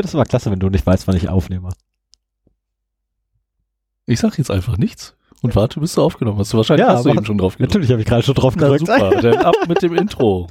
finde es immer klasse, wenn du nicht weißt, wann ich aufnehme. Ich sag jetzt einfach nichts und warte, bis du aufgenommen hast. Du wahrscheinlich Ja, hast du eben schon drauf gedrückt. Natürlich habe ich gerade schon drauf Na gedrückt. super, dann ab mit dem Intro.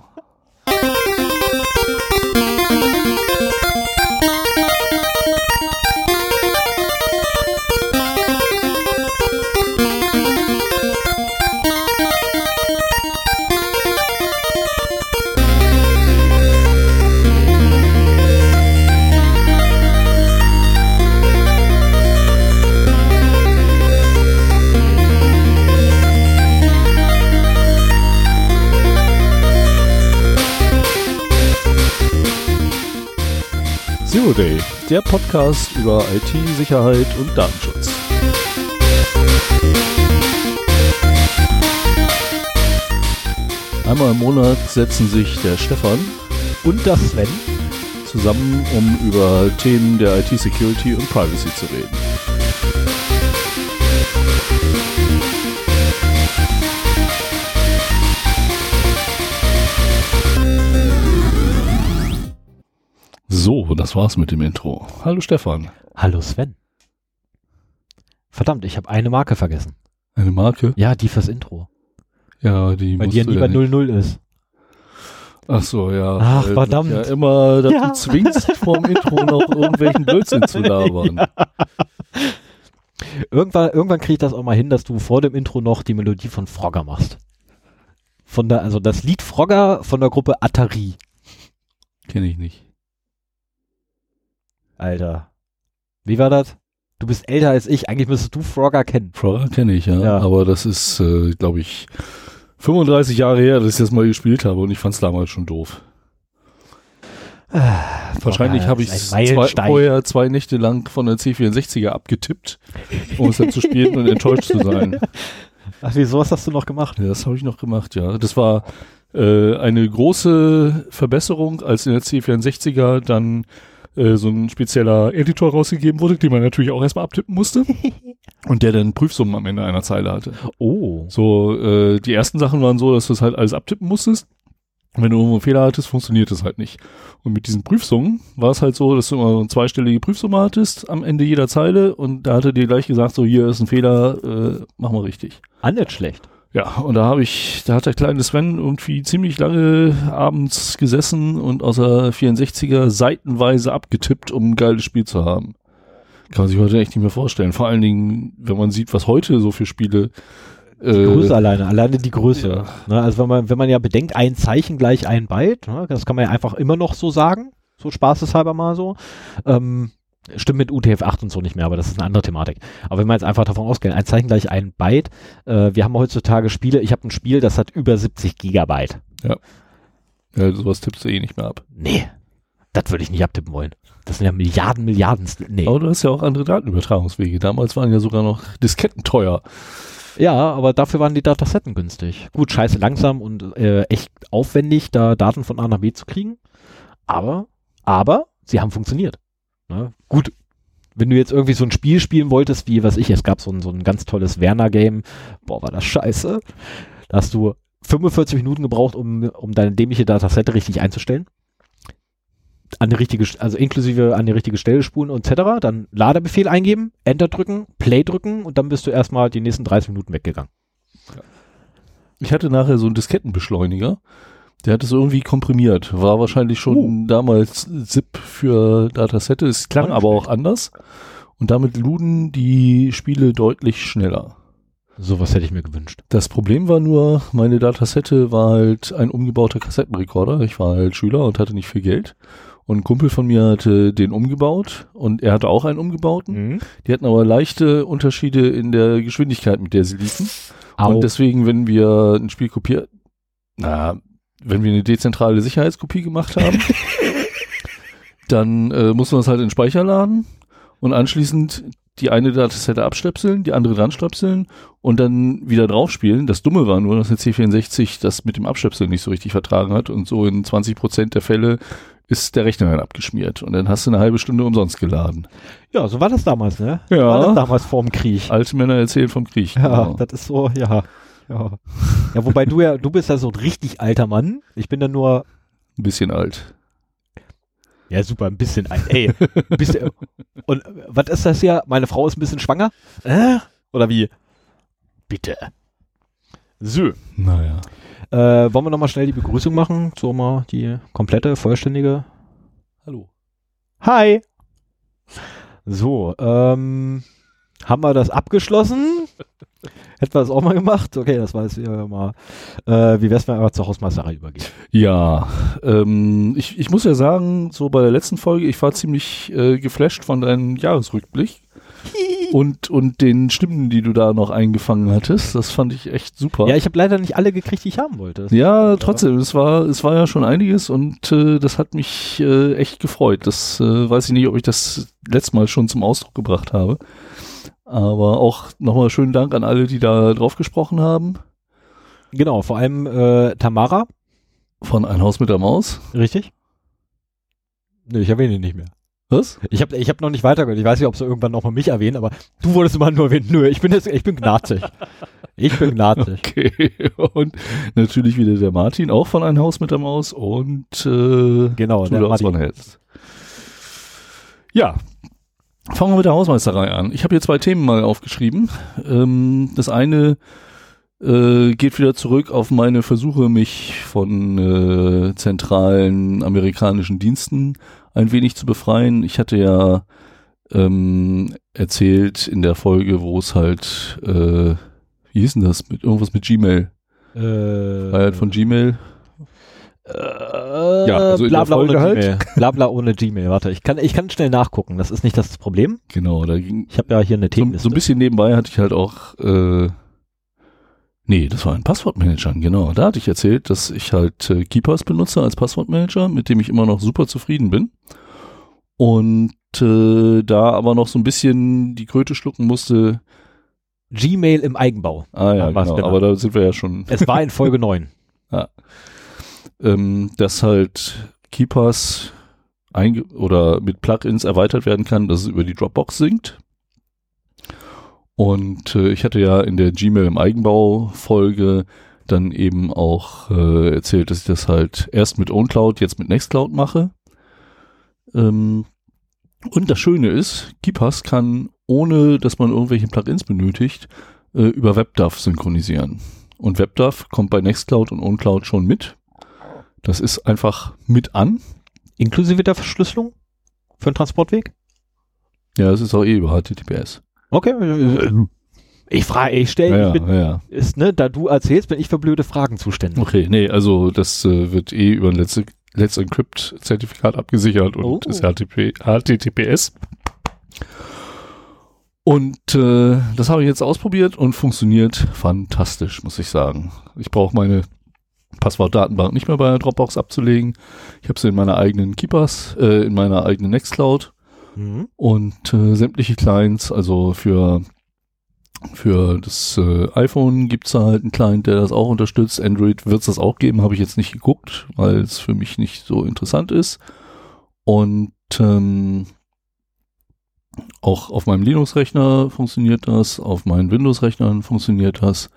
Zero Day, der Podcast über IT-Sicherheit und Datenschutz. Einmal im Monat setzen sich der Stefan Und das Sven. zusammen, um über Themen der IT-Security und Privacy zu reden. Das war's mit dem Intro. Hallo Stefan. Hallo Sven. Verdammt, ich habe eine Marke vergessen. Eine Marke? Ja, die fürs Intro. Ja, die Weil die ja du nie bei nicht- 00 ist. Ach so, ja. Ach, Weil du verdammt. Ja, immer dazu Ja. zwingst, vorm Intro noch irgendwelchen Blödsinn zu labern. Irgendwann, irgendwann kriege ich das auch mal hin, dass du vor dem Intro noch die Melodie von Frogger machst. Von der, also das Lied Frogger von der Gruppe Atari. Kenne ich nicht. Alter. Wie war das? Du bist älter als ich. Eigentlich müsstest du Frogger kennen. Frogger kenne ich, ja, Ja. Aber das ist, äh, glaube ich, 35 Jahre her, dass ich das mal gespielt habe und ich fand es damals schon doof. Wahrscheinlich habe ich vorher zwei Nächte lang von der C64er abgetippt, um es dann zu spielen und enttäuscht zu sein. Ach, wieso was hast du noch gemacht? Ja, das habe ich noch gemacht, ja. Das war äh, eine große Verbesserung, als in der C64er dann äh, so ein spezieller Editor rausgegeben wurde, den man natürlich auch erstmal abtippen musste und der dann Prüfsummen am Ende einer Zeile hatte. Oh. So, äh, die ersten Sachen waren so, dass du es halt alles abtippen musstest. Und wenn du irgendwo einen Fehler hattest, funktioniert es halt nicht. Und mit diesen Prüfsummen war es halt so, dass du immer so eine zweistellige Prüfsumme hattest am Ende jeder Zeile und da hatte dir gleich gesagt, so hier ist ein Fehler, äh, mach mal richtig. Ah, nicht schlecht. Ja, und da habe ich, da hat der kleine Sven irgendwie ziemlich lange abends gesessen und aus der 64er seitenweise abgetippt, um ein geiles Spiel zu haben. Kann man sich heute echt nicht mehr vorstellen. Vor allen Dingen, wenn man sieht, was heute so für Spiele Die Größe alleine, alleine die Größe. ja. Ne, also wenn man, wenn man ja bedenkt, ein Zeichen gleich ein Byte, ne, das kann man ja einfach immer noch so sagen, so spaßeshalber mal so. Ähm, stimmt mit UTF-8 und so nicht mehr, aber das ist eine andere Thematik. Aber wenn man jetzt einfach davon ausgeht, ein Zeichen gleich ein Byte, äh, wir haben heutzutage Spiele, ich habe ein Spiel, das hat über 70 Gigabyte. Ja, sowas tippst du eh nicht mehr ab. Nee, das würde ich nicht abtippen wollen. Das sind ja Milliarden, Milliarden. Nee. Aber du hast ja auch andere Datenübertragungswege. Damals waren ja sogar noch Disketten teuer. Ja, aber dafür waren die Datasetten günstig. Gut, scheiße langsam und äh, echt aufwendig, da Daten von A nach B zu kriegen. Aber, aber sie haben funktioniert. Ne? Gut, wenn du jetzt irgendwie so ein Spiel spielen wolltest, wie was ich, es gab so ein, so ein ganz tolles Werner-Game, boah, war das scheiße. Da hast du 45 Minuten gebraucht, um, um deine dämliche Datasette richtig einzustellen. An die richtige, also inklusive an die richtige Stelle spulen und etc. Dann Ladebefehl eingeben, Enter drücken, Play drücken und dann bist du erstmal die nächsten 30 Minuten weggegangen. Ich hatte nachher so einen Diskettenbeschleuniger. Der hat es irgendwie komprimiert. War wahrscheinlich schon damals ZIP für Datasette. Es klang aber auch anders. Und damit luden die Spiele deutlich schneller. Sowas hätte ich mir gewünscht. Das Problem war nur, meine Datasette war halt ein umgebauter Kassettenrekorder. Ich war halt Schüler und hatte nicht viel Geld. Und ein Kumpel von mir hatte den umgebaut und er hatte auch einen umgebauten. Die hatten aber leichte Unterschiede in der Geschwindigkeit, mit der sie liefen. Au. Und deswegen, wenn wir ein Spiel kopiert, na, wenn wir eine dezentrale Sicherheitskopie gemacht haben, dann äh, mussten wir es halt in den Speicher laden und anschließend die eine Datasette abstöpseln, die andere dran stöpseln und dann wieder draufspielen. Das Dumme war nur, dass der C64 das mit dem Abstöpseln nicht so richtig vertragen hat und so in 20 Prozent der Fälle ist der Rechner dann abgeschmiert und dann hast du eine halbe Stunde umsonst geladen. ja, so war das damals, ne? Ja. War das damals vorm Krieg. Alte Männer erzählen vom Krieg. Ja, genau. das ist so, ja. Ja. ja, wobei du ja, du bist ja so ein richtig alter Mann. Ich bin ja nur, Ein bisschen alt. Ja, super, ein bisschen. Ein, ey, ein bisschen. Und was ist das hier? Meine Frau ist ein bisschen schwanger? Äh? Oder wie? Bitte. So. Naja. Äh, wollen wir nochmal schnell die Begrüßung machen? So mal die komplette, vollständige. Hallo. Hi. So, ähm, haben wir das abgeschlossen? Hätten wir das auch mal gemacht? Okay, das war jetzt ja mal. Äh, wie wär's, wenn wir aber zur Hausmeisterei übergehen? Ja, ähm, ich, ich muss ja sagen, so bei der letzten Folge, ich war ziemlich äh, geflasht von deinem Jahresrückblick und, und den Stimmen, die du da noch eingefangen hattest. Das fand ich echt super. Ja, ich habe leider nicht alle gekriegt, die ich haben wollte. Das- Ja, trotzdem, es war, es war ja schon einiges und äh, das hat mich äh, echt gefreut. Das äh, weiß ich nicht, ob ich das letztes Mal schon zum Ausdruck gebracht habe. Aber auch nochmal schönen Dank an alle, die da drauf gesprochen haben. Genau, vor allem äh, Tamara, Von Ein Haus mit der Maus. richtig? Nee, ich erwähne ihn nicht mehr. Was? Ich habe ich hab noch nicht weitergehört. Ich weiß nicht, ob sie irgendwann noch mal mich erwähnen, aber du wurdest immer nur erwähnt. Nö, ich bin jetzt, ich bin gnatzig. Ich bin gnatzig. Okay. Und natürlich wieder der Martin, auch von Ein Haus mit der Maus und äh, Genau, der Martin. Ja, fangen wir mit der Hausmeisterei an. Ich habe hier zwei Themen mal aufgeschrieben. Ähm, das eine äh, geht wieder zurück auf meine Versuche, mich von äh, zentralen amerikanischen Diensten ein wenig zu befreien. Ich hatte ja ähm, erzählt in der Folge, wo es halt, äh, wie hieß denn das, mit irgendwas mit Gmail, Äh, Freiheit von Gmail. Äh, Ja, also in bla der bla Folge ohne halt. Gmail. Bla bla ohne Gmail. Warte, ich kann, ich kann schnell nachgucken. Das ist nicht das Problem. Genau, da ging Ich habe ja hier eine so, Themenliste. so ein bisschen nebenbei hatte ich halt auch, äh, nee, das war ein Passwortmanager, genau. Da hatte ich erzählt, dass ich halt äh, Keepers benutze als Passwortmanager, mit dem ich immer noch super zufrieden bin. Und äh, da aber noch so ein bisschen die Kröte schlucken musste. Gmail im Eigenbau. Ah ja, genau, genau. aber da sind wir ja schon, Es war in Folge 9. ähm, dass halt Keepers oder mit Plugins erweitert werden kann, dass es über die Dropbox sinkt. Und äh, ich hatte ja in der Gmail im Eigenbau Folge dann eben auch äh, erzählt, dass ich das halt erst mit OwnCloud, jetzt mit Nextcloud mache. Ähm, und das Schöne ist, KeePass kann, ohne dass man irgendwelche Plugins benötigt, äh, über WebDAV synchronisieren. Und WebDAV kommt bei Nextcloud und OwnCloud schon mit. Das ist einfach mit an. Inklusive der Verschlüsselung? Für den Transportweg? Ja, es ist auch eh über HTTPS. Okay. äh, Ich frage, ich stelle, Ja, ich ja, bin, ja. ist, ne, da du erzählst, bin ich für blöde Fragen zuständig. Okay, nee, also das äh, wird eh über ein Let's, Let's Encrypt-Zertifikat abgesichert und Oh. ist HTTP, HTTPS. Und äh, das habe ich jetzt ausprobiert und funktioniert fantastisch, muss ich sagen. Ich brauche meine Passwortdatenbank nicht mehr bei der Dropbox abzulegen. Ich habe sie in meiner eigenen Keepers, äh, in meiner eigenen Nextcloud Mhm. und äh, sämtliche Clients, also für für das äh, iPhone gibt's da halt einen Client, der das auch unterstützt. Android wird's das auch geben, habe ich jetzt nicht geguckt, weil es für mich nicht so interessant ist. Und ähm, auch auf meinem Linux-Rechner funktioniert das, auf meinen Windows-Rechnern funktioniert das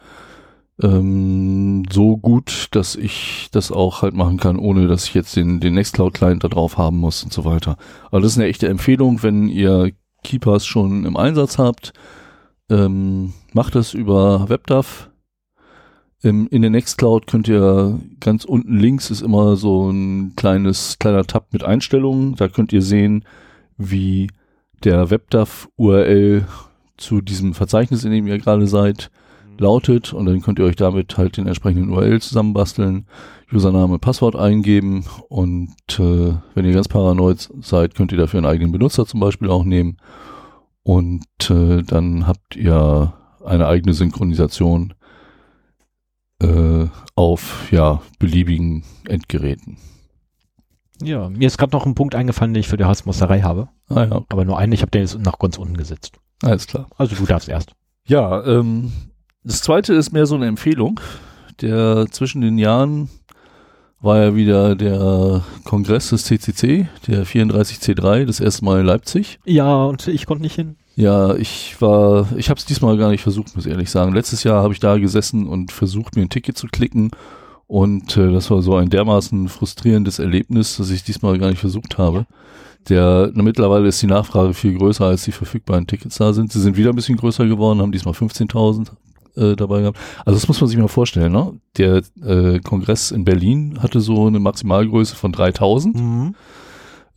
ähm, so gut, dass ich das auch halt machen kann, ohne dass ich jetzt den, den Nextcloud-Client da drauf haben muss und so weiter. Aber das ist eine echte Empfehlung, wenn ihr Keepers schon im Einsatz habt, ähm, macht das über WebDAV. Im, in der Nextcloud könnt ihr ganz unten links ist immer so ein kleines, kleiner Tab mit Einstellungen. Da könnt ihr sehen, wie der WebDAV-URL zu diesem Verzeichnis, in dem ihr gerade seid, lautet und dann könnt ihr euch damit halt den entsprechenden URL zusammenbasteln, Username, Passwort eingeben und äh, wenn ihr ganz paranoid seid, könnt ihr dafür einen eigenen Benutzer zum Beispiel auch nehmen und äh, dann habt ihr eine eigene Synchronisation äh, auf ja beliebigen Endgeräten. Ja, mir ist gerade noch ein Punkt eingefallen, den ich für die Hausmusterei habe. Ah ja, Aber nur einen, ich habe den jetzt nach ganz unten gesetzt. alles klar. Also du darfst erst. Ja, ähm, das zweite ist mehr so eine Empfehlung. Der zwischen den Jahren war ja wieder der Kongress des CCC, der 34C3, das erste Mal in Leipzig. Ja, und ich konnte nicht hin. Ja, ich war, ich habe es diesmal gar nicht versucht, muss ich ehrlich sagen. Letztes Jahr habe ich da gesessen und versucht, mir ein Ticket zu klicken Und äh, das war so ein dermaßen frustrierendes Erlebnis, dass ich diesmal gar nicht versucht habe. Der, na, mittlerweile ist die Nachfrage viel größer, als die verfügbaren Tickets da sind. Sie sind wieder ein bisschen größer geworden, haben diesmal 15.000 äh, dabei gehabt. Also das muss man sich mal vorstellen. Ne? Der äh, Kongress in Berlin hatte so eine Maximalgröße von 3.000. Mhm.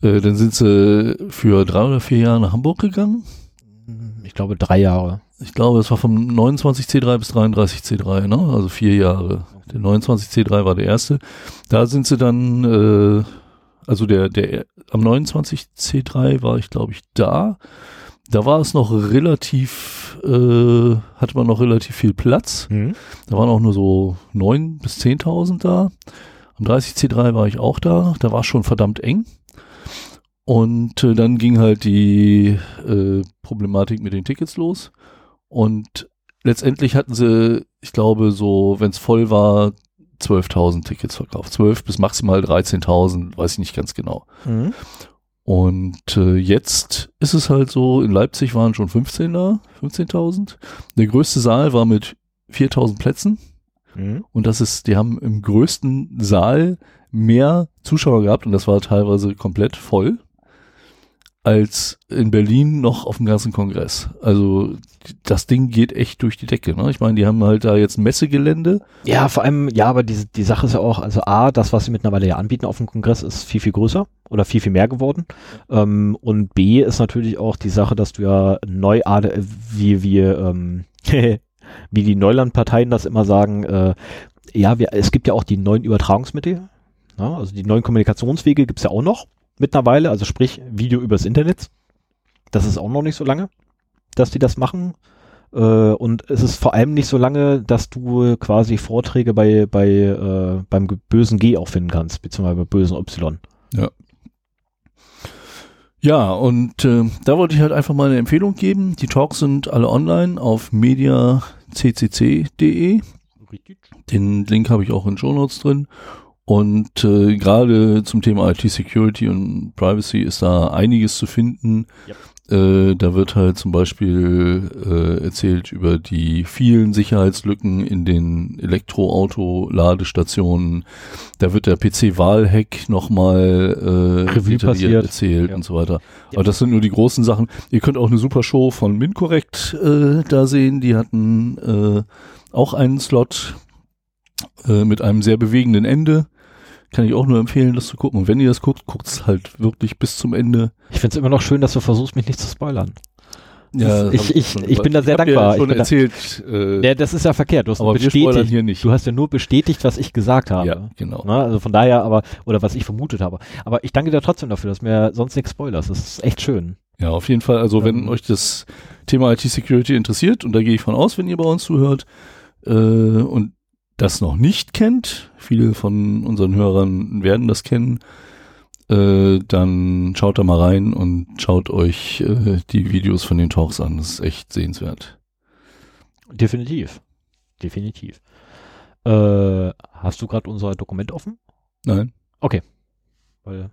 Äh, dann sind sie für drei oder vier Jahre nach Hamburg gegangen. Ich glaube drei Jahre. Ich glaube, es war vom 29C3 bis 33C3, ne? also vier Jahre. Der 29C3 war der erste. Da sind sie dann, äh, also der, der am 29C3 war ich, glaube ich, da. Da war es noch relativ, äh, hatte man noch relativ viel Platz. Mhm. Da waren auch nur so neun bis 10.000 da. Am 30C3 war ich auch da. Da war es schon verdammt eng. Und äh, dann ging halt die äh, Problematik mit den Tickets los. Und letztendlich hatten sie, ich glaube, so, wenn es voll war, 12.000 Tickets verkauft. 12 bis maximal 13.000, weiß ich nicht ganz genau. Mhm. Und äh, jetzt ist es halt so, in Leipzig waren schon 15 da, 15.000. Der größte Saal war mit 4.000 Plätzen. Mhm. Und das ist, die haben im größten Saal mehr Zuschauer gehabt und das war teilweise komplett voll als in Berlin noch auf dem ganzen Kongress. Also das Ding geht echt durch die Decke. Ne? Ich meine, die haben halt da jetzt ein Messegelände. Ja, vor allem, ja, aber die, die Sache ist ja auch, also A, das, was sie mittlerweile ja anbieten auf dem Kongress, ist viel, viel größer oder viel, viel mehr geworden. Ähm, und B ist natürlich auch die Sache, dass du ja neu, wie wir, ähm, wie die Neulandparteien das immer sagen, äh, ja, wir, es gibt ja auch die neuen Übertragungsmittel. Ja, also die neuen Kommunikationswege gibt's ja auch noch mittlerweile, also sprich Video übers Internet. Das ist auch noch nicht so lange, dass die das machen. Äh, und es ist vor allem nicht so lange, dass du quasi Vorträge bei, bei äh, beim bösen G auch finden kannst, beziehungsweise bei bösen Y. Ja, und äh, da wollte ich halt einfach mal eine Empfehlung geben. Die Talks sind alle online auf mediaccc.de. Den Link habe ich auch in Show Notes drin. Und äh, gerade zum Thema IT-Security und Privacy ist da einiges zu finden. Äh, da wird halt zum Beispiel äh, erzählt über die vielen Sicherheitslücken in den Elektroauto-Ladestationen. Da wird der PC-Wahl-Hack nochmal äh, passiert. erzählt Ja. und so weiter. Ja. Aber das sind nur die großen Sachen. Ihr könnt auch eine super Show von MinCorrect äh, da sehen. Die hatten äh, auch einen Slot äh, mit einem sehr bewegenden Ende. Kann ich auch nur empfehlen, das zu gucken. Und wenn ihr das guckt, guckt es halt wirklich bis zum Ende. Ich finde es immer noch schön, dass du versuchst, mich nicht zu spoilern. Ja, ich- ich- ich bin da sehr dir dankbar. Schon Ich bin da- erzählt, äh, Ja, das ist ja verkehrt. Du hast, bestätigt, hier nicht. du hast ja nur bestätigt, was ich gesagt habe. ja, genau. Na, also von daher, aber, oder was ich vermutet habe. Aber ich danke dir trotzdem dafür, dass mir sonst nichts spoilerst. Das ist echt schön. Ja, auf jeden Fall. Also wenn Ähm, euch das Thema IT-Security interessiert, und da gehe ich von aus, wenn ihr bei uns zuhört, äh, und das noch nicht kennt, viele von unseren Hörern werden das kennen, äh, dann schaut da mal rein und schaut euch äh, die Videos von den Talks an. Das ist echt sehenswert. Definitiv. Definitiv. Äh, hast du gerade unser Dokument offen? Nein? Weil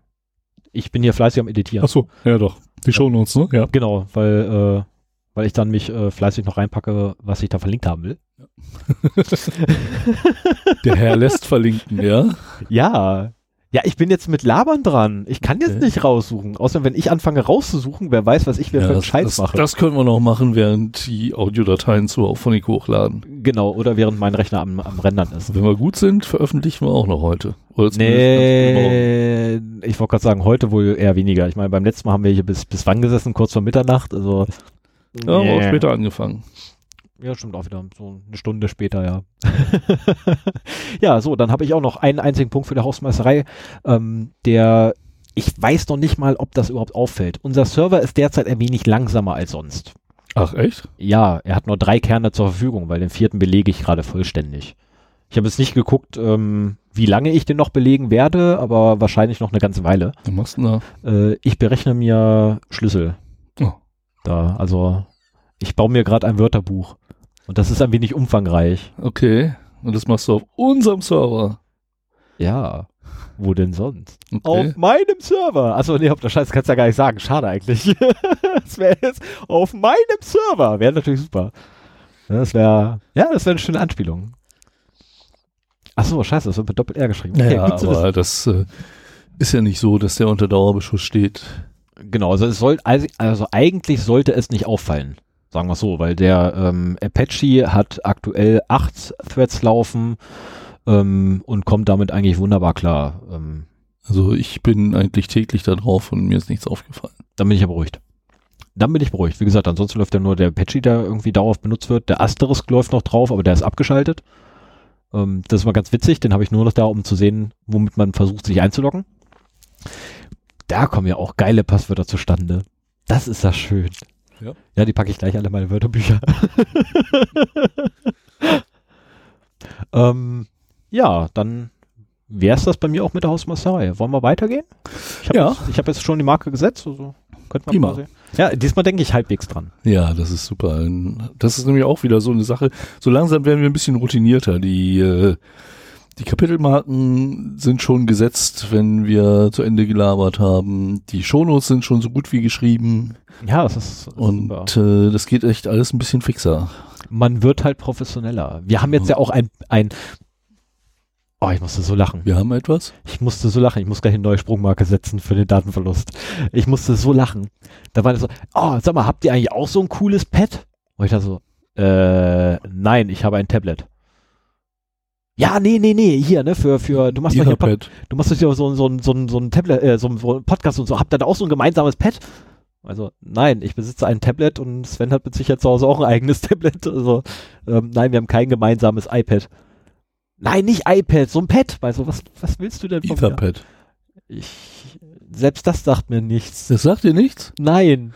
ich bin hier fleißig am Editieren. so, ja doch. Die Ja. Shownotes, ne? Ja. Genau, weil, äh, weil ich dann mich äh, fleißig noch reinpacke, was ich da verlinkt haben will. Der Herr lässt verlinken, ja. Ja. Ja, ich bin jetzt mit Labern dran. Ich kann jetzt Okay. nicht raussuchen. Außer wenn ich anfange rauszusuchen, wer weiß, was ich wieder ja für einen Scheiß das, mache. das können wir noch machen, während die Audiodateien zu Auphonic hochladen. genau, oder während mein Rechner am, am Rendern ist. Wenn wir gut sind, veröffentlichen wir auch noch heute. Oder. Nee, ich wollte gerade sagen, heute wohl eher weniger. Ich meine, beim letzten Mal haben wir hier bis, bis wann gesessen? Kurz vor Mitternacht. Also, Ja, aber auch nee. später angefangen. Ja, stimmt auch wieder. So eine Stunde später, ja. ja, so, dann habe ich auch noch einen einzigen Punkt für die Hausmeisterei, ähm, der, ich weiß noch nicht mal, ob das überhaupt auffällt. Unser Server ist derzeit ein wenig langsamer als sonst. Ach, echt? Ja, er hat nur drei Kerne zur Verfügung, weil den vierten belege ich gerade vollständig. Ich habe jetzt nicht geguckt, ähm, wie lange ich den noch belegen werde, aber wahrscheinlich noch eine ganze Weile. Was machst du denn da? Äh, ich berechne mir Schlüssel. Da, also ich baue mir gerade ein Wörterbuch. Und das ist ein wenig umfangreich. Okay. Und das machst du auf unserem Server. Ja. Wo denn sonst? Okay. Auf meinem Server. Achso, nee, auf der Scheiße kannst du ja gar nicht sagen. Schade eigentlich. das wäre jetzt auf meinem Server. Wäre natürlich super. Ja, Das wäre, ja, das wäre eine schöne Anspielung. Ach so, scheiße, das wird mit Doppel-R geschrieben. Ja, gut zu aber das äh, ist ja nicht so, dass der unter Dauerbeschuss steht. Genau, also es soll, also, also eigentlich sollte es nicht auffallen, sagen wir so, weil der ähm, Apache hat aktuell acht Threads laufen ähm, und kommt damit eigentlich wunderbar klar. Ähm, Also ich bin eigentlich täglich da drauf und mir ist nichts aufgefallen. dann bin ich ja beruhigt. Dann bin ich beruhigt. Wie gesagt, ansonsten läuft ja nur der Apache, der irgendwie dauerhaft benutzt wird. Der Asterisk läuft noch drauf, aber der ist abgeschaltet. Ähm, das ist mal ganz witzig, den habe ich nur noch da, um zu sehen, womit man versucht, sich einzuloggen. Da kommen ja auch geile Passwörter zustande. Das ist ja schön. Ja. Ja, die packe ich gleich alle in meine Wörterbücher. ähm, ja, dann wäre es das bei mir auch mit der Hausmeisterei. Wollen wir weitergehen? Ich habe Ja. jetzt, ich hab jetzt schon die Marke gesetzt, also könnte man Prima. quasi. Ja, diesmal denke ich halbwegs dran. Ja, das ist super. Das ist nämlich auch wieder so eine Sache. So langsam werden wir ein bisschen routinierter. Die, äh, die Kapitelmarken sind schon gesetzt, wenn wir zu Ende gelabert haben. Die Shownotes sind schon so gut wie geschrieben. Ja, das ist super. Und äh, das geht echt alles ein bisschen fixer. Man wird halt professioneller. Wir haben jetzt ja auch ein, ein Oh, ich musste so lachen. Wir haben etwas. Ich musste so lachen. Ich muss gleich eine neue Sprungmarke setzen für den Datenverlust. Ich musste so lachen. Da war das so, oh, sag mal, habt ihr eigentlich auch so ein cooles Pad? Und ich da so, äh, nein, ich habe ein Tablet. Ja, nee, nee, nee, hier, ne, für, für, du machst doch hier, Pod, du machst doch hier so, so, so, so, so ein Tablet, äh, so, so ein Podcast und so. Habt ihr da auch so ein gemeinsames Pad? Also, nein, ich besitze ein Tablet und Sven hat mit Sicherheit zu Hause auch ein eigenes Tablet. Also, ähm, nein, wir haben kein gemeinsames iPad. Nein, nicht iPad, so ein Pad. Also, was, was willst du denn von mir? Etherpad. Ich, selbst das sagt mir nichts. Das sagt dir nichts? Nein.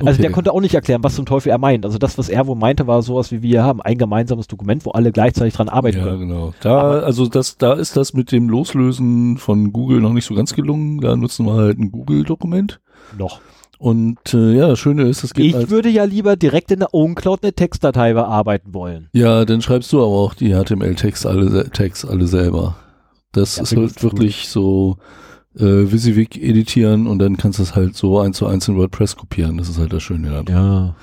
Also Okay. der konnte auch nicht erklären, was zum Teufel er meint. Also das, was er wohl meinte, war sowas wie wir haben, ein gemeinsames Dokument, wo alle gleichzeitig dran arbeiten Ja, können. genau. Da, Aber- also das, da ist das mit dem Loslösen von Google noch nicht so ganz gelungen. Da nutzen wir halt ein Google-Dokument. Noch. Und äh, ja, das Schöne ist, es geht Ich würde ja lieber direkt in der OwnCloud eine Textdatei bearbeiten wollen. Ja, dann schreibst du aber auch die HTML-Tags alle, alle selber. Das Ja, ist halt ich gut. wirklich so äh, WYSIWYG editieren und dann kannst du es halt so eins zu eins in WordPress kopieren. Das ist halt das Schöne daran. Ja.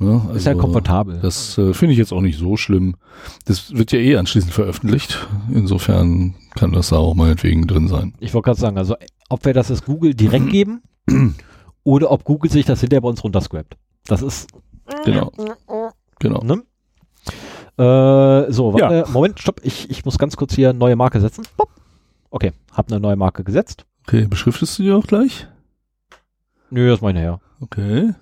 Ne? ist ja Also, komfortabel. Das äh, finde ich jetzt auch nicht so schlimm. Das wird ja eh anschließend veröffentlicht. Insofern kann das da auch meinetwegen drin sein. ich wollte gerade sagen, also ob wir das jetzt Google direkt geben oder ob Google sich das hinterher bei uns runterscrapt. Das ist, Genau. Genau. ne? Äh, so, warte, Moment, stopp, ich, ich muss ganz kurz hier neue Marke setzen. Pop. Okay, hab eine neue Marke gesetzt. Okay, beschriftest du die auch gleich? Nö, das meine her. Okay.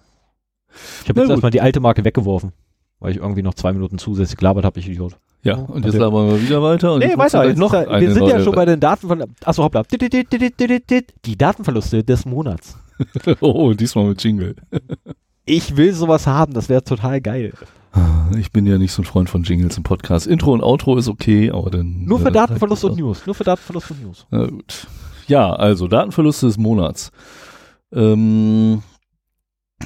Ich habe jetzt gut. erstmal die alte Marke weggeworfen, weil ich irgendwie noch zwei Minuten zusätzlich gelabert habe, ich Idiot. Ja, Ja, und jetzt labern wir wieder weiter. Und Nee, weiter. Jetzt noch ja, wir sind ja schon bei den Daten von. Achso, hoppla. Die Datenverluste des Monats. Oh, diesmal mit Jingle. Ich will sowas haben, das wäre total geil. Ich bin ja nicht so ein Freund von Jingles im Podcast. Intro und Outro ist okay, aber dann. Nur für äh, Datenverlust und News. Nur für Datenverlust und News. Na gut. Ja, also Datenverluste des Monats. Ähm,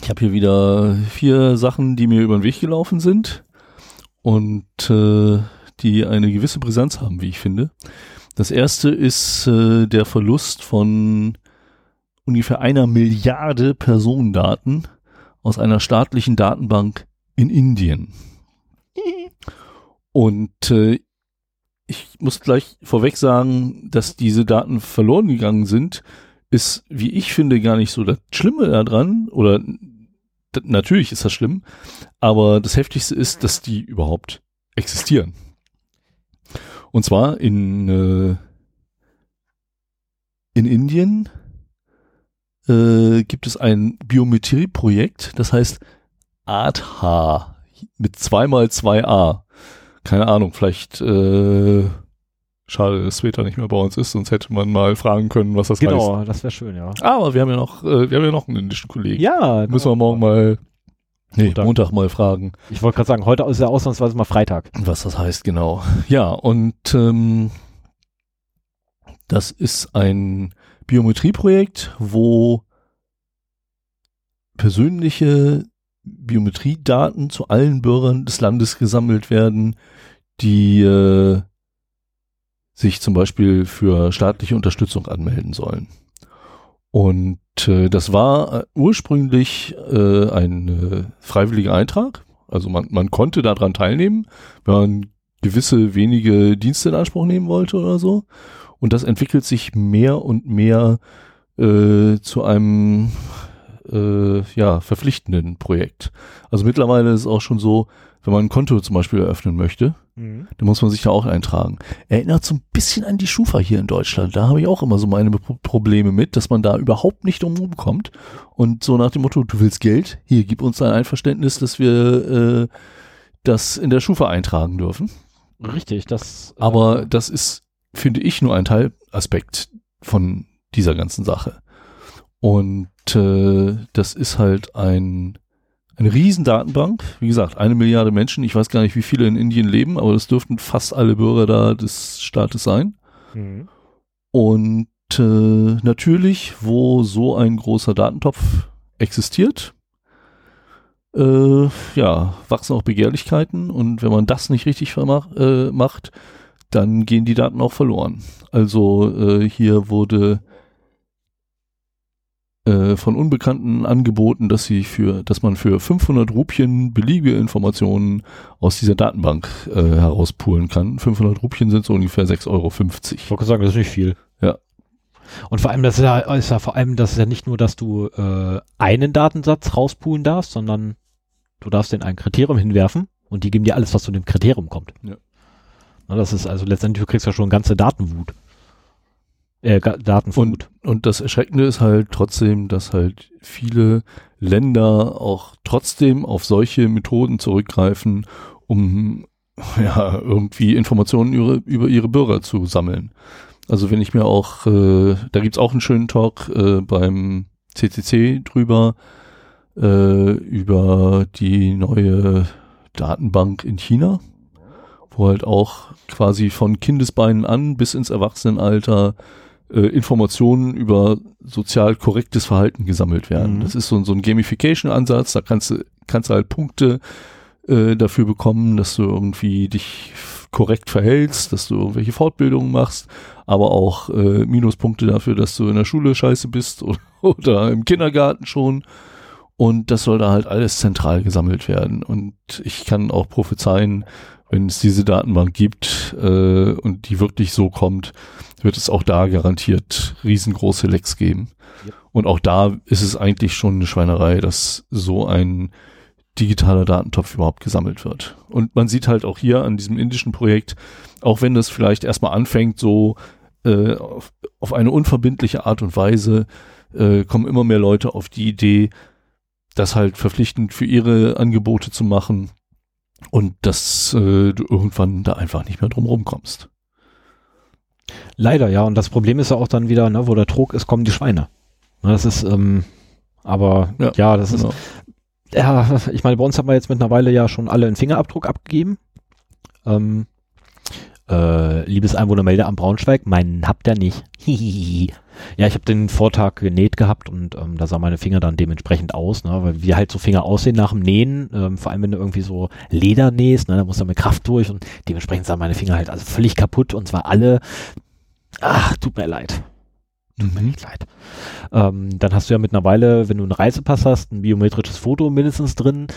ich habe hier wieder vier Sachen, die mir über den Weg gelaufen sind und äh, die eine gewisse Brisanz haben, wie ich finde. Das erste ist äh, der Verlust von ungefähr einer Milliarde Personendaten aus einer staatlichen Datenbank in Indien. Und äh, ich muss gleich vorweg sagen, dass diese Daten verloren gegangen sind, ist, wie ich finde, gar nicht so das Schlimme daran. Oder natürlich ist das schlimm, aber das Heftigste ist, dass die überhaupt existieren. Und zwar in, äh, in Indien äh, gibt es ein Biometrieprojekt, das heißt ADH mit zweimal zwei A. Keine Ahnung, vielleicht äh, schade, dass Sveta nicht mehr bei uns ist, sonst hätte man mal fragen können, was das heißt. Genau, das wäre schön, ja. Aber wir haben ja noch, äh, wir haben ja noch einen indischen Kollegen. Ja, Müssen wir morgen mal, nee, Montag. Montag, mal fragen, Ich wollte gerade sagen, heute ist ja ausnahmsweise mal Freitag. was das heißt, genau. Ja, und ähm, das ist ein Biometrieprojekt, wo persönliche Biometriedaten zu allen Bürgern des Landes gesammelt werden, die äh, sich zum Beispiel für staatliche Unterstützung anmelden sollen. Und äh, das war äh, ursprünglich äh, ein äh, freiwilliger Eintrag. Also man, man konnte daran teilnehmen, wenn man gewisse wenige Dienste in Anspruch nehmen wollte oder so. Und das entwickelt sich mehr und mehr äh, zu einem äh, ja, verpflichtenden Projekt. Also mittlerweile ist es auch schon so, wenn man ein Konto zum Beispiel eröffnen möchte, Mhm. dann muss man sich da auch eintragen. Erinnert so ein bisschen an die Schufa hier in Deutschland. Da habe ich auch immer so meine Pro Probleme mit, dass man da überhaupt nicht drum kommt. Und so nach dem Motto, du willst Geld, hier gib uns dein Einverständnis, dass wir äh, das in der Schufa eintragen dürfen. Richtig, das. äh, Aber das ist, finde ich, nur ein Teilaspekt von dieser ganzen Sache. Und äh, das ist halt ein, eine Riesendatenbank. Wie gesagt, eine Milliarde Menschen. Ich weiß gar nicht, wie viele in Indien leben, aber das dürften fast alle Bürger da des Staates sein. Mhm. Und äh, natürlich, wo so ein großer Datentopf existiert, äh, ja, wachsen auch Begehrlichkeiten und wenn man das nicht richtig äh, macht, dann gehen die Daten auch verloren. Also äh, hier wurde äh, von Unbekannten angeboten, dass sie für, dass man für 500 Rupien beliebige Informationen aus dieser Datenbank äh, herauspulen kann. 500 Rupien sind so ungefähr 6,50 Euro. Ich wollte sagen, das ist nicht viel. Ja. Und vor allem, das ist ja, ist ja vor allem, das ist ja nicht nur, dass du äh, einen Datensatz rauspulen darfst, sondern du darfst den ein Kriterium hinwerfen und die geben dir alles, was zu dem Kriterium kommt. Ja. Na, das ist also letztendlich, du kriegst ja schon ganze Datenwut. Äh, Datenflut. Und das Erschreckende ist halt trotzdem, dass halt viele Länder auch trotzdem auf solche Methoden zurückgreifen, um ja irgendwie Informationen über, über ihre Bürger zu sammeln. Also wenn ich mir auch, äh, da gibt's auch einen schönen Talk äh, beim CCC drüber, äh, über die neue Datenbank in China, wo halt auch quasi von Kindesbeinen an bis ins Erwachsenenalter äh, Informationen über sozial korrektes Verhalten gesammelt werden. Mhm. Das ist so, ein- so ein Gamification-Ansatz, da kannst du, kannst halt Punkte äh, dafür bekommen, dass du irgendwie dich korrekt verhältst, dass du irgendwelche Fortbildungen machst, aber auch äh, Minuspunkte dafür, dass du in der Schule scheiße bist oder, oder im Kindergarten schon. Und das soll da halt alles zentral gesammelt werden. Und ich kann auch prophezeien, wenn es diese Datenbank gibt äh, und die wirklich so kommt, wird es auch da garantiert riesengroße Lecks geben. Ja. Und auch da ist es eigentlich schon eine Schweinerei, dass so ein digitaler Datentopf überhaupt gesammelt wird. Und man sieht halt auch hier an diesem indischen Projekt, auch wenn das vielleicht erstmal anfängt, so äh, auf, auf eine unverbindliche Art und Weise, äh, kommen immer mehr Leute auf die Idee, das halt verpflichtend für ihre Angebote zu machen und dass äh, du irgendwann da einfach nicht mehr drum rumkommst. Leider, ja. Und das Problem ist ja auch dann wieder, ne, wo der Trog ist, kommen die Schweine. Ne, Das ist, ähm, aber Ja, ja, das ist, Genau. ja, ich meine, bei uns haben wir jetzt mittlerweile ja schon alle einen Fingerabdruck abgegeben. Ähm, äh, liebes Einwohnermeldeamt Braunschweig, meinen habt ihr nicht. Hihihi. ja, ich habe den Vortag genäht gehabt und ähm, da sah meine Finger dann dementsprechend aus, ne, weil wie halt so Finger aussehen nach dem Nähen, ähm, vor allem wenn du irgendwie so Leder nähst, ne, da musst du mit Kraft durch und dementsprechend sahen meine Finger halt also völlig kaputt und zwar alle, ach, tut mir leid. Tut mir Mhm. nicht leid. Ähm, dann hast du ja mittlerweile, wenn du einen Reisepass hast, ein biometrisches Foto mindestens drin.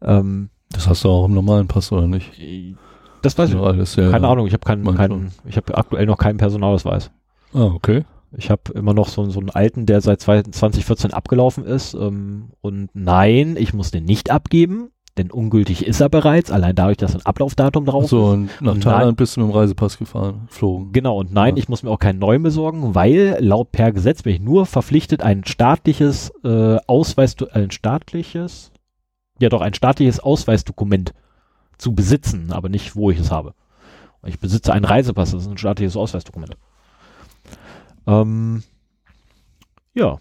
Ähm, Das hast du auch im normalen Pass, oder nicht? das weiß ich. Ja, alles, ja, Keine ja. Ahnung, ich habe keinen, keinen, ich habe aktuell noch keinen Personalausweis. Ah, okay. Ich habe immer noch so, so einen alten, der seit zwei- 2014 abgelaufen ist. Ähm, und nein, ich muss den nicht abgeben, denn ungültig ist er bereits, allein dadurch, dass ein Ablaufdatum drauf so ist. und nach Nein. Thailand bist du mit dem Reisepass gefahren, geflogen. Genau, und nein, Ja. ich muss mir auch keinen neuen besorgen, weil laut per Gesetz bin ich nur verpflichtet, ein staatliches äh, Ausweis, ein staatliches, ja doch, ein staatliches Ausweisdokument zu besitzen, aber nicht, wo ich es habe. Ich besitze einen Reisepass, das ist ein staatliches Ausweisdokument. Ähm, ja,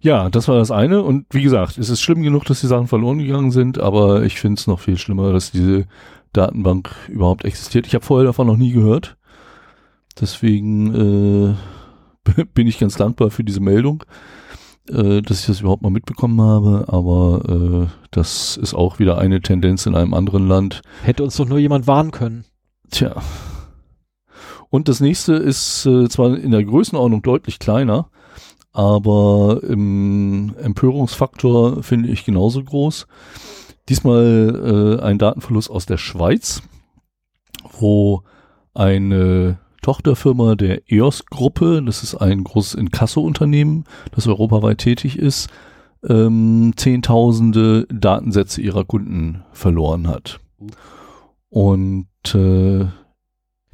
Ja, das war das eine. Und wie gesagt, es ist schlimm genug, dass die Sachen verloren gegangen sind, aber ich finde es noch viel schlimmer, dass diese Datenbank überhaupt existiert. Ich habe vorher davon noch nie gehört. Deswegen äh, bin ich ganz dankbar für diese Meldung, äh, dass ich das überhaupt mal mitbekommen habe. Aber äh, das ist auch wieder eine Tendenz in einem anderen Land, hätte uns doch nur jemand warnen können. Tja. Und das nächste ist äh, zwar in der Größenordnung deutlich kleiner, aber im Empörungsfaktor finde ich genauso groß. Diesmal äh, ein Datenverlust aus der Schweiz. wo eine Tochterfirma der EOS-Gruppe, das ist ein großes Inkasso-Unternehmen, das europaweit tätig ist, ähm, Zehntausende Datensätze ihrer Kunden verloren hat. Und äh,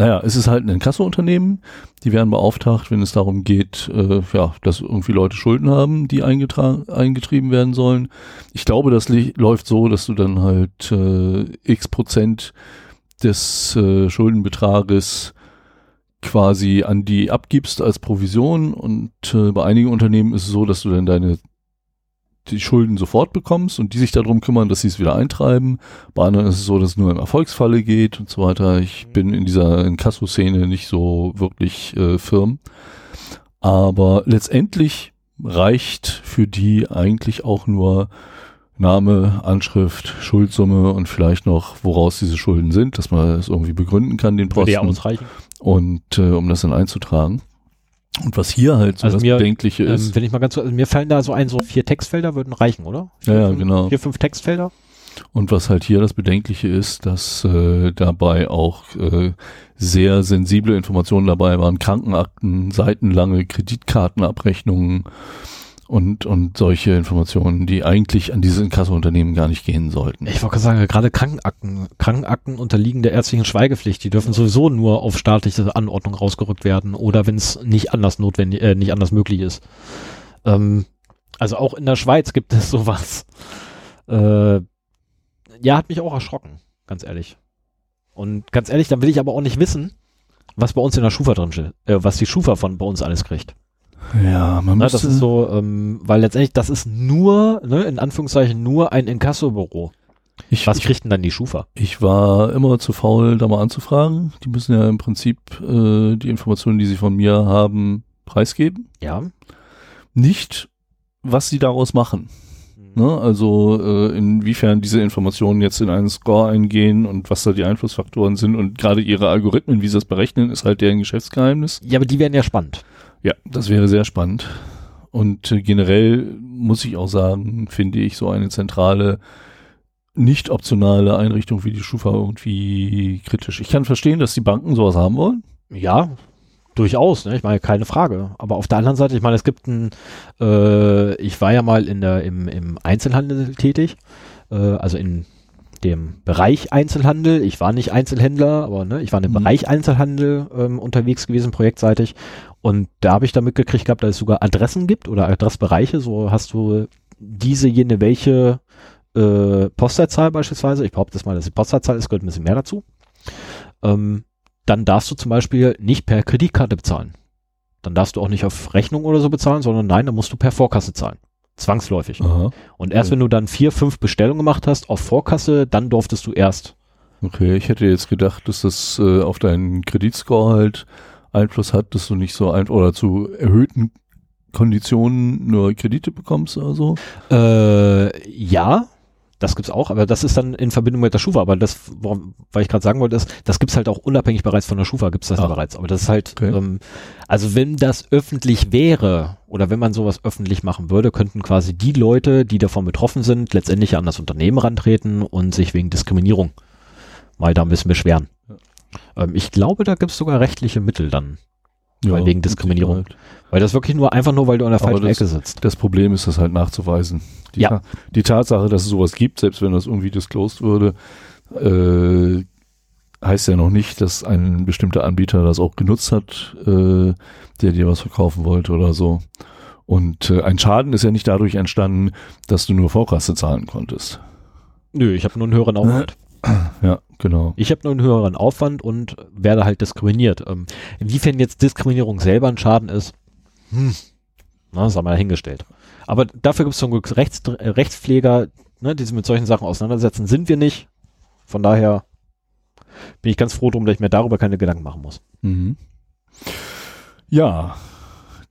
naja, es ist halt ein Inkasso-Unternehmen, die werden beauftragt, wenn es darum geht, äh, ja, dass irgendwie Leute Schulden haben, die eingetrieben werden sollen. Ich glaube, das läuft so, dass du dann halt äh, x Prozent des äh, Schuldenbetrages quasi an die abgibst als Provision und äh, bei einigen Unternehmen ist es so, dass du dann deine die Schulden sofort bekommst und die sich darum kümmern, dass sie es wieder eintreiben. Bei anderen ist es so, dass es nur im Erfolgsfalle geht und so weiter. Ich mhm. bin in dieser Inkasso-Szene nicht so wirklich äh, firm. Aber letztendlich reicht für die eigentlich auch nur Name, Anschrift, Schuldsumme und vielleicht noch, woraus diese Schulden sind, dass man es irgendwie begründen kann, den Posten. Würde ja ausreichen. Und äh, um das dann einzutragen. Und was hier halt so also das mir, Bedenkliche ähm, ist. Wenn ich mal ganz, also mir fallen da so ein, so vier Textfelder würden reichen, oder? Vier, ja, ja, genau. Vier, fünf Textfelder. Und was halt hier das Bedenkliche ist, dass äh, dabei auch äh, sehr sensible Informationen dabei waren, Krankenakten, seitenlange Kreditkartenabrechnungen, und, und solche Informationen, die eigentlich an diese Inkassounternehmen gar nicht gehen sollten. Ich wollte sagen, gerade Krankenakten, Krankenakten unterliegen der ärztlichen Schweigepflicht. Die dürfen sowieso nur auf staatliche Anordnung rausgerückt werden oder wenn es nicht anders notwendig, äh, nicht anders möglich ist. Ähm, also auch in der Schweiz gibt es sowas. Äh, ja, hat mich auch erschrocken, ganz ehrlich. Und ganz ehrlich, dann will ich aber auch nicht wissen, was bei uns in der Schufa drin steht, äh, was die Schufa von bei uns alles kriegt. Ja, man ne, müsste... Das ist so, ähm, weil letztendlich, das ist nur, ne, in Anführungszeichen, nur ein Inkassobüro. Ich, Was kriegt denn dann die Schufa? Ich war immer zu faul, da mal anzufragen. Die müssen ja im Prinzip äh, die Informationen, die sie von mir haben, preisgeben. Ja. Nicht, was sie daraus machen. Mhm. Ne? Also äh, inwiefern diese Informationen jetzt in einen Score eingehen und was da die Einflussfaktoren sind und gerade ihre Algorithmen, wie sie das berechnen, ist halt deren Geschäftsgeheimnis. Ja, aber die werden ja spannend. Ja, das wäre sehr spannend. Und äh, generell muss ich auch sagen, finde ich so eine zentrale, nicht optionale Einrichtung wie die Schufa irgendwie kritisch. Ich kann verstehen, dass die Banken sowas haben wollen. Ja, durchaus, ne? Ich meine, keine Frage. Aber auf der anderen Seite, ich meine, es gibt ein, äh, ich war ja mal in der, im, im Einzelhandel tätig, äh, also in dem Bereich Einzelhandel. Ich war nicht Einzelhändler, aber ne, ich war im mhm. Bereich Einzelhandel ähm, unterwegs gewesen, projektseitig. Und da habe ich da mitgekriegt gehabt, dass es sogar Adressen gibt oder Adressbereiche. So hast du diese, jene, welche äh, Postleitzahl beispielsweise. Ich behaupte das mal, dass die Postleitzahl ist, gehört ein bisschen mehr dazu. Ähm, dann darfst du zum Beispiel nicht per Kreditkarte bezahlen. Dann darfst du auch nicht auf Rechnung oder so bezahlen, sondern nein, dann musst du per Vorkasse zahlen. Zwangsläufig. Aha. Und erst Ja. wenn du dann vier, fünf Bestellungen gemacht hast auf Vorkasse, dann durftest du erst. Okay, ich hätte jetzt gedacht, dass das äh, auf deinen Kreditscore halt Einfluss hat, dass du nicht so ein oder zu erhöhten Konditionen nur Kredite bekommst oder so. Äh, ja, das gibt's auch, aber das ist dann in Verbindung mit der Schufa. Aber das, worum, weil ich gerade sagen wollte, ist, das gibt's halt auch unabhängig bereits von der Schufa, gibt's das Ah. bereits. Aber das ist halt, Okay. ähm, also wenn das öffentlich wäre oder wenn man sowas öffentlich machen würde, könnten quasi die Leute, die davon betroffen sind, letztendlich an das Unternehmen rantreten und sich wegen Diskriminierung mal da ein bisschen beschweren. Ähm, ich glaube, da gibt's sogar rechtliche Mittel dann. Weil wegen Diskriminierung. Weil das wirklich nur einfach nur, weil du an der falschen das- Ecke sitzt. Das Problem ist, das halt nachzuweisen. Die, Ja. Die Tatsache, dass es sowas gibt, selbst wenn das irgendwie disclosed würde, äh, heißt ja noch nicht, dass ein bestimmter Anbieter das auch genutzt hat, äh, der dir was verkaufen wollte oder so. Und äh, ein Schaden ist ja nicht dadurch entstanden, dass du nur Vorkasse zahlen konntest. Nö, ich habe nur einen höheren Aufwand. Ja, genau. Ich habe nur einen höheren Aufwand und werde halt diskriminiert. Ähm, inwiefern jetzt Diskriminierung selber ein Schaden ist, hm, na, das haben wir dahingestellt. Aber dafür gibt es zum Glück Rechts, äh, Rechtspfleger, ne, die sich mit solchen Sachen auseinandersetzen, sind wir nicht. Von daher bin ich ganz froh drum, dass ich mir darüber keine Gedanken machen muss. Mhm. Ja,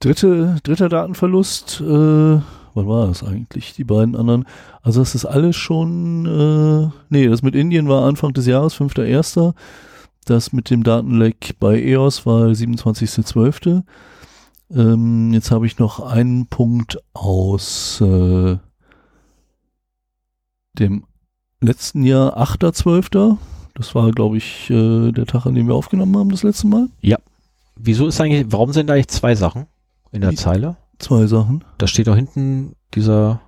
dritte, dritter Datenverlust, äh, wann war das eigentlich, die beiden anderen? Also das ist alles schon, äh, nee, das mit Indien war Anfang des Jahres, 5.1. Das mit dem Datenleck bei EOS war 27.12. Ähm, jetzt habe ich noch einen Punkt aus äh, dem letzten Jahr, 8.12. Das war, glaube ich, äh, der Tag, an dem wir aufgenommen haben, das letzte Mal. Wieso ist eigentlich, warum sind da eigentlich zwei Sachen in der Zeile? Zwei Sachen. Da steht doch hinten dieser,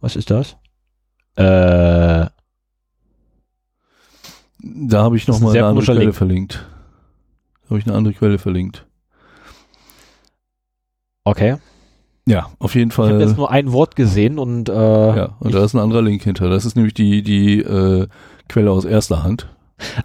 was ist das? Äh, Da habe ich nochmal eine andere Quelle Link. verlinkt. Da habe ich eine andere Quelle verlinkt. okay. Ja, auf jeden Ich habe Fall. jetzt nur ein Wort gesehen und äh, Ja, und da ist ein anderer Link hinter. Das ist nämlich die, die äh, Quelle aus erster Hand.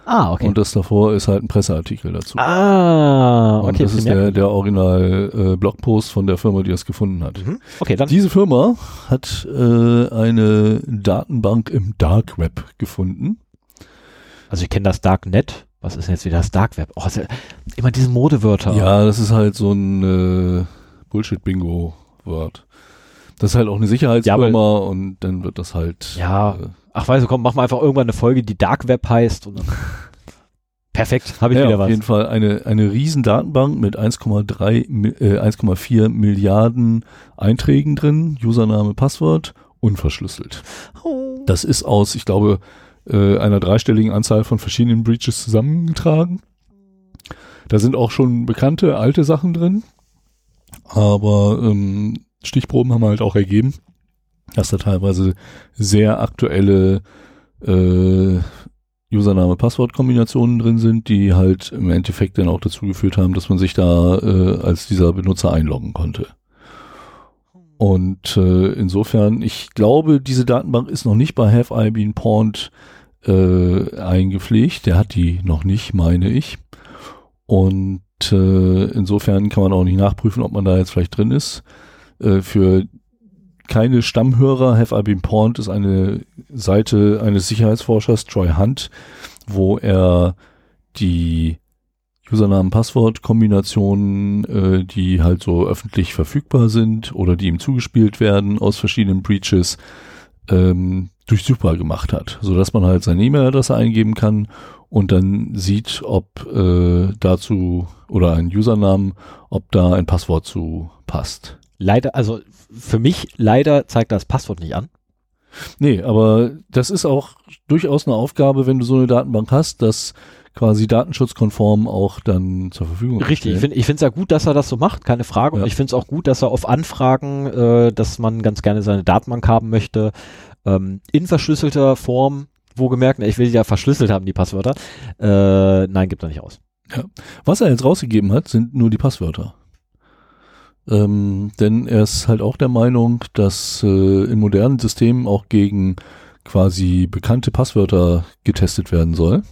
Ah, okay. Und das davor ist halt ein Presseartikel dazu. ah, und okay. das ist der, der Original äh, Blogpost von der Firma, die das gefunden hat. Mhm. Okay, dann Diese Firma hat äh, eine Datenbank im Dark Web gefunden. Also ich kenne das Darknet. Was ist denn jetzt wieder das Dark Web? Oh, ja immer diese Modewörter. Ja, das ist halt so ein äh, Bullshit-Bingo-Wort. Das ist halt auch eine Sicherheitsfirma Ja, und dann wird das halt. Ja. äh, Ach, weißt du, komm, mach mal einfach irgendwann eine Folge, die Dark Web heißt. Und dann Perfekt, habe ich ja, wieder auf was. jeden Fall eine, eine riesen Datenbank mit 1,3, Mi- äh, 1,4 Milliarden Einträgen drin, Username, Passwort, unverschlüsselt. Oh. Das ist aus, ich glaube, äh, einer dreistelligen Anzahl von verschiedenen Breaches zusammengetragen. Da sind auch schon bekannte alte Sachen drin, aber ähm, Stichproben haben halt auch ergeben, dass da teilweise sehr aktuelle äh, Username-Passwort-Kombinationen drin sind, die halt im Endeffekt dann auch dazu geführt haben, dass man sich da äh, als dieser Benutzer einloggen konnte. Und äh, insofern, ich glaube, diese Datenbank ist noch nicht bei Have I Been Pawned äh, eingepflegt. Der hat die noch nicht, meine ich. Und äh, insofern kann man auch nicht nachprüfen, ob man da jetzt vielleicht drin ist. Äh, für keine Stammhörer, Have I Been Pawned ist eine Seite eines Sicherheitsforschers, Troy Hunt, wo er die Usernamen-Passwort-Kombinationen, äh, die halt so öffentlich verfügbar sind oder die ihm zugespielt werden aus verschiedenen Breaches, ähm, durchsuchbar gemacht hat, so dass man halt seine E-Mail-Adresse eingeben kann und dann sieht, ob äh, dazu oder ein Usernamen, ob da ein Passwort zu passt. Leider, also für mich leider zeigt das Passwort nicht an. Nee, aber das ist auch durchaus eine Aufgabe, wenn du so eine Datenbank hast, das quasi datenschutzkonform auch dann zur Verfügung zu Richtig, ich stellen. finde ich finde es ja gut, dass er das so macht, keine Frage. Ja. Und ich finde es auch gut, dass er auf Anfragen, äh, dass man ganz gerne seine Datenbank haben möchte, ähm, in verschlüsselter Form, wo gemerkt, ich will die ja verschlüsselt haben, die Passwörter. Äh, nein, gibt er nicht aus. Was er jetzt rausgegeben hat, sind nur die Passwörter. Ähm, denn er ist halt auch der Meinung, dass äh, in modernen Systemen auch gegen quasi bekannte Passwörter getestet werden soll.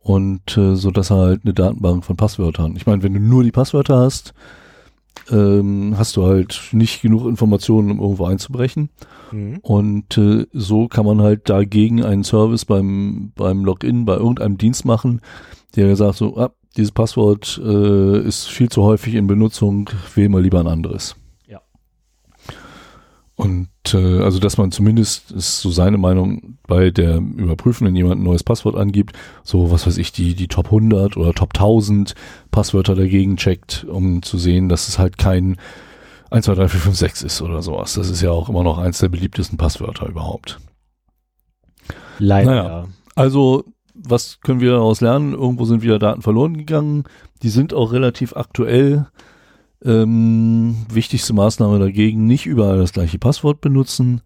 Und äh, so dass er halt eine Datenbank von Passwörtern. Ich meine, wenn du nur die Passwörter hast, ähm, hast du halt nicht genug Informationen, um irgendwo einzubrechen. Und äh, so kann man halt dagegen einen Service beim, beim Login bei irgendeinem Dienst machen, der sagt so, ah, dieses Passwort äh, ist viel zu häufig in Benutzung, wähl mal lieber ein anderes. Ja. Und äh, also, dass man zumindest, ist so seine Meinung, bei der Überprüfen, wenn jemand ein neues Passwort angibt, so was weiß ich, die, die Top 100 oder Top 1000 Passwörter dagegen checkt, um zu sehen, dass es halt kein 1, 2, 3, 4, 5, 6 ist oder sowas. Das ist ja auch immer noch eins der beliebtesten Passwörter überhaupt. Leider. Naja. ja. Also, was können wir daraus lernen? Irgendwo sind wieder Daten verloren gegangen. Die sind auch relativ aktuell. Ähm, wichtigste Maßnahme dagegen, nicht überall das gleiche Passwort benutzen,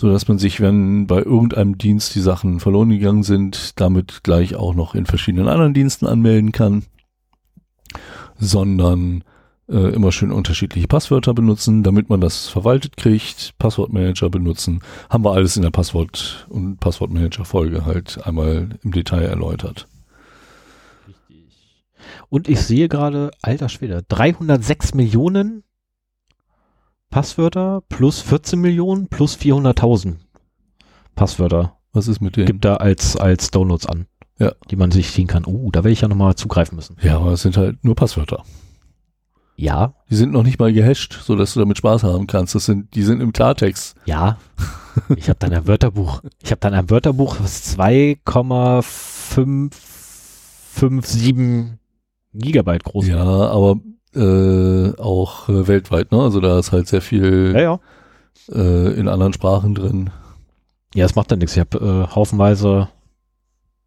so dass man sich, wenn bei irgendeinem Dienst die Sachen verloren gegangen sind, damit gleich auch noch in verschiedenen anderen Diensten anmelden kann, sondern äh, immer schön unterschiedliche Passwörter benutzen, damit man das verwaltet kriegt, Passwortmanager benutzen, haben wir alles in der Passwort- und Passwortmanager-Folge halt einmal im Detail erläutert. Richtig. Und ich sehe gerade, alter Schwede, 306 Millionen Passwörter plus 14 Millionen plus 400.000 Passwörter Was ist mit dem? gibt da als, als Downloads an. Ja. Die man sich ziehen kann. Oh, da werde ich ja nochmal zugreifen müssen. Ja, aber es sind halt nur Passwörter. Ja, Die sind noch nicht mal gehasht, so dass du damit Spaß haben kannst. Das sind, die sind im Klartext. ja. Ich habe dann ein Wörterbuch. Ich habe dann ein Wörterbuch, was 2,557 Gigabyte groß Ja, aber äh, auch äh, weltweit, ne? Also da ist halt sehr viel ja, ja. äh, in anderen Sprachen drin. Ja, das macht dann nichts. Ich habe äh, haufenweise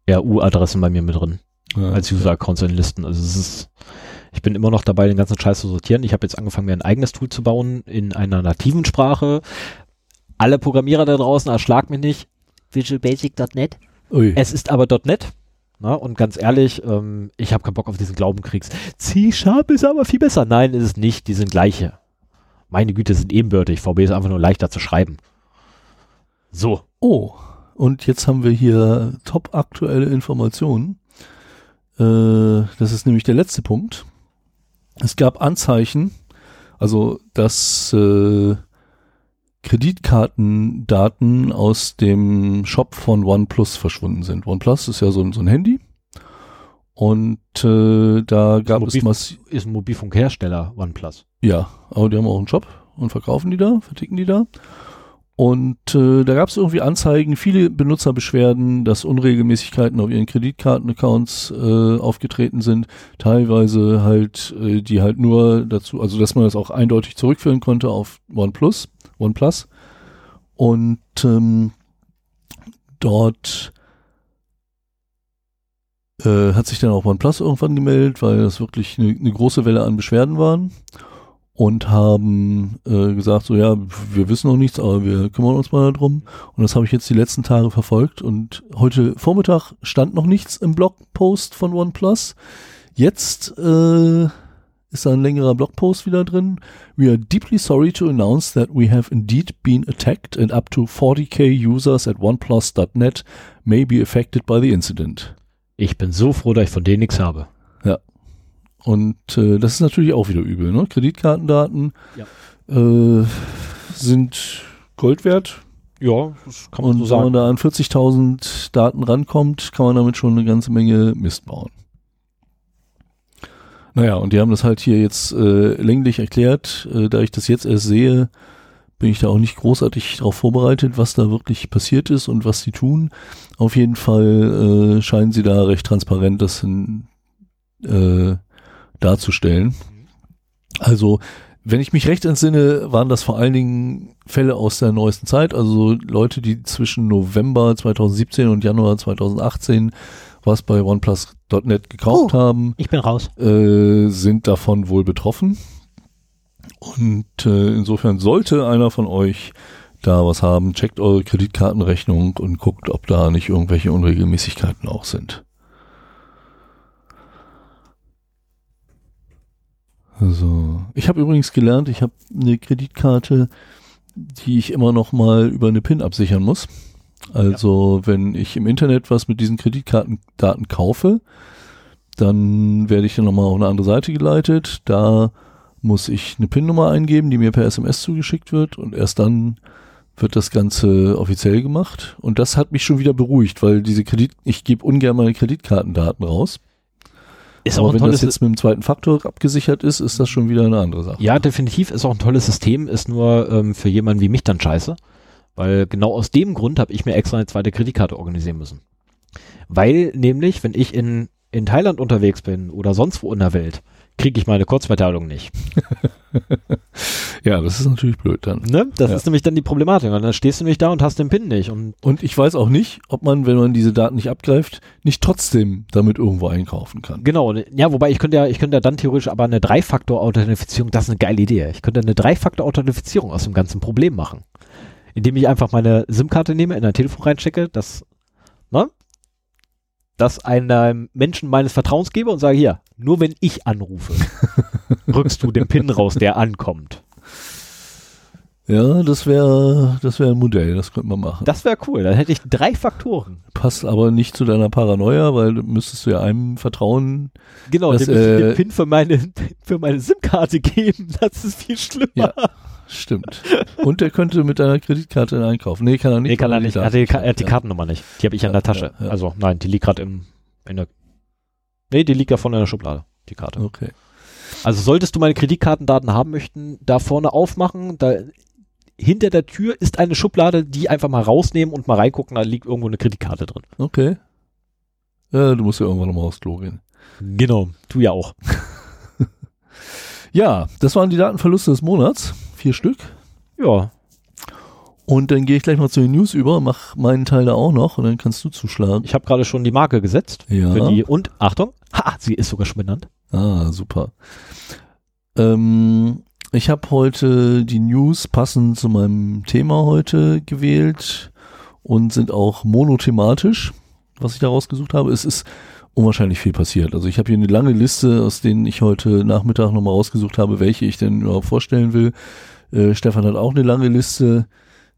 RU-Adressen bei mir mit drin. Ja, als User-Accounts in Listen. Also es ist, ich bin immer noch dabei, den ganzen Scheiß zu sortieren. Ich habe jetzt angefangen, mir ein eigenes Tool zu bauen in einer nativen Sprache. Alle Programmierer da draußen, erschlag mich nicht. VisualBasic.net. Es ist aber .net. Na, und ganz ehrlich, ähm, ich habe keinen Bock auf diesen Glaubenkriegs. C-Sharp ist aber viel besser. Nein, ist es nicht. Die sind gleiche. Meine Güte, sind ebenbürtig. VB ist einfach nur leichter zu schreiben. So. Oh, und jetzt haben wir hier top aktuelle Informationen. Äh, das ist nämlich der letzte Punkt. Es gab Anzeichen, also dass äh, Kreditkartendaten aus dem Shop von OnePlus verschwunden sind. OnePlus ist ja so, ein- so ein Handy. Und äh, da gab es Mobil- massiv. Ist ein Mobilfunkhersteller, OnePlus. Ja, aber die haben auch einen Shop und verkaufen die da, verticken die da. Und äh, da gab es irgendwie Anzeigen, viele Benutzerbeschwerden, dass Unregelmäßigkeiten auf ihren Kreditkartenaccounts äh, aufgetreten sind. Teilweise halt, äh, die halt nur dazu, also dass man das auch eindeutig zurückführen konnte auf OnePlus, OnePlus. Und ähm, dort äh, hat sich dann auch OnePlus irgendwann gemeldet, weil das wirklich eine, eine große Welle an Beschwerden waren und haben äh, gesagt, so ja, wir wissen noch nichts, aber wir kümmern uns mal darum. Und das habe ich jetzt die letzten Tage verfolgt und heute Vormittag stand noch nichts im Blogpost von OnePlus. Jetzt äh, ist da ein längerer Blogpost wieder drin. We are deeply sorry to announce that we have indeed been attacked and up to 40k users at oneplus.net may be affected by the incident. Ich bin so froh, dass ich von denen nichts habe. Und äh, das ist natürlich auch wieder übel. Ne? Kreditkartendaten Ja. äh, sind Gold wert. Ja, das kann Und wenn man da an 40.000 Daten rankommt, kann man damit schon eine ganze Menge Mist bauen. Naja, und die haben das halt hier jetzt äh, länglich erklärt. Äh, da ich das jetzt erst sehe, bin ich da auch nicht großartig darauf vorbereitet, was da wirklich passiert ist und was sie tun. Auf jeden Fall äh, scheinen sie da recht transparent das in, äh, darzustellen. Also, wenn ich mich recht entsinne, waren das vor allen Dingen Fälle aus der neuesten Zeit, also Leute, die zwischen November 2017 und Januar 2018 was bei OnePlus.net gekauft Oh. haben, Ich bin raus. äh, sind davon wohl betroffen. Und äh, insofern sollte einer von euch da was haben, checkt eure Kreditkartenrechnung und guckt, ob da nicht irgendwelche Unregelmäßigkeiten auch sind. So, ich habe übrigens gelernt, ich habe eine Kreditkarte, die ich immer noch mal über eine PIN absichern muss. Also, wenn ich im Internet was mit diesen Kreditkartendaten kaufe, dann werde ich dann nochmal auf eine andere Seite geleitet. Da muss ich eine PIN-Nummer eingeben, die mir per SMS zugeschickt wird und erst dann wird das Ganze offiziell gemacht. Und das hat mich schon wieder beruhigt, weil diese Kredit, ich gebe ungern meine Kreditkartendaten raus. Ist Aber auch ein wenn tolles das jetzt mit dem zweiten Faktor abgesichert ist, ist das schon wieder eine andere Sache. Ja, definitiv ist auch ein tolles System, ist nur ähm, für jemanden wie mich dann scheiße. Weil genau aus dem Grund habe ich mir extra eine zweite Kreditkarte organisieren müssen. Weil nämlich, wenn ich in, in Thailand unterwegs bin oder sonst wo in der Welt, kriege ich meine Kurzverteilung nicht. Ja, das ist natürlich blöd dann. Ne? Das Ja. ist nämlich dann die Problematik. Und dann stehst du nämlich da und hast den PIN nicht. Und Und ich weiß auch nicht, ob man, wenn man diese Daten nicht abgreift, nicht trotzdem damit irgendwo einkaufen kann. genau, ja, wobei ich könnte ja, ich könnte ja dann theoretisch aber eine Drei-Faktor-Authentifizierung, das ist eine geile Idee. Ich könnte eine Drei-Faktor-Authentifizierung aus dem ganzen Problem machen. Indem ich einfach meine SIM-Karte nehme, in ein Telefon reinstecke, das? Das einem Menschen meines Vertrauens gebe und sage, hier, nur wenn ich anrufe, rückst du den PIN raus, der ankommt. Ja, das wäre das wäre ein Modell, das könnte man machen. Das wäre cool, dann hätte ich drei Faktoren. passt aber nicht zu deiner Paranoia, weil du müsstest du ja einem vertrauen. Genau, Das, dem äh, den PIN für meine, für meine SIM-Karte geben. Das ist viel schlimmer. Ja. Stimmt. Und der könnte mit deiner Kreditkarte einkaufen. Nee, kann er nicht. Nee, kann er nicht. Er hat die, er hat die ja. Kartennummer nicht. Die habe ich in der Tasche. ja, ja. Also nein, die liegt gerade im in der Nee, die liegt da vorne in der Schublade, die Karte. Okay. Also solltest du meine Kreditkartendaten haben möchten, da vorne aufmachen, da hinter der Tür ist eine Schublade, die einfach mal rausnehmen und mal reingucken, da liegt irgendwo eine Kreditkarte drin. Okay. Ja, du musst ja irgendwann nochmal aufs Klo gehen. Genau, du ja auch. Ja, das waren die Datenverluste des Monats. Vier Stück. Ja. Und dann gehe ich gleich mal zu den News über, mach meinen Teil da auch noch und dann kannst du zuschlagen. Ich habe gerade schon die Marke gesetzt. Ja. Die, und Achtung, ha, sie ist sogar schon benannt. Ah, super. Ähm, ich habe heute die News passend zu meinem Thema heute gewählt und sind auch monothematisch, was ich da rausgesucht habe. Es ist unwahrscheinlich viel passiert. Also ich habe hier eine lange Liste, aus denen ich heute Nachmittag nochmal rausgesucht habe, welche ich denn überhaupt vorstellen will. Äh, Stefan hat auch eine lange Liste,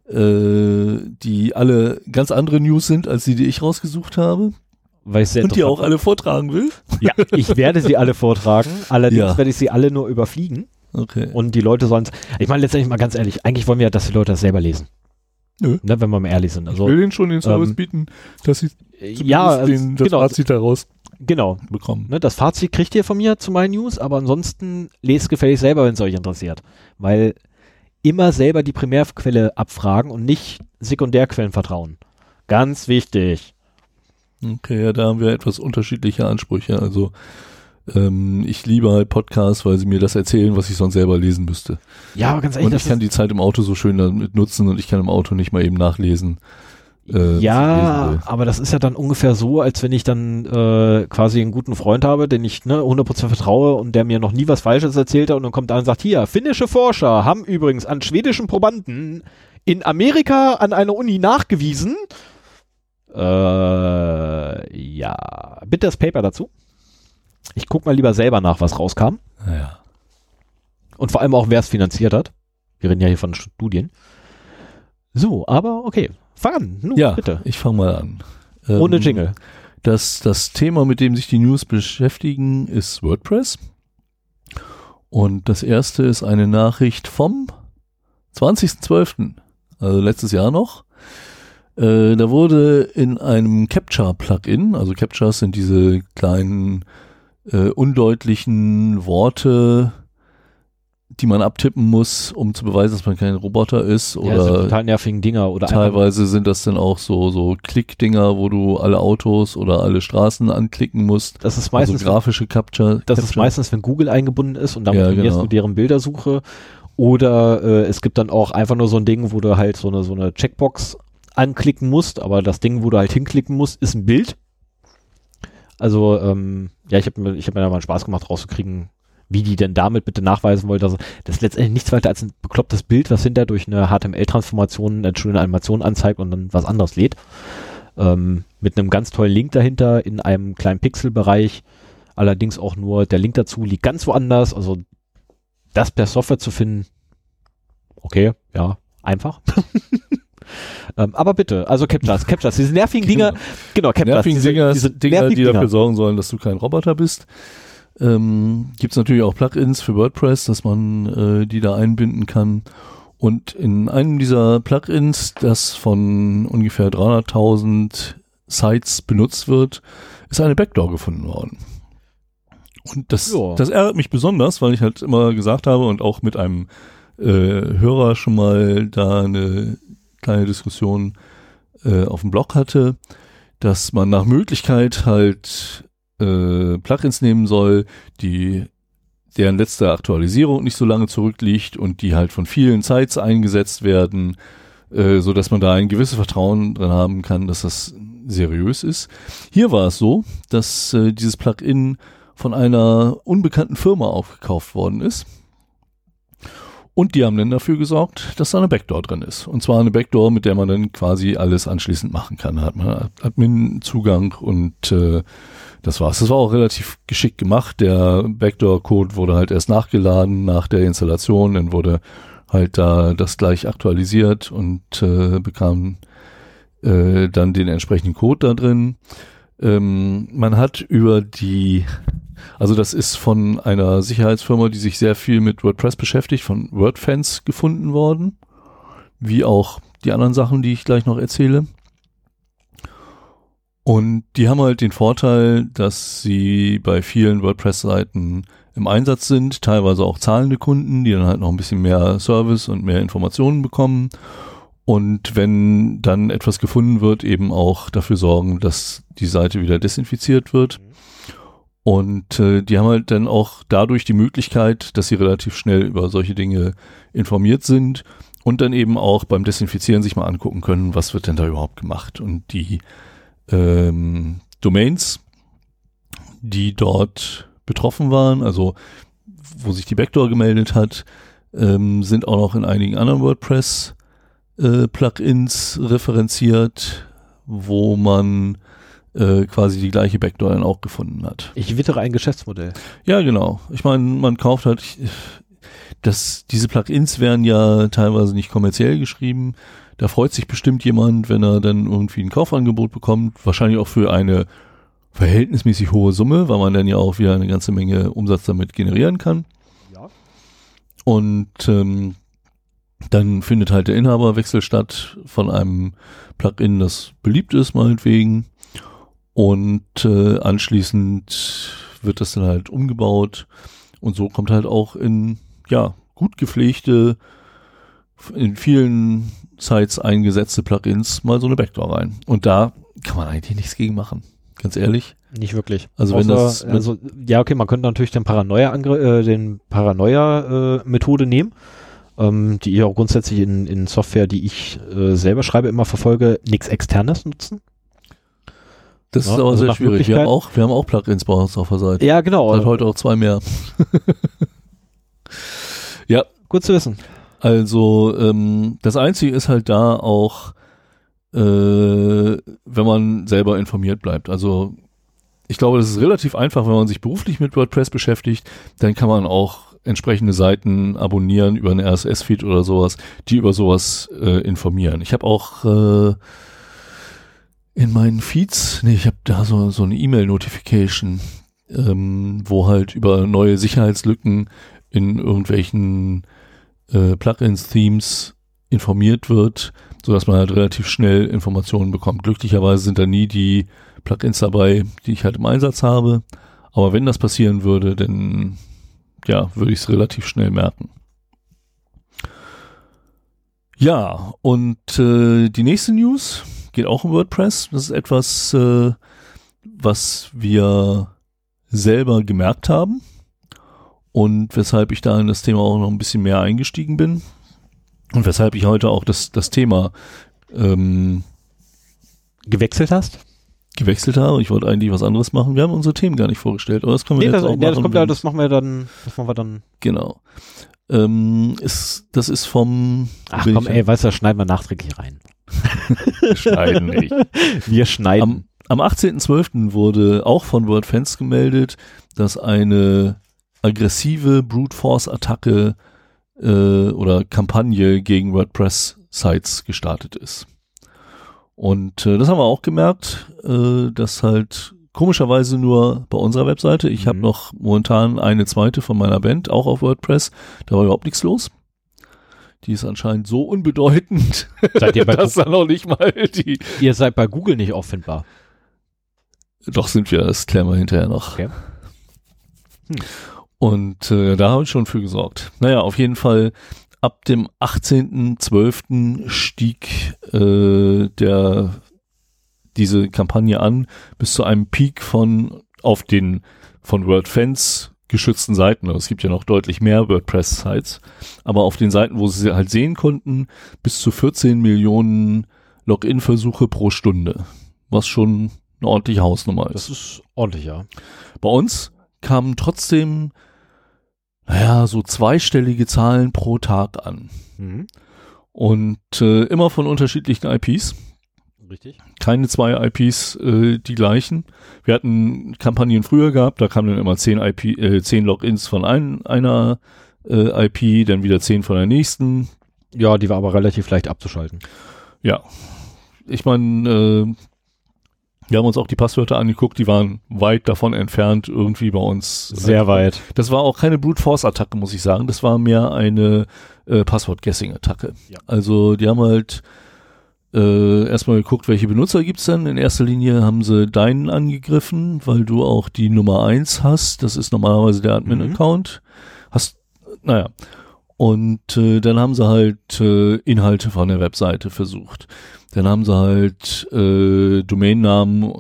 äh, die alle ganz andere News sind, als die, die ich rausgesucht habe. Weil ich sehr Und die auch alle vortragen will. Ja, ich werde sie alle vortragen. Allerdings Ja. werde ich sie alle nur überfliegen. Okay. Und die Leute sollen Ich meine, letztendlich mal ganz ehrlich, eigentlich wollen wir ja, dass die Leute das selber lesen. Nö. Ne, wenn wir mal ehrlich sind. ich Also, will denen schon den Service ähm, bieten, dass sie ja, zumindest also, den, das genau, Fazit daraus genau. bekommen. Ne, das Fazit kriegt ihr von mir zu meinen News, aber ansonsten lest gefällig selber, wenn es euch interessiert. Weil immer selber die Primärquelle abfragen und nicht Sekundärquellen vertrauen. Ganz wichtig. Okay, ja, da haben wir etwas unterschiedliche Ansprüche. Also ähm, ich liebe halt Podcasts, weil sie mir das erzählen, was ich sonst selber lesen müsste. Ja, aber ganz ehrlich, Und ich kann die Zeit im Auto so schön damit nutzen und ich kann im Auto nicht mal eben nachlesen. äh, ja, aber das ist ja dann ungefähr so, als wenn ich dann äh, quasi einen guten Freund habe, den ich ne, 100% vertraue und der mir noch nie was Falsches erzählt hat und dann kommt einer und sagt, hier, finnische Forscher haben übrigens an schwedischen Probanden in Amerika an einer Uni nachgewiesen. Äh, ja, bitte das Paper dazu. Ich guck mal lieber selber nach, was rauskam Naja. und vor allem auch, wer es finanziert hat. Wir reden ja hier von Studien. So, aber okay, fang an, nun, Ja, bitte. ich fange mal an. Ähm, Ohne Jingle. Das, das Thema, mit dem sich die News beschäftigen, ist WordPress. Und das erste ist eine Nachricht vom 20.12., also letztes Jahr noch. Äh, da wurde in einem Captcha-Plugin, also Captchas sind diese kleinen äh, undeutlichen Worte, die man abtippen muss, um zu beweisen, dass man kein Roboter ist Ja, das sind oder total nervigen Dinger oder Teilweise sind das dann auch so, so Klickdinger, wo du alle Autos oder alle Straßen anklicken musst. Das ist Also meistens, grafische Capture. das ist Capture. meistens, wenn Google eingebunden ist und damit Ja, trainierst genau. du deren Bildersuche. Oder äh, es gibt dann auch einfach nur so ein Ding, wo du halt so eine, so eine Checkbox anklicken musst, aber das Ding, wo du halt hinklicken musst, ist ein Bild. Also, ähm, ja, ich habe mir, ich hab mir da mal Spaß gemacht, rauszukriegen, wie die denn damit bitte nachweisen wollen. dass das ist letztendlich nichts weiter als ein beklopptes Bild, was hinter durch eine HTML-Transformation eine schöne Animation anzeigt und dann was anderes lädt. Ähm, mit einem ganz tollen Link dahinter in einem kleinen Pixelbereich. Allerdings auch nur der Link dazu liegt ganz woanders. Also das per Software zu finden, okay, ja, einfach. ähm, aber bitte, also Captchas, Captchas, diese nervigen Dinger, genau, Captchas, nervigen diese, Dinger, diese Dinger die nervigen dafür sorgen sollen, dass du kein Roboter bist. Ähm, Gibt es natürlich auch Plugins für WordPress, dass man äh, die da einbinden kann. Und in einem dieser Plugins, das von ungefähr 300.000 Sites benutzt wird, ist eine Backdoor gefunden worden. Und das, Ja. das ärgert mich besonders, weil ich halt immer gesagt habe und auch mit einem äh, Hörer schon mal da eine kleine Diskussion äh, auf dem Blog hatte, dass man nach Möglichkeit halt äh, Plugins nehmen soll, die deren letzte Aktualisierung nicht so lange zurückliegt und die halt von vielen Sites eingesetzt werden, äh, so dass man da ein gewisses Vertrauen drin haben kann, dass das seriös ist. Hier war es so, dass äh, dieses Plugin von einer unbekannten Firma aufgekauft worden ist. Und die haben dann dafür gesorgt, dass da eine Backdoor drin ist. Und zwar eine Backdoor, mit der man dann quasi alles anschließend machen kann. Da hat man Admin-Zugang und äh, das war's. Das war auch relativ geschickt gemacht. Der Backdoor-Code wurde halt erst nachgeladen nach der Installation. Dann wurde halt da das gleich aktualisiert und äh, bekam äh, dann den entsprechenden Code da drin. Ähm, man hat über die, also das ist von einer Sicherheitsfirma, die sich sehr viel mit WordPress beschäftigt, von WordFans gefunden worden, wie auch die anderen Sachen, die ich gleich noch erzähle. Und die haben halt den Vorteil, dass sie bei vielen WordPress-Seiten im Einsatz sind, teilweise auch zahlende Kunden, die dann halt noch ein bisschen mehr Service und mehr Informationen bekommen. Und wenn dann etwas gefunden wird, eben auch dafür sorgen, dass die Seite wieder desinfiziert wird. Und äh, die haben halt dann auch dadurch die Möglichkeit, dass sie relativ schnell über solche Dinge informiert sind und dann eben auch beim Desinfizieren sich mal angucken können, was wird denn da überhaupt gemacht. Und die ähm, Domains, die dort betroffen waren, also wo sich die Backdoor gemeldet hat, ähm, sind auch noch in einigen anderen WordPress äh, Plugins referenziert, wo man äh, quasi die gleiche Backdoor dann auch gefunden hat. Ich wittere ein Geschäftsmodell. Ja, genau. Ich meine, man kauft halt, das, diese Plugins werden ja teilweise nicht kommerziell geschrieben. Da freut sich bestimmt jemand, wenn er dann irgendwie ein Kaufangebot bekommt, wahrscheinlich auch für eine verhältnismäßig hohe Summe, weil man dann ja auch wieder eine ganze Menge Umsatz damit generieren kann. Ja. Und ähm, dann findet halt der Inhaberwechsel statt von einem Plugin, das beliebt ist, meinetwegen. Und äh, anschließend wird das dann halt umgebaut. Und so kommt halt auch in, ja, gut gepflegte, in vielen Sites eingesetzte Plugins mal so eine Backdoor rein. Und da kann man eigentlich nichts gegen machen. Ganz ehrlich. Nicht wirklich. Also wenn das also, ja, okay, man könnte natürlich den Paranoia, äh, den Paranoia äh, Methode nehmen, ähm, die ich auch grundsätzlich in, in Software, die ich äh, selber schreibe, immer verfolge, nichts externes nutzen. Das Ja, ist aber also sehr schwierig. Wir haben, auch, wir haben auch Plugins bei uns auf der Seite. Ja, genau. Seit heute auch zwei mehr. Gut zu wissen. Also ähm, das Einzige ist halt da auch, äh, wenn man selber informiert bleibt. Also ich glaube, das ist relativ einfach, wenn man sich beruflich mit WordPress beschäftigt, dann kann man auch entsprechende Seiten abonnieren über einen RSS-Feed oder sowas, die über sowas äh, informieren. Ich habe auch äh, in meinen Feeds, nee, ich habe da so, so eine E-Mail-Notification, ähm, wo halt über neue Sicherheitslücken in irgendwelchen äh, Plugins, Themes informiert wird, so dass man halt relativ schnell Informationen bekommt. Glücklicherweise sind da nie die Plugins dabei, die ich halt im Einsatz habe. Aber wenn das passieren würde, dann ja, würde ich es relativ schnell merken. Ja, und äh, die nächste News geht auch um WordPress. Das ist etwas, äh, was wir selber gemerkt haben und weshalb ich da in das Thema auch noch ein bisschen mehr eingestiegen bin und weshalb ich heute auch das, das Thema ähm, Gewechselt hast? Gewechselt habe. Ich wollte eigentlich was anderes machen. Wir haben unsere Themen gar nicht vorgestellt, aber das können wir Nee, jetzt das, auch das machen. kommt ja, das machen wir dann, das machen wir dann. Genau. Ähm, ist, das ist vom Ach komm, ey, weißt du, das schneiden wir nachträglich rein. Schneiden nicht. Wir schneiden. Am, am 18.12. wurde auch von WordFans gemeldet, dass eine aggressive Brute Force Attacke äh, oder Kampagne gegen WordPress Sites gestartet ist. Und äh, das haben wir auch gemerkt, äh, dass halt komischerweise nur bei unserer Webseite, ich habe Mhm. noch momentan eine zweite von meiner Band, auch auf WordPress, da war überhaupt nichts los. Die ist anscheinend so unbedeutend, Seid ihr bei dass da noch nicht mal die, Ihr seid bei Google nicht auffindbar. Doch sind wir, das klären wir hinterher noch. Okay. Hm. Und äh, da habe ich schon für gesorgt. Naja, auf jeden Fall ab dem 18.12. stieg äh, der diese Kampagne an bis zu einem Peak von auf den von WordFans geschützten Seiten. Also Es gibt ja noch deutlich mehr WordPress-Sites, aber auf den Seiten, wo sie halt sehen konnten, bis zu 14 Millionen Login-Versuche pro Stunde, was schon eine ordentliche Hausnummer ist. Das ist ordentlich, ja. Bei uns kamen trotzdem, naja, so zweistellige Zahlen pro Tag an. Mhm. Und äh, immer von unterschiedlichen IPs. Richtig. Keine zwei IPs äh, die gleichen. Wir hatten Kampagnen früher gehabt, da kamen dann immer zehn, IP, äh, zehn Logins von ein, einer äh, IP, dann wieder zehn von der nächsten. Ja, die war aber relativ leicht abzuschalten. Ja. Ich meine, äh, wir haben uns auch die Passwörter angeguckt, die waren weit davon entfernt, irgendwie bei uns Sehr weit. Das war auch keine Brute Force Attacke, muss ich sagen. Das war mehr eine äh, Passwort Guessing Attacke. Ja. Also die haben halt äh, erstmal geguckt, welche Benutzer gibt's denn. In erster Linie haben sie deinen angegriffen, weil du auch die Nummer eins hast. Das ist normalerweise der Admin-Account. Hast, naja. Und äh, dann haben sie halt äh, Inhalte von der Webseite versucht. Dann haben sie halt äh, Domainnamen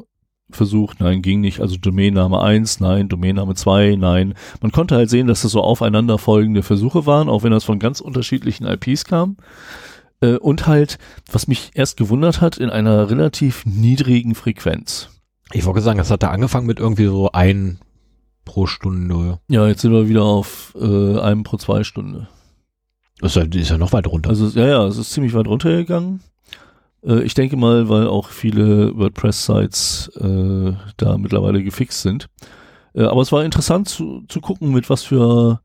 versucht, nein, ging nicht. Also Domainname 1, nein, Domainname 2, nein. Man konnte halt sehen, dass das so aufeinanderfolgende Versuche waren, auch wenn das von ganz unterschiedlichen IPs kam. Äh, und halt, was mich erst gewundert hat, in einer relativ niedrigen Frequenz. Ich wollte sagen, das hat da angefangen mit irgendwie so ein pro Stunde. Ja, jetzt sind wir wieder auf äh, einem pro zwei Stunde. Das ist ja, noch weit runter. Also ja, ja, es ist ziemlich weit runtergegangen. Äh, ich denke mal, weil auch viele WordPress-Sites äh, da mittlerweile gefixt sind. Äh, aber es war interessant zu, zu gucken, mit was für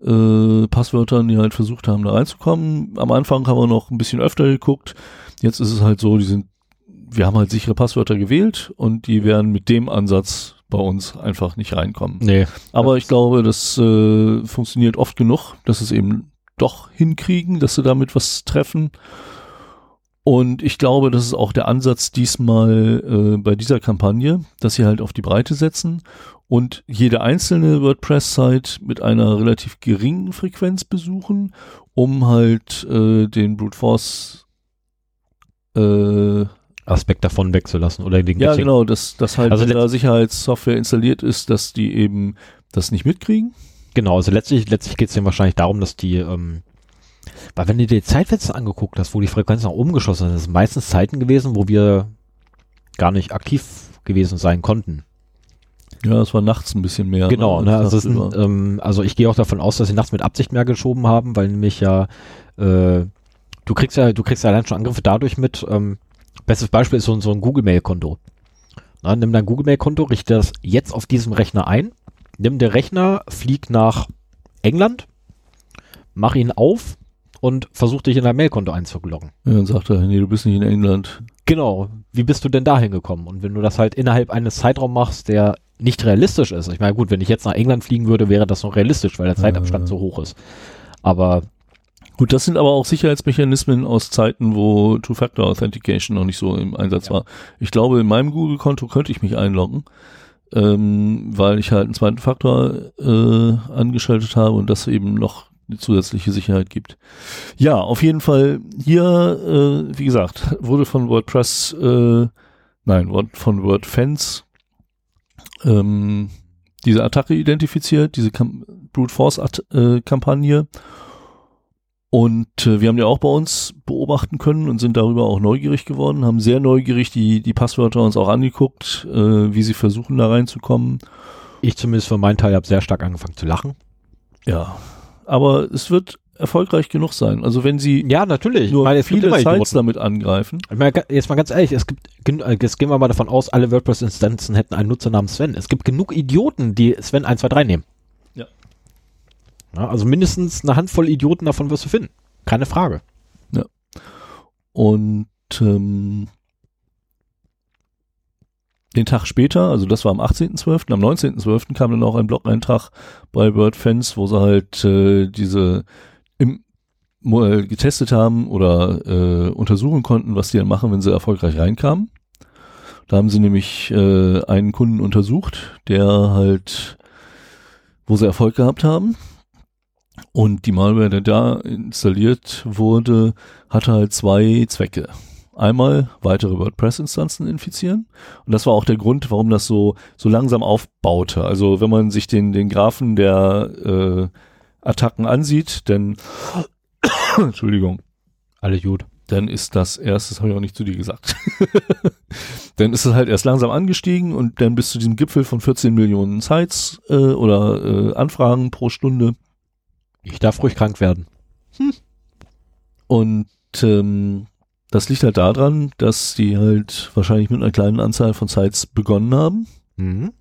äh, Passwörtern die halt versucht haben, da reinzukommen. Am Anfang haben wir noch ein bisschen öfter geguckt. Jetzt ist es halt so, die sind, wir haben halt sichere Passwörter gewählt und die werden mit dem Ansatz bei uns einfach nicht reinkommen. Nee. Aber ich glaube, das äh, funktioniert oft genug, dass es eben doch hinkriegen, dass sie damit was treffen. Und ich glaube, das ist auch der Ansatz diesmal äh, bei dieser Kampagne, dass sie halt auf die Breite setzen und jede einzelne WordPress-Site mit einer relativ geringen Frequenz besuchen, um halt äh, den Brute Force äh, Aspekt davon wegzulassen oder den Ja, genau, dass, dass halt also da Sicherheitssoftware installiert ist, dass die eben das nicht mitkriegen. Genau, also letztlich, letztlich geht es ja wahrscheinlich darum, dass die ähm, weil wenn du dir die Zeitfenster angeguckt hast, wo die Frequenz nach oben geschossen ist, sind meistens Zeiten gewesen, wo wir gar nicht aktiv gewesen sein konnten. Ja, es war nachts ein bisschen mehr. Genau, ne, also, sind, ähm, also ich gehe auch davon aus, dass sie nachts mit Absicht mehr geschoben haben, weil nämlich ja, äh, du kriegst ja, du kriegst ja allein schon Angriffe dadurch mit, ähm, bestes Beispiel ist so, so ein Google-Mail-Konto. Nimm dein Google-Mail-Konto, richte das jetzt auf diesem Rechner ein, nimm den Rechner, flieg nach England, mach ihn auf, und versucht dich in dein Mailkonto einzuloggen. Ja, dann sagt er, nee, du bist nicht in England. Genau. Wie bist du denn da hingekommen? Und wenn du das halt innerhalb eines Zeitraums machst, der nicht realistisch ist. Ich meine, gut, wenn ich jetzt nach England fliegen würde, wäre das noch realistisch, weil der Zeitabstand äh. so hoch ist. Aber Gut, das sind aber auch Sicherheitsmechanismen aus Zeiten, wo Two-Factor-Authentication noch nicht so im Einsatz ja. war. Ich glaube, in meinem Google-Konto könnte ich mich einloggen, ähm, weil ich halt einen zweiten Faktor äh, angeschaltet habe und das eben noch eine zusätzliche Sicherheit gibt. Ja, auf jeden Fall hier, äh, wie gesagt, wurde von WordPress, äh, nein, von WordFans ähm, diese Attacke identifiziert, diese Kam Brute Force äh, Kampagne. Und äh, wir haben die auch bei uns beobachten können und sind darüber auch neugierig geworden, haben sehr neugierig die, die Passwörter uns auch angeguckt, äh, wie sie versuchen da reinzukommen. Ich zumindest für meinen Teil habe sehr stark angefangen zu lachen. Ja, aber es wird erfolgreich genug sein. Also wenn sie ja natürlich nur meine, viele Sites damit angreifen. Ich meine, jetzt mal ganz ehrlich, es gibt äh, jetzt gehen wir mal davon aus, alle WordPress-Instanzen hätten einen Nutzer namens Sven. Es gibt genug Idioten, die Sven 123 nehmen. Ja. ja. Also mindestens eine Handvoll Idioten davon wirst du finden. Keine Frage. Ja. Und ähm, den Tag später, also das war am 18.12., am 19.12. kam dann auch ein Blog-Eintrag bei WordFans, wo sie halt äh, diese im, äh, getestet haben oder äh, untersuchen konnten, was die dann machen, wenn sie erfolgreich reinkamen. Da haben sie nämlich äh, einen Kunden untersucht, der halt, wo sie Erfolg gehabt haben. Und die Malware, der da installiert wurde, hatte halt zwei Zwecke einmal weitere WordPress-Instanzen infizieren. Und das war auch der Grund, warum das so, so langsam aufbaute. Also wenn man sich den, den Graphen der äh, Attacken ansieht, denn Entschuldigung. Alle gut. Dann ist das erst, das habe ich auch nicht zu dir gesagt. dann ist es halt erst langsam angestiegen und dann bis zu diesem Gipfel von 14 Millionen Sites äh, oder äh, Anfragen pro Stunde. Ich darf ruhig krank werden. Hm. Und ähm, das liegt halt daran, dass die halt wahrscheinlich mit einer kleinen Anzahl von Sites begonnen haben mhm.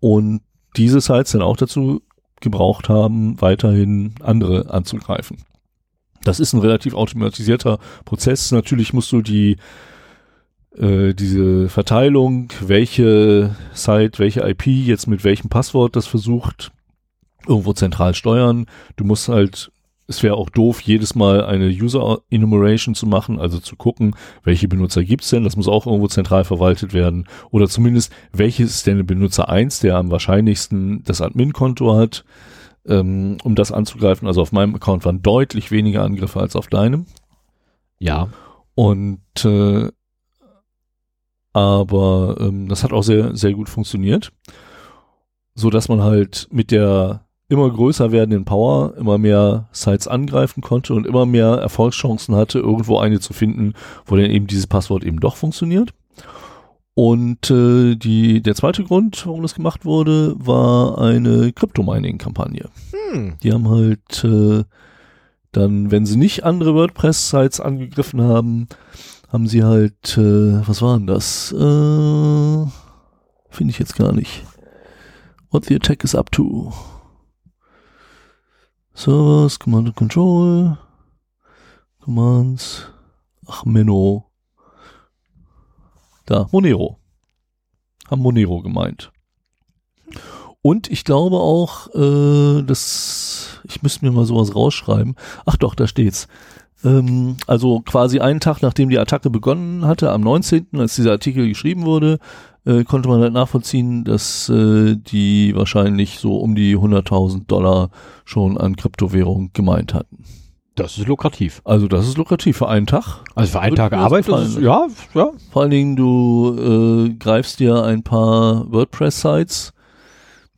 und diese Sites dann auch dazu gebraucht haben, weiterhin andere anzugreifen. Das ist ein relativ automatisierter Prozess. Natürlich musst du die äh, diese Verteilung, welche Site, welche IP jetzt mit welchem Passwort das versucht, irgendwo zentral steuern. Du musst halt es wäre auch doof, jedes Mal eine User Enumeration zu machen, also zu gucken, welche Benutzer gibt's denn, das muss auch irgendwo zentral verwaltet werden. Oder zumindest, welches ist denn der Benutzer 1, der am wahrscheinlichsten das Admin-Konto hat, ähm, um das anzugreifen. Also auf meinem Account waren deutlich weniger Angriffe als auf deinem. Ja. Und äh, Aber ähm, das hat auch sehr, sehr gut funktioniert. So dass man halt mit der immer größer werdenden Power immer mehr Sites angreifen konnte und immer mehr Erfolgschancen hatte, irgendwo eine zu finden, wo dann eben dieses Passwort eben doch funktioniert. Und äh, die, der zweite Grund, warum das gemacht wurde, war eine Crypto-Mining-Kampagne. Hm. Die haben halt äh, dann, wenn sie nicht andere WordPress-Sites angegriffen haben, haben sie halt, äh, was waren das? Äh, Finde ich jetzt gar nicht. What the attack is up to. Servers, Command and Control, Commands, ach Menno. Da, Monero. Haben Monero gemeint. Und ich glaube auch, äh, dass ich müsste mir mal sowas rausschreiben. Ach doch, da steht's. Ähm, also quasi einen Tag, nachdem die Attacke begonnen hatte, am 19., als dieser Artikel geschrieben wurde, äh, konnte man halt nachvollziehen, dass äh, die wahrscheinlich so um die 100.000 Dollar schon an Kryptowährung gemeint hatten. Das ist lukrativ. Also das ist lukrativ für einen Tag. Also für einen Tag Arbeit, ist, ja, ja. Vor allen Dingen, du äh, greifst dir ein paar WordPress-Sites,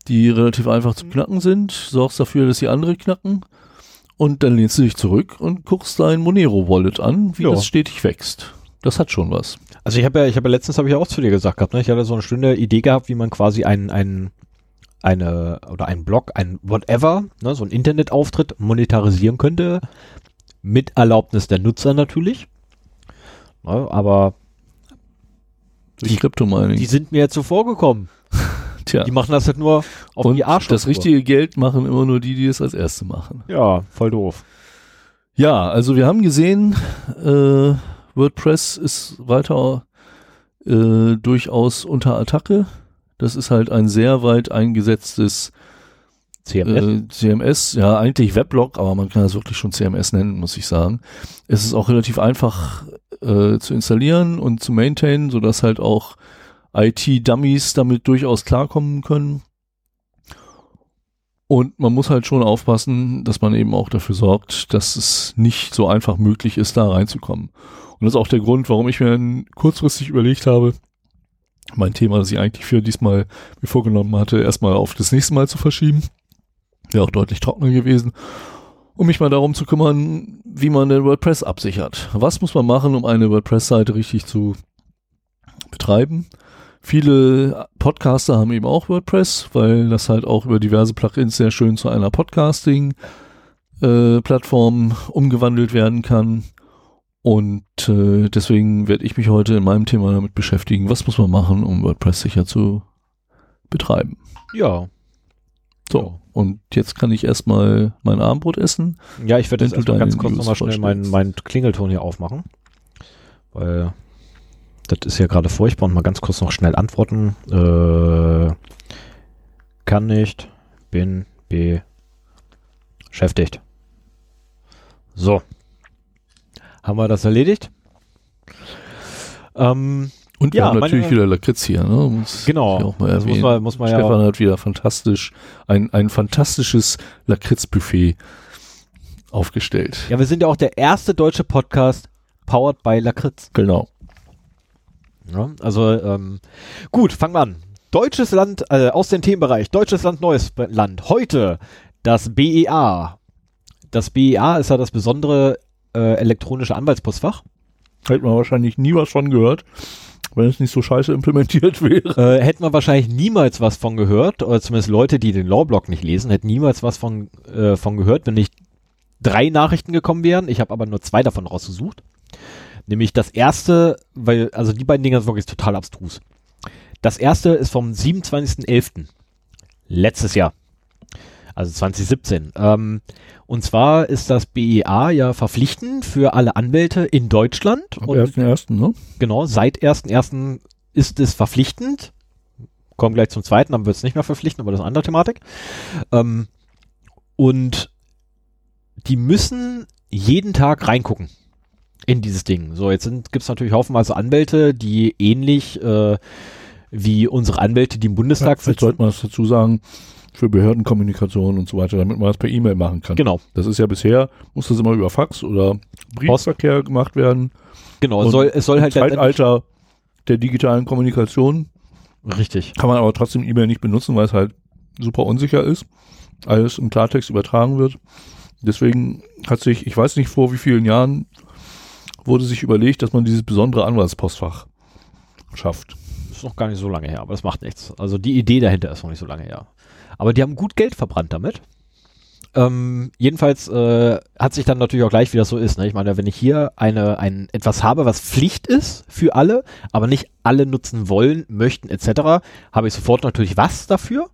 die relativ einfach zu knacken sind, sorgst dafür, dass die andere knacken und dann lehnst du dich zurück und guckst dein Monero-Wallet an, wie Ja. das stetig wächst. Das hat schon was. Also ich habe ja, ich habe ja letztens habe ich ja auch zu dir gesagt gehabt, ne? Ich hatte so eine Stunde Idee gehabt, wie man quasi ein, ein eine oder ein Blog, ein whatever, ne, so ein Internetauftritt monetarisieren könnte mit Erlaubnis der Nutzer natürlich. Ne, aber Durch Die- Crypto-Mining. die sind mir jetzt so vorgekommen. Tja. Die machen das halt nur auf und die Arsch. das richtige Geld machen immer nur die, die es als Erste machen. Ja, voll doof. Ja, also wir haben gesehen, äh, WordPress ist weiter äh, durchaus unter Attacke. Das ist halt ein sehr weit eingesetztes CMS. äh, CMS, ja eigentlich Weblog, aber man kann das wirklich schon CMS nennen, muss ich sagen. Es ist auch relativ einfach äh, zu installieren und zu maintainen, sodass halt auch IT-Dummies damit durchaus klarkommen können. Und man muss halt schon aufpassen, dass man eben auch dafür sorgt, dass es nicht so einfach möglich ist, da reinzukommen. Und das ist auch der Grund, warum ich mir kurzfristig überlegt habe, mein Thema, das ich eigentlich für diesmal mir vorgenommen hatte, erstmal auf das nächste Mal zu verschieben. Wäre auch deutlich trockener gewesen. Um mich mal darum zu kümmern, wie man den WordPress absichert. Was muss man machen, um eine WordPress-Seite richtig zu betreiben? Viele Podcaster haben eben auch WordPress, weil das halt auch über diverse Plugins sehr schön zu einer Podcasting-Plattform umgewandelt werden kann. Und äh, deswegen werde ich mich heute in meinem Thema damit beschäftigen, was muss man machen, um WordPress sicher zu betreiben. ja. So, und jetzt kann ich erstmal mein Abendbrot essen. Ja, ich werde jetzt erstmal ganz kurz nochmal schnell meinen vorstellst. mein Klingelton hier aufmachen. Weil das ist ja gerade furchtbar und mal ganz kurz noch schnell antworten. Äh, kann nicht, bin beschäftigt. So. Haben wir das erledigt? Ähm, Und wir Ja, haben natürlich meine- wieder Lakritz hier. Ne? Muss genau. ich Auch mal das muss erwähnen. man, muss man ja. Stefan hat wieder fantastisch, ein, ein fantastisches Lakritz-Buffet aufgestellt. Ja, wir sind ja auch der erste deutsche Podcast powered by Lakritz. Genau. Ja, also ähm, gut, fangen wir an. Deutsches Land äh, aus dem Themenbereich. Deutsches Land, neues Land. Heute das BEA. Das BEA ist ja das besondere äh, elektronische Anwaltspostfach. Hätte man wahrscheinlich nie was von gehört, wenn es nicht so scheiße implementiert wäre. Äh, hätten wir wahrscheinlich niemals was von gehört, oder zumindest Leute, die den Lawblock nicht lesen, hätten niemals was von, äh, von gehört, wenn nicht drei Nachrichten gekommen wären. Ich habe aber nur zwei davon rausgesucht. Nämlich das erste, weil, also die beiden Dinger sind wirklich total abstrus. Das erste ist vom 27.11. Letztes Jahr. Also 2017. Ähm, und zwar ist das BEA ja verpflichtend für alle Anwälte in Deutschland. Ersten, ersten, ne? genau, seit 1.1. ist es verpflichtend. Kommen gleich zum zweiten, dann wird es nicht mehr verpflichtend, aber das ist eine andere Thematik. Ähm, und die müssen jeden Tag reingucken in dieses Ding. So, jetzt gibt es natürlich haufenweise Anwälte, die ähnlich äh, wie unsere Anwälte, die im Bundestag Vielleicht sitzen. sollte man das dazu sagen, für Behördenkommunikation und so weiter, damit man das per E-Mail machen kann. Genau, Das ist ja bisher, muss das immer über Fax oder Briefverkehr gemacht werden. genau. Es Und soll, es soll Im halt letztendlich- Zeitalter der digitalen Kommunikation. Richtig. Kann man aber trotzdem E-Mail nicht benutzen, weil es halt super unsicher ist. Alles im Klartext übertragen wird. Deswegen hat sich, ich weiß nicht vor wie vielen Jahren, wurde sich überlegt, dass man dieses besondere Anwaltspostfach schafft. Ist noch gar nicht so lange her, aber das macht nichts. Also die Idee dahinter ist noch nicht so lange her. Aber die haben gut Geld verbrannt damit. Ähm, jedenfalls äh, hat sich dann natürlich auch gleich, wie das so ist. Ne? Ich meine, wenn ich hier eine, ein, etwas habe, was Pflicht ist für alle, aber nicht alle nutzen wollen, möchten etc., habe ich sofort natürlich was dafür?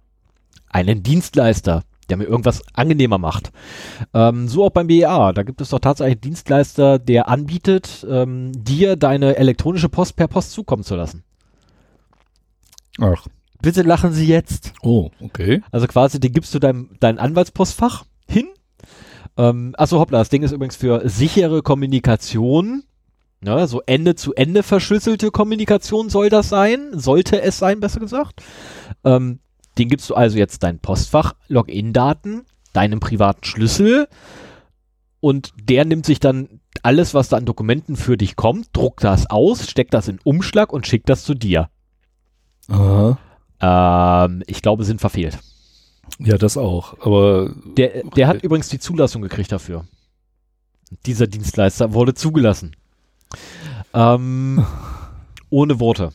Einen Dienstleister, der mir irgendwas angenehmer macht. Ähm, so auch beim BEA. Da gibt es doch tatsächlich einen Dienstleister, der anbietet, ähm, dir deine elektronische Post per Post zukommen zu lassen. Ach. Bitte lachen Sie jetzt. Oh, okay. Also quasi, den gibst du deinem dein Anwaltspostfach hin. Ähm, achso, hoppla, das Ding ist übrigens für sichere Kommunikation. Ne, so Ende zu Ende verschlüsselte Kommunikation soll das sein. Sollte es sein, besser gesagt. Ähm, den gibst du also jetzt dein Postfach, Login-Daten, deinen privaten Schlüssel und der nimmt sich dann alles, was da an Dokumenten für dich kommt, druckt das aus, steckt das in Umschlag und schickt das zu dir. Aha. Ähm, ich glaube, sind verfehlt. Ja, das auch. Aber Der, der hat übrigens die Zulassung gekriegt dafür. Dieser Dienstleister wurde zugelassen. Ähm, ohne Worte.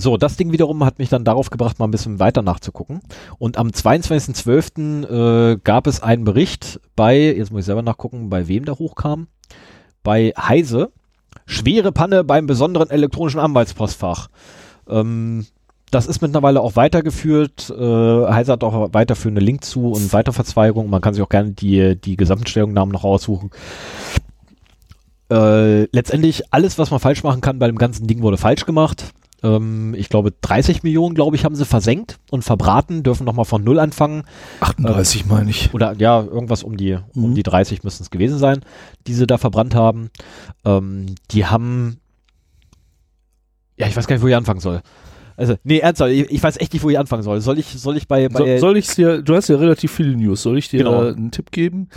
So, das Ding wiederum hat mich dann darauf gebracht, mal ein bisschen weiter nachzugucken. Und am 22.12. Äh, gab es einen Bericht bei, jetzt muss ich selber nachgucken, bei wem der hochkam. Bei Heise. Schwere Panne beim besonderen elektronischen Anwaltspostfach. Ähm, das ist mittlerweile auch weitergeführt. Äh, Heise hat auch weiterführende Link zu und Weiterverzweigung. Man kann sich auch gerne die, die gesamten Stellungnahmen noch raussuchen. Äh, letztendlich alles, was man falsch machen kann bei dem ganzen Ding, wurde falsch gemacht. Ähm, ich glaube, 30 Millionen, glaube ich, haben sie versenkt und verbraten, dürfen nochmal von Null anfangen. 38 meine ich. Oder ja, irgendwas um die, um Mhm. die 30 müssten es gewesen sein, die sie da verbrannt haben. Ähm, die haben, ja, ich weiß gar nicht, wo ich anfangen soll. Also, nee, ernsthaft, ich, ich weiß echt nicht, wo ich anfangen soll. Soll ich, soll ich bei, bei So, soll ich dir, du hast ja relativ viele News, soll ich dir Genau. da einen Tipp geben?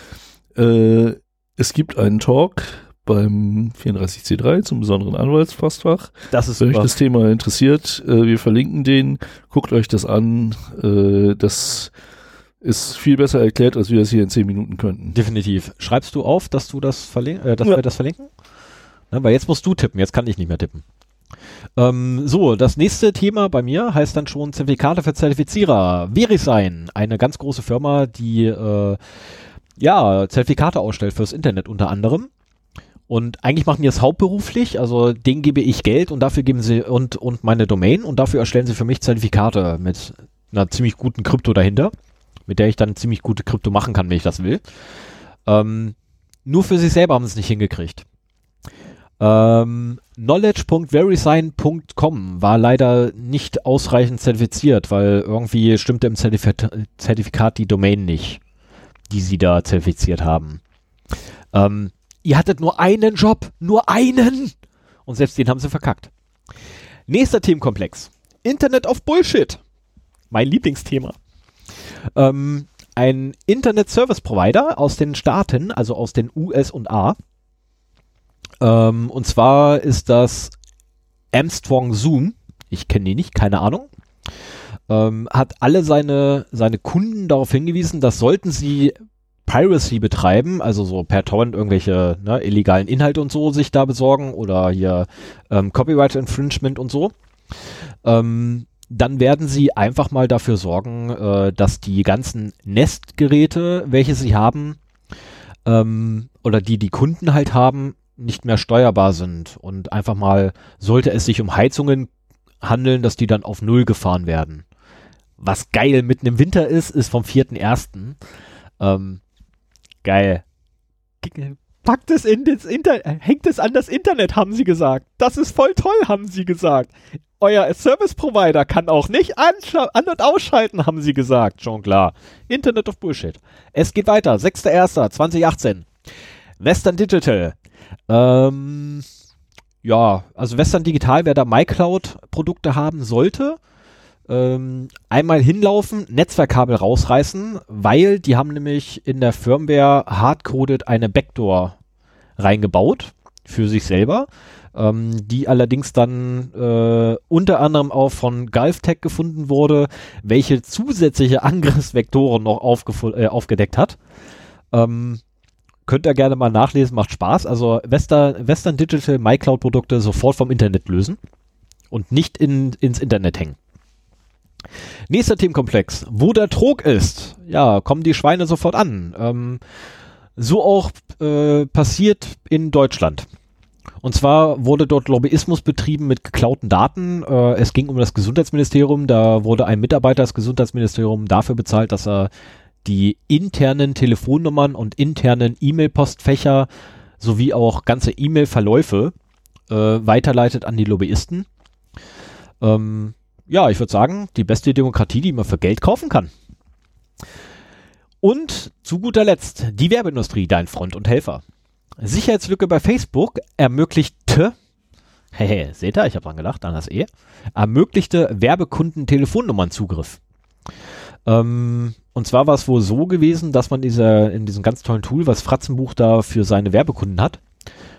Äh, es gibt einen Talk beim 34C3 zum besonderen Anwaltspostfach. das ist Wenn euch super. das Thema interessiert, äh, wir verlinken den, guckt euch das an. Äh, das ist viel besser erklärt, als wir das hier in 10 Minuten könnten. Definitiv. Schreibst du auf, dass du das verlin äh, dass Ja. wir das verlinken? Ne, weil jetzt musst du tippen, jetzt kann ich nicht mehr tippen. Ähm, so, das nächste Thema bei mir heißt dann schon Zertifikate für Zertifizierer. VeriSign, eine ganz große Firma, die äh, ja Zertifikate ausstellt fürs Internet unter anderem. Und eigentlich machen die das hauptberuflich, also denen gebe ich Geld und dafür geben sie und, und meine Domain und dafür erstellen sie für mich Zertifikate mit einer ziemlich guten Krypto dahinter, mit der ich dann ziemlich gute Krypto machen kann, wenn ich das will. Ähm, nur für sich selber haben sie es nicht hingekriegt. Ähm, knowledge.verisign.com war leider nicht ausreichend zertifiziert, weil irgendwie stimmte im Zertifikat, die Domain nicht, die sie da zertifiziert haben. Ähm, ihr hattet nur einen Job, nur einen! Und selbst den haben sie verkackt. Nächster Themenkomplex. Internet of Bullshit. Mein Lieblingsthema. Ähm, ein Internet Service Provider aus den Staaten, also aus den US und A. Ähm, und zwar ist das Armstrong Zoom. Ich kenne die nicht, keine Ahnung. Ähm, hat alle seine, seine Kunden darauf hingewiesen, dass sollten sie Piracy betreiben, also so per Torrent irgendwelche ne, illegalen Inhalte und so sich da besorgen oder hier ähm, Copyright Infringement und so, ähm, dann werden sie einfach mal dafür sorgen, äh, dass die ganzen Nest-Geräte, welche sie haben, ähm, oder die die Kunden halt haben, nicht mehr steuerbar sind und einfach mal, sollte es sich um Heizungen handeln, dass die dann auf Null gefahren werden. Was geil mitten im Winter ist, ist vom 4.1. Ähm, geil. Packt es in das Internet, hängt es an das Internet, haben sie gesagt. Das ist voll toll, haben sie gesagt. Euer Service Provider kann auch nicht anscha- an- und ausschalten, haben sie gesagt. Schon klar. Internet of Bullshit. Es geht weiter. 6.1.2018. Western Digital. Ähm, ja, also Western Digital, wer da MyCloud-Produkte haben sollte, ähm, einmal hinlaufen, Netzwerkkabel rausreißen, weil die haben nämlich in der Firmware hardcoded eine Backdoor reingebaut für sich selber. ähm, die allerdings dann äh, unter anderem auch von GulfTech gefunden wurde, welche zusätzliche Angriffsvektoren noch äh, aufgedeckt hat. Ähm, könnt ihr gerne mal nachlesen, macht Spaß. Also Western, Western Digital MyCloud Produkte sofort vom Internet lösen und nicht in, ins Internet hängen. Nächster Themenkomplex. Wo der Trog ist, ja, kommen die Schweine sofort an. Ähm, so auch äh, passiert in Deutschland. Und zwar wurde dort Lobbyismus betrieben mit geklauten Daten. Äh, es ging um das Gesundheitsministerium. Da wurde ein Mitarbeiter des Gesundheitsministeriums dafür bezahlt, dass er die internen Telefonnummern und internen E-Mail-Postfächer sowie auch ganze E-Mail-Verläufe äh, weiterleitet an die Lobbyisten. Ähm, ja, ich würde sagen, die beste Demokratie, die man für Geld kaufen kann. Und zu guter Letzt die Werbeindustrie, dein Freund und Helfer. Sicherheitslücke bei Facebook ermöglichte, hehe, seht ihr, ich habe dran gedacht, an das E, ermöglichte Werbekunden Telefonnummernzugriff. Ähm, und zwar war es wohl so gewesen, dass man diese, in diesem ganz tollen Tool, was Fratzenbuch da für seine Werbekunden hat,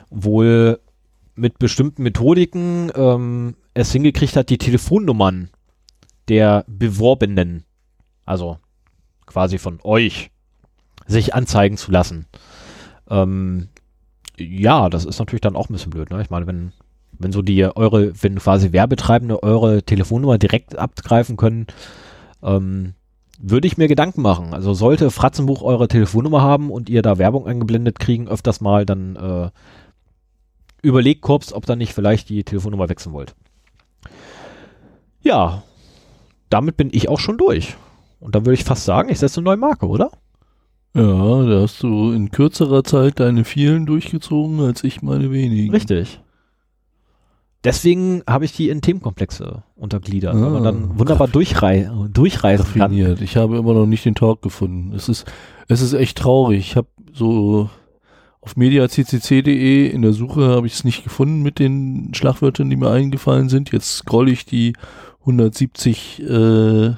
wohl mit bestimmten Methodiken ähm, es hingekriegt hat, die Telefonnummern der Beworbenen, also quasi von euch, sich anzeigen zu lassen. Ähm, ja, das ist natürlich dann auch ein bisschen blöd. Ne? Ich meine, wenn, wenn so die eure, wenn quasi Werbetreibende eure Telefonnummer direkt abgreifen können, ähm, würde ich mir Gedanken machen. Also sollte Fratzenbuch eure Telefonnummer haben und ihr da Werbung eingeblendet kriegen, öfters mal, dann äh, überlegt Korps, ob dann nicht vielleicht die Telefonnummer wechseln wollt. Ja, damit bin ich auch schon durch. Und dann würde ich fast sagen, ich setze eine neue Marke, oder? Ja, da hast du in kürzerer Zeit deine vielen durchgezogen, als ich meine wenigen. Richtig. Deswegen habe ich die in Themenkomplexe untergliedert, ah, weil man dann wunderbar durchrei durchreisen raffiniert. kann. Ich habe immer noch nicht den Talk gefunden. Es ist, es ist echt traurig. Ich habe so auf mediaccc.de in der Suche habe ich es nicht gefunden mit den Schlagwörtern, die mir eingefallen sind. Jetzt scroll ich die 170 äh,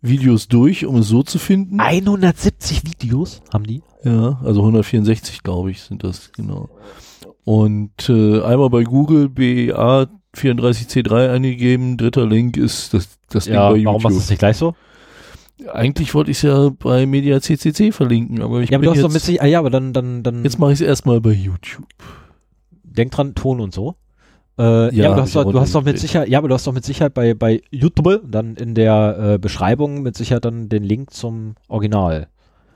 Videos durch, um es so zu finden. 170 Videos haben die? Ja, also 164, glaube ich, sind das, genau. Und äh, einmal bei Google BA 34C3 eingegeben, dritter Link ist das, das ja, Ding bei YouTube. Warum machst du es nicht gleich so? Eigentlich wollte ich es ja bei Media CCC verlinken, aber ich ja, aber bin du hast doch mit ah, ja, aber dann, dann, dann. Jetzt mache ich es erstmal bei YouTube. Denk dran, Ton und so. Äh, ja, ja, aber du hast, doch, du hast doch mit Sicherheit, ja, aber du hast doch mit Sicherheit bei, bei YouTube dann in der äh, Beschreibung mit Sicherheit dann den Link zum Original.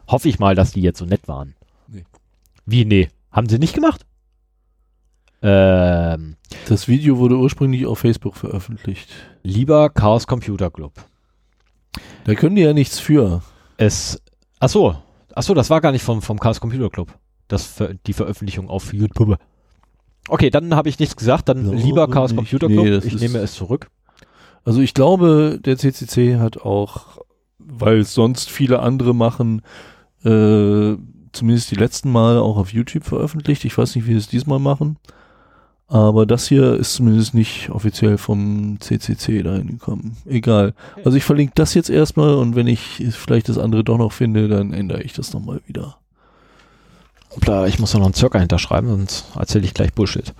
Hoffe ich mal, dass die jetzt so nett waren. Nee. Wie, nee? Haben sie nicht gemacht? Ähm, das Video wurde ursprünglich auf Facebook veröffentlicht. Lieber Chaos Computer Club. Da können die ja nichts für. Es, ach so, ach so, das war gar nicht vom, vom Chaos Computer Club. Das, die Veröffentlichung auf YouTube. Okay, dann habe ich nichts gesagt. Dann Glaube lieber Chaos nicht. Computer Club. Nee, ich nehme es zurück. Also ich glaube, der CCC hat auch, weil es sonst viele andere machen, äh, zumindest die letzten Mal auch auf YouTube veröffentlicht. Ich weiß nicht, wie sie es diesmal machen. Aber das hier ist zumindest nicht offiziell vom CCC dahin gekommen. Egal. Also ich verlinke das jetzt erstmal und wenn ich vielleicht das andere doch noch finde, dann ändere ich das nochmal wieder. Hoppla, ich muss noch einen Circa hinterschreiben, sonst erzähle ich gleich Bullshit.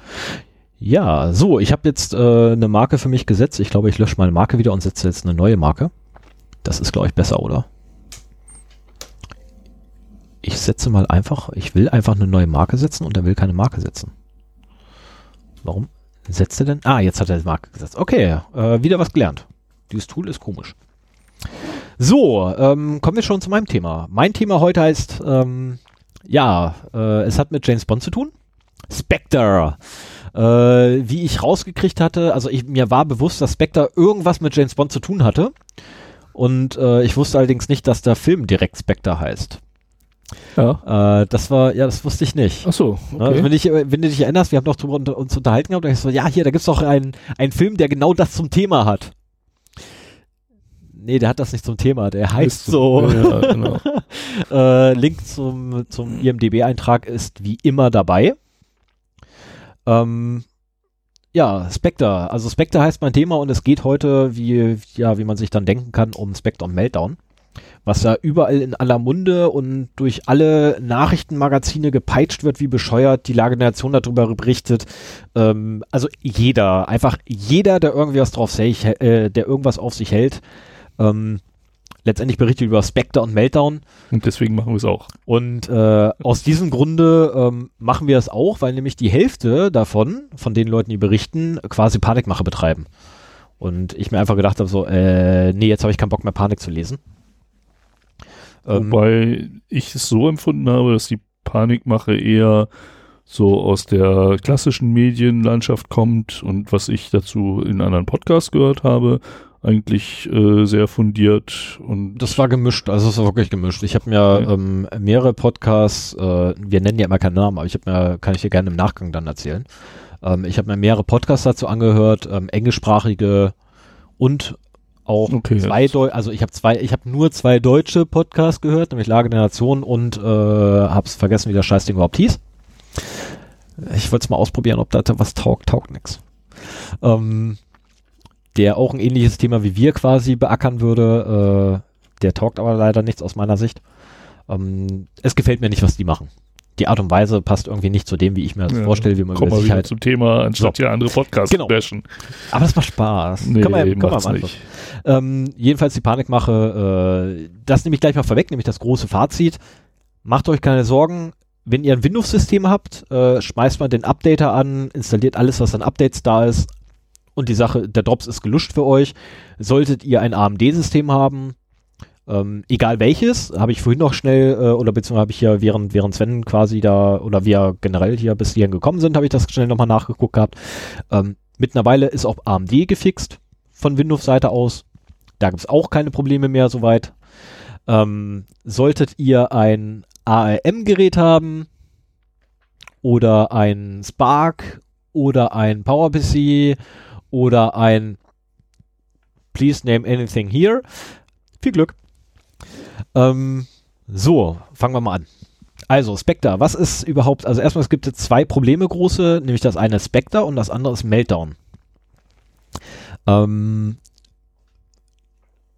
Ja, so, ich habe jetzt äh, eine Marke für mich gesetzt. Ich glaube, ich lösche meine Marke wieder und setze jetzt eine neue Marke. Das ist, glaube ich, besser, oder? Ich setze mal einfach, ich will einfach eine neue Marke setzen und er will keine Marke setzen. Warum setzt er denn? Ah, jetzt hat er die Marke gesetzt. Okay, äh, wieder was gelernt. Dieses Tool ist komisch. So, ähm, kommen wir schon zu meinem Thema. Mein Thema heute heißt ähm, ja, äh, es hat mit James Bond zu tun. Spectre. Äh, wie ich rausgekriegt hatte, also ich, mir war bewusst, dass Spectre irgendwas mit James Bond zu tun hatte. Und äh, ich wusste allerdings nicht, dass der Film direkt Spectre heißt. Ja. Äh, das war, ja, das wusste ich nicht. Ach so, okay. Also wenn, ich, wenn du dich erinnerst, wir haben doch drüber unter, uns unterhalten gehabt, ich so, ja, hier, da gibt's doch einen, einen Film, der genau das zum Thema hat. Nee, der hat das nicht zum Thema, der heißt so. Ja, genau. äh, Link zum, zum IMDB-Eintrag ist wie immer dabei. Ähm, ja, Spectre. Also Spectre heißt mein Thema und es geht heute, wie, ja, wie man sich dann denken kann, um Spectre und Meltdown. Was ja überall in aller Munde und durch alle Nachrichtenmagazine gepeitscht wird, wie bescheuert die Lage der Nation darüber berichtet. Ähm, also jeder, einfach jeder, der irgendwie was drauf sich, äh, der irgendwas auf sich hält, ähm, letztendlich berichtet über Spectre und Meltdown. Und deswegen machen wir es auch. Und äh, aus diesem Grunde ähm, machen wir es auch, weil nämlich die Hälfte davon, von den Leuten, die berichten, quasi Panikmache betreiben. Und ich mir einfach gedacht habe, so, äh, nee, jetzt habe ich keinen Bock mehr Panik zu lesen. Ähm, Wobei ich es so empfunden habe, dass die Panikmache eher so aus der klassischen Medienlandschaft kommt und was ich dazu in anderen Podcasts gehört habe, eigentlich äh, sehr fundiert und das war gemischt, also es war wirklich gemischt. Ich habe mir okay. ähm, mehrere Podcasts, äh, wir nennen ja immer keinen Namen, aber ich habe mir, kann ich dir gerne im Nachgang dann erzählen. Ähm, ich habe mir mehrere Podcasts dazu angehört, ähm, englischsprachige und auch okay, zwei Deu also ich habe zwei, ich habe nur zwei deutsche Podcasts gehört, nämlich Lage der Nation und äh, hab's vergessen, wie der Scheißding überhaupt hieß. Ich wollte es mal ausprobieren, ob da was taugt, taugt nix. Ähm, der auch ein ähnliches Thema wie wir quasi beackern würde. Äh, der taugt aber leider nichts aus meiner Sicht. Ähm, es gefällt mir nicht, was die machen. Die Art und Weise passt irgendwie nicht zu dem, wie ich mir das ja, vorstelle, wie man über Sicherheit... zum Thema, anstatt hier andere Podcasts genau. bashen. Aber es macht Spaß. Nee, kann man, kann man nicht. Ähm, jedenfalls die Panikmache, äh, das nehme ich gleich mal vorweg, nämlich das große Fazit. Macht euch keine Sorgen, wenn ihr ein Windows-System habt, äh, schmeißt man den Updater an, installiert alles, was an Updates da ist, und die Sache, der Drops ist geluscht für euch. Solltet ihr ein AMD-System haben, ähm, egal welches, habe ich vorhin noch schnell, äh, oder beziehungsweise habe ich ja während, während Sven quasi da, oder wir generell hier bis hierhin gekommen sind, habe ich das schnell nochmal nachgeguckt gehabt. Ähm, mittlerweile ist auch AMD gefixt von Windows-Seite aus. Da gibt es auch keine Probleme mehr soweit. Ähm, solltet ihr ein ARM-Gerät haben oder ein Spark oder ein PowerPC oder ein Please name anything here. Viel Glück. Ähm, so, fangen wir mal an. Also, Spectre, was ist überhaupt, also erstmal, es gibt jetzt zwei Probleme große, nämlich das eine ist Spectre und das andere ist Meltdown. Ähm,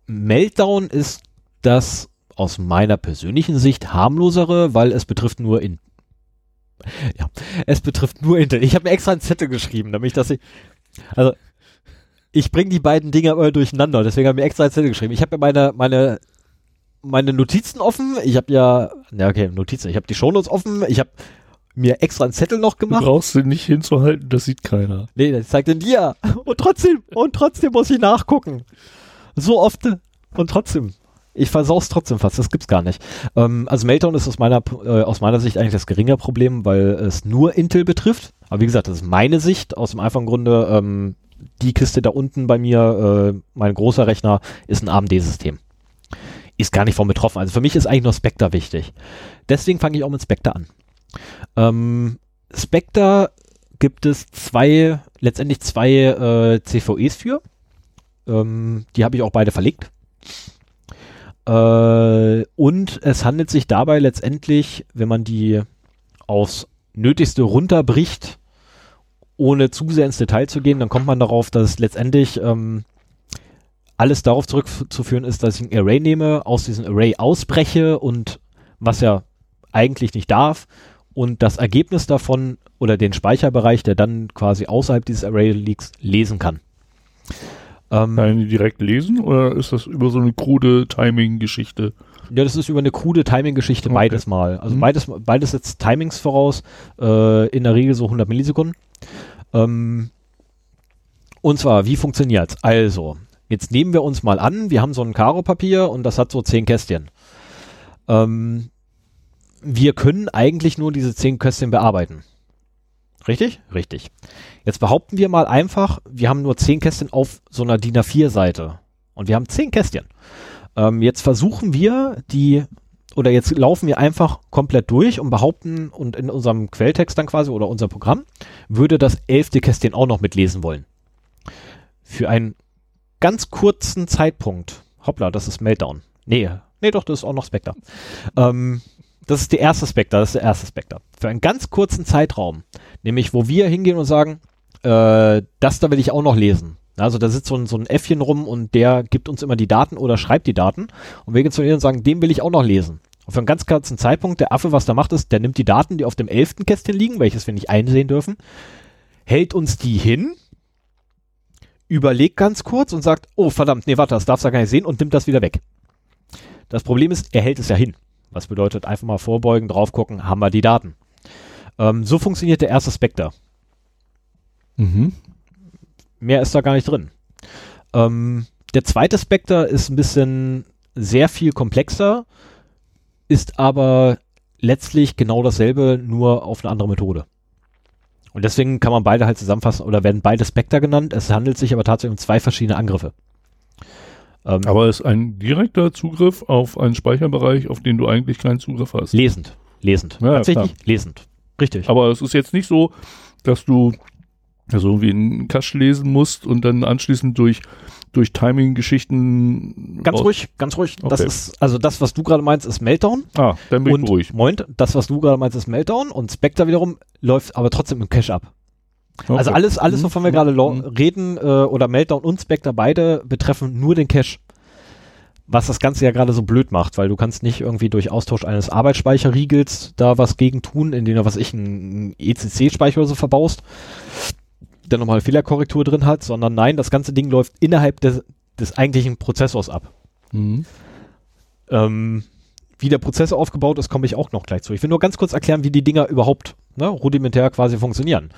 Meltdown ist das aus meiner persönlichen Sicht harmlosere, weil es betrifft nur in ja, es betrifft nur Intel. Ich habe mir extra einen Zettel geschrieben, damit ich das also ich bringe die beiden Dinge immer durcheinander, deswegen habe ich mir extra einen Zettel geschrieben. Ich habe mir meine, meine, meine Notizen offen. Ich habe ja, ja okay, Notizen. Ich habe die Shownotes offen. Ich habe mir extra einen Zettel noch gemacht. Du brauchst den nicht hinzuhalten, das sieht keiner. Nee, das zeigt den dir. Und trotzdem, und trotzdem muss ich nachgucken. So oft und trotzdem. Ich versau's trotzdem fast, das gibt's gar nicht. Ähm, also Meltdown ist aus meiner, äh, aus meiner Sicht eigentlich das geringe Problem, weil es nur Intel betrifft. Aber wie gesagt, das ist meine Sicht aus dem einfachen Grunde, ähm, die Kiste da unten bei mir, äh, mein großer Rechner, ist ein AMD-System. Ist gar nicht von betroffen. Also für mich ist eigentlich nur Spectre wichtig. Deswegen fange ich auch mit Spectre an. Ähm, Spectre gibt es zwei, letztendlich zwei äh, CVEs für. Ähm, die habe ich auch beide verlegt. Äh, und es handelt sich dabei letztendlich, wenn man die aufs Nötigste runterbricht, ohne zu sehr ins Detail zu gehen, dann kommt man darauf, dass letztendlich ähm, alles darauf zurückzuführen ist, dass ich ein Array nehme, aus diesem Array ausbreche und was ja eigentlich nicht darf und das Ergebnis davon oder den Speicherbereich, der dann quasi außerhalb dieses Array liegt, lesen kann. Ähm, kann ich direkt lesen oder ist das über so eine krude Timing-Geschichte? Ja, das ist über eine krude Timing-Geschichte okay. beides mal. Also mhm. beides, beides setzt Timings voraus, äh, in der Regel so 100 Millisekunden. Ähm, und zwar, wie funktioniert's? Also, jetzt nehmen wir uns mal an, wir haben so ein Karo-Papier und das hat so zehn Kästchen. Ähm, wir können eigentlich nur diese zehn Kästchen bearbeiten. Richtig? Richtig. Jetzt behaupten wir mal einfach, wir haben nur zehn Kästchen auf so einer DIN A4-Seite. Und wir haben zehn Kästchen. Ähm, jetzt versuchen wir die oder jetzt laufen wir einfach komplett durch und behaupten und in unserem Quelltext dann quasi oder unser Programm würde das elfte Kästchen auch noch mitlesen wollen. Für einen ganz kurzen Zeitpunkt, hoppla, das ist Meltdown. Nee, nee doch, das ist auch noch Spectre. Ähm, das ist der erste Spectre, das ist der erste Spectre. Für einen ganz kurzen Zeitraum, nämlich wo wir hingehen und sagen, äh, das da will ich auch noch lesen. Also da sitzt so ein, so ein Äffchen rum und der gibt uns immer die Daten oder schreibt die Daten. Und wir gehen zu denen und sagen, den will ich auch noch lesen. Und für einen ganz kurzen Zeitpunkt, der Affe, was da macht, ist, der nimmt die Daten, die auf dem elften Kästchen liegen, welches wir nicht einsehen dürfen, hält uns die hin, überlegt ganz kurz und sagt, oh verdammt, nee, warte, das darfst du gar nicht sehen und nimmt das wieder weg. Das Problem ist, er hält es ja hin. Was bedeutet, einfach mal vorbeugen, drauf gucken, haben wir die Daten. Ähm, so funktioniert der erste Spectre. Mhm. Mehr ist da gar nicht drin. Ähm, der zweite Spectre ist ein bisschen sehr viel komplexer, ist aber letztlich genau dasselbe, nur auf eine andere Methode. Und deswegen kann man beide halt zusammenfassen oder werden beide Spectre genannt. Es handelt sich aber tatsächlich um zwei verschiedene Angriffe. Ähm, aber es ist ein direkter Zugriff auf einen Speicherbereich, auf den du eigentlich keinen Zugriff hast. Lesend. Lesend. Ja, Tatsächlich klar. lesend. Richtig. Aber es ist jetzt nicht so, dass du also irgendwie einen Cache lesen musst und dann anschließend durch durch Timing-Geschichten. Ganz ruhig, ganz ruhig. Okay. Das ist, also das, was du gerade meinst, ist Meltdown. Ah, dann bin ich ruhig. Moment, das, was du gerade meinst, ist Meltdown und Spectre wiederum läuft aber trotzdem im Cache ab. Okay. Also alles, alles, wovon wir gerade mhm. reden, äh, oder Meltdown und Spectre, beide betreffen nur den Cache. Was das Ganze ja gerade so blöd macht, weil du kannst nicht irgendwie durch Austausch eines Arbeitsspeicherriegels da was gegen tun, indem du, was ich, einen ECC-Speicher oder so verbaust der nochmal Fehlerkorrektur drin hat, sondern nein, das ganze Ding läuft innerhalb des, des eigentlichen Prozessors ab. Mhm. Ähm, wie der Prozessor aufgebaut ist, komme ich auch noch gleich zu. Ich will nur ganz kurz erklären, wie die Dinger überhaupt ne, rudimentär quasi funktionieren.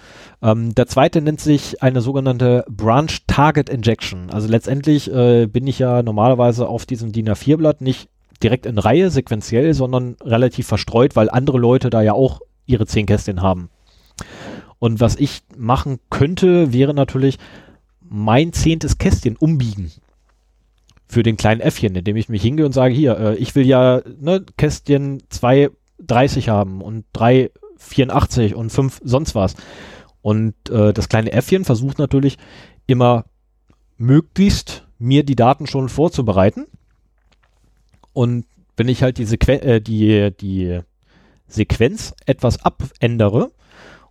Ähm, der zweite nennt sich eine sogenannte Branch Target Injection. Also letztendlich äh, bin ich ja normalerweise auf diesem DIN A4-Blatt nicht direkt in Reihe, sequenziell, sondern relativ verstreut, weil andere Leute da ja auch ihre zehn Kästchen haben. Und was ich machen könnte, wäre natürlich mein zehntes Kästchen umbiegen für den kleinen Äffchen, indem ich mich hingehe und sage, hier, äh, ich will ja ne, Kästchen 2,30 haben und 3,84 und 5 sonst was. Und äh, das kleine Äffchen versucht natürlich immer möglichst mir die Daten schon vorzubereiten. Und wenn ich halt die, äh, die, die Sequenz etwas abändere,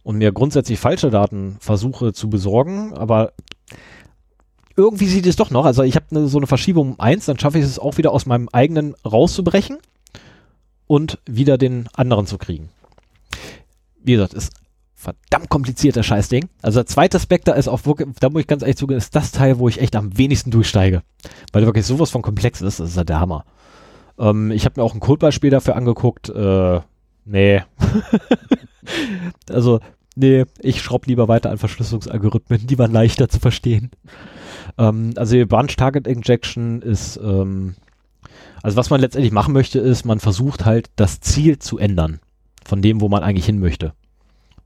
und mir grundsätzlich falsche Daten versuche zu besorgen, aber irgendwie sieht es doch noch, also ich habe ne, so eine Verschiebung um eins, dann schaffe ich es auch wieder aus meinem eigenen rauszubrechen und wieder den anderen zu kriegen. Wie gesagt, ist verdammt komplizierter Scheißding. Also der zweite Spectre ist auch wirklich, da muss ich ganz ehrlich zugeben, ist das Teil, wo ich echt am wenigsten durchsteige. Weil wirklich sowas von komplex ist, das ist halt der Hammer. Ähm, ich habe mir auch ein Codebeispiel dafür angeguckt, äh, nee. also nee, ich schraub lieber weiter an Verschlüsselungsalgorithmen, die waren leichter zu verstehen. Ähm, also Branch Target Injection ist, ähm, also was man letztendlich machen möchte, ist, man versucht halt das Ziel zu ändern von dem, wo man eigentlich hin möchte.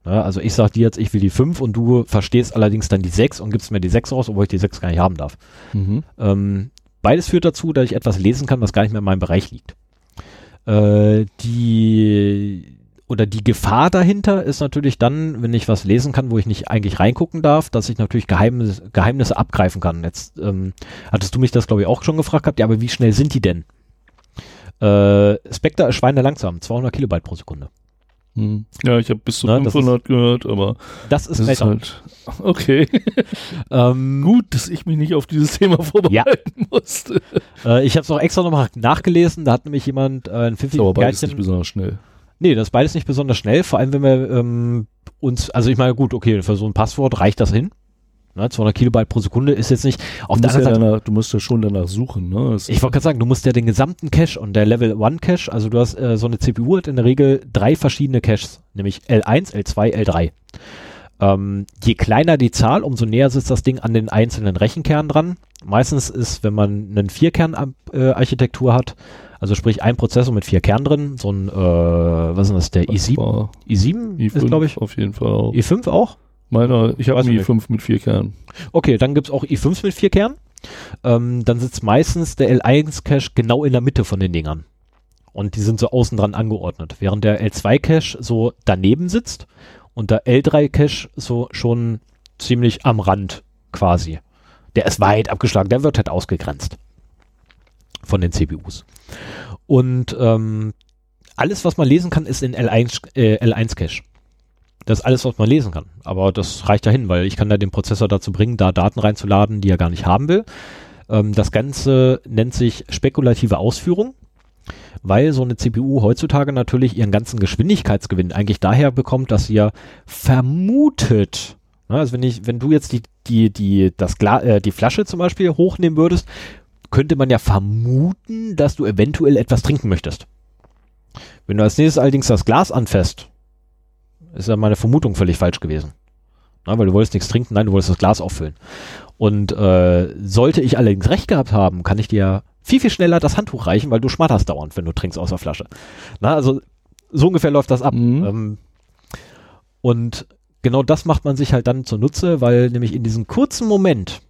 Ja, also ich sag dir jetzt, ich will die 5 und du verstehst allerdings dann die 6 und gibst mir die 6 raus, obwohl ich die 6 gar nicht haben darf. Mhm. Ähm, beides führt dazu, dass ich etwas lesen kann, was gar nicht mehr in meinem Bereich liegt. Äh, die oder die Gefahr dahinter ist natürlich dann, wenn ich was lesen kann, wo ich nicht eigentlich reingucken darf, dass ich natürlich Geheimnisse, Geheimnisse abgreifen kann. Jetzt ähm, hattest du mich das, glaube ich, auch schon gefragt gehabt. Ja, aber wie schnell sind die denn? Äh, Spectre ist Schweine langsam, 200 Kilobyte pro Sekunde. Hm. Ja, ich habe bis zu Na, 500 ist, gehört, aber das ist, das ist halt okay. ähm, Gut, dass ich mich nicht auf dieses Thema vorbereiten ja. musste. Äh, ich habe es auch extra nochmal nachgelesen. Da hat nämlich jemand äh, ein pfiffiges Aber beides nicht besonders schnell. Nee, das ist beides nicht besonders schnell, vor allem wenn wir ähm, uns, also ich meine, gut, okay, für so ein Passwort reicht das hin. Ne, 200 Kilobyte pro Sekunde ist jetzt nicht. Auf du, musst ja Seite, danach, du musst ja schon danach suchen. Ne? Das ich wollte gerade sagen, du musst ja den gesamten Cache und der Level 1 Cache, also du hast äh, so eine CPU hat in der Regel drei verschiedene Caches, nämlich L1, L2, L3. Ähm, je kleiner die Zahl, umso näher sitzt das Ding an den einzelnen Rechenkernen dran. Meistens ist, wenn man eine Vierkern-Architektur hat, also sprich ein Prozessor mit vier Kernen drin, so ein, äh, was ist das, der i7? i7 i5 ist, glaube ich. Auf jeden Fall auch. i5 auch? Meiner, ich habe einen i5 mit vier Kernen. Okay, dann gibt's auch i5 mit vier Kernen. Ähm, dann sitzt meistens der L1-Cache genau in der Mitte von den Dingern. Und die sind so außen dran angeordnet. Während der L2-Cache so daneben sitzt und der L3-Cache so schon ziemlich am Rand quasi. Der ist weit abgeschlagen, der wird halt ausgegrenzt von den CPUs. Und ähm, alles, was man lesen kann, ist in L1, äh, L1 Cache. Das ist alles, was man lesen kann. Aber das reicht ja hin, weil ich kann da den Prozessor dazu bringen, da Daten reinzuladen, die er gar nicht haben will. Ähm, das Ganze nennt sich spekulative Ausführung, weil so eine CPU heutzutage natürlich ihren ganzen Geschwindigkeitsgewinn eigentlich daher bekommt, dass sie ja vermutet, ne, also wenn ich, wenn du jetzt die, die, die, das äh, die Flasche zum Beispiel hochnehmen würdest, könnte man ja vermuten, dass du eventuell etwas trinken möchtest. Wenn du als nächstes allerdings das Glas anfasst, ist ja meine Vermutung völlig falsch gewesen. Na, weil du wolltest nichts trinken, nein, du wolltest das Glas auffüllen. Und äh, sollte ich allerdings recht gehabt haben, kann ich dir viel, viel schneller das Handtuch reichen, weil du schmatterst dauernd, wenn du trinkst aus der Flasche. Na, also so ungefähr läuft das ab. Mhm. Ähm, und genau das macht man sich halt dann zunutze, weil nämlich in diesem kurzen Moment,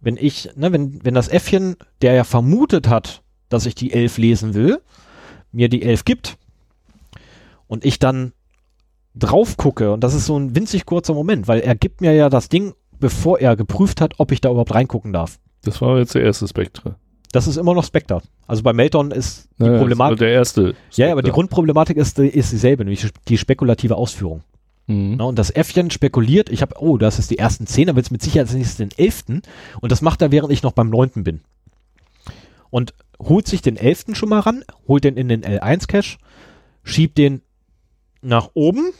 wenn ich, ne, wenn, wenn das Äffchen, der ja vermutet hat, dass ich die 11 lesen will, mir die 11 gibt und ich dann drauf gucke, und das ist so ein winzig kurzer Moment, weil er gibt mir ja das Ding, bevor er geprüft hat, ob ich da überhaupt reingucken darf. Das war jetzt der erste Spectre. Das ist immer noch Spectre. Also bei Meltdown ist die Naja, Problematik. Der erste. Ja, aber die Spectre. Grundproblematik ist, ist dieselbe, nämlich die spekulative Ausführung. Mhm. Na, und das Äffchen spekuliert, ich habe, oh, das ist die ersten zehn, wird es mit Sicherheit als nächstes den elften. Und das macht er, während ich noch beim neunten bin. Und holt sich den elften schon mal ran, holt den in den L1-Cache, schiebt den nach oben,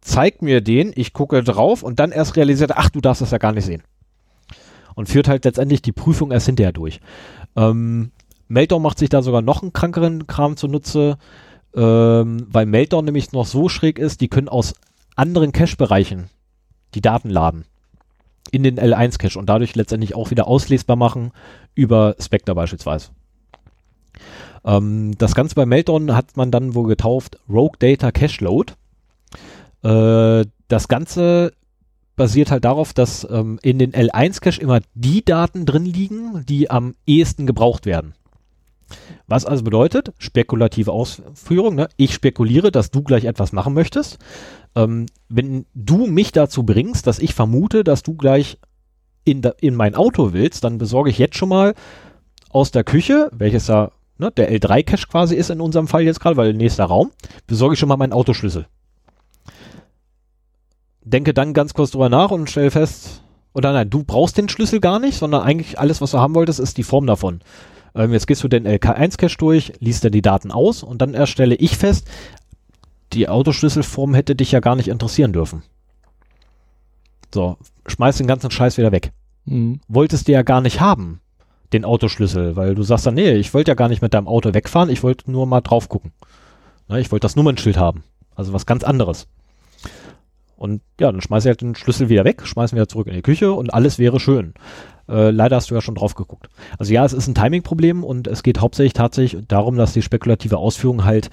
zeigt mir den, ich gucke drauf und dann erst realisiert, er, ach, du darfst das ja gar nicht sehen. Und führt halt letztendlich die Prüfung erst hinterher durch. Ähm, Meltdown macht sich da sogar noch einen krankeren Kram zunutze, ähm, weil Meltdown nämlich noch so schräg ist, die können aus anderen Cache-Bereichen die Daten laden. In den L1-Cache und dadurch letztendlich auch wieder auslesbar machen über Spectre beispielsweise. Ähm, das Ganze bei Meltdown hat man dann wohl getauft Rogue Data Cache Load. Äh, das Ganze basiert halt darauf, dass ähm, in den L1-Cache immer die Daten drin liegen, die am ehesten gebraucht werden. Was also bedeutet, spekulative Ausführung, ne? ich spekuliere, dass du gleich etwas machen möchtest. Ähm, wenn du mich dazu bringst, dass ich vermute, dass du gleich in, da, in mein Auto willst, dann besorge ich jetzt schon mal aus der Küche, welches ja ne, der L3-Cache quasi ist in unserem Fall jetzt gerade, weil nächster Raum, besorge ich schon mal meinen Autoschlüssel. Denke dann ganz kurz drüber nach und stelle fest, oder nein, du brauchst den Schlüssel gar nicht, sondern eigentlich alles, was du haben wolltest, ist die Form davon. Ähm, jetzt gehst du den LK1-Cache durch, liest dir die Daten aus und dann erstelle ich fest, die Autoschlüsselform hätte dich ja gar nicht interessieren dürfen. So, schmeiß den ganzen Scheiß wieder weg. Mhm. Wolltest du ja gar nicht haben, den Autoschlüssel, weil du sagst dann, nee, ich wollte ja gar nicht mit deinem Auto wegfahren, ich wollte nur mal drauf gucken. Ne, ich wollte das Nummernschild haben. Also was ganz anderes. Und ja, dann schmeiß ich halt den Schlüssel wieder weg, schmeißen wieder zurück in die Küche und alles wäre schön. Äh, leider hast du ja schon drauf geguckt. Also ja, es ist ein Timing-Problem und es geht hauptsächlich tatsächlich darum, dass die spekulative Ausführung halt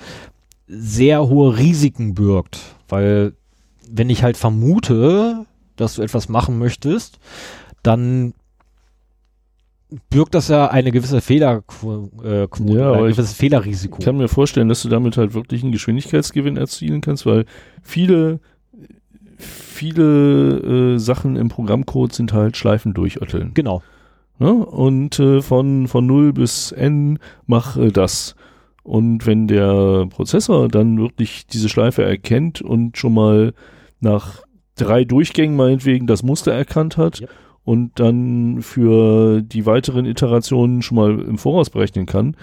sehr hohe Risiken birgt. Weil wenn ich halt vermute, dass du etwas machen möchtest, dann birgt das ja eine gewisse Fehlerquote, äh, Ja, ein gewisses Fehlerrisiko. Ich kann mir vorstellen, dass du damit halt wirklich einen Geschwindigkeitsgewinn erzielen kannst, weil viele, viele äh, Sachen im Programmcode sind halt Schleifen durchötteln. Genau. Ne? Und äh, von, von 0 bis n mach äh, das. Und wenn der Prozessor dann wirklich diese Schleife erkennt und schon mal nach drei Durchgängen meinetwegen das Muster erkannt hat Yep. und dann für die weiteren Iterationen schon mal im Voraus berechnen kann,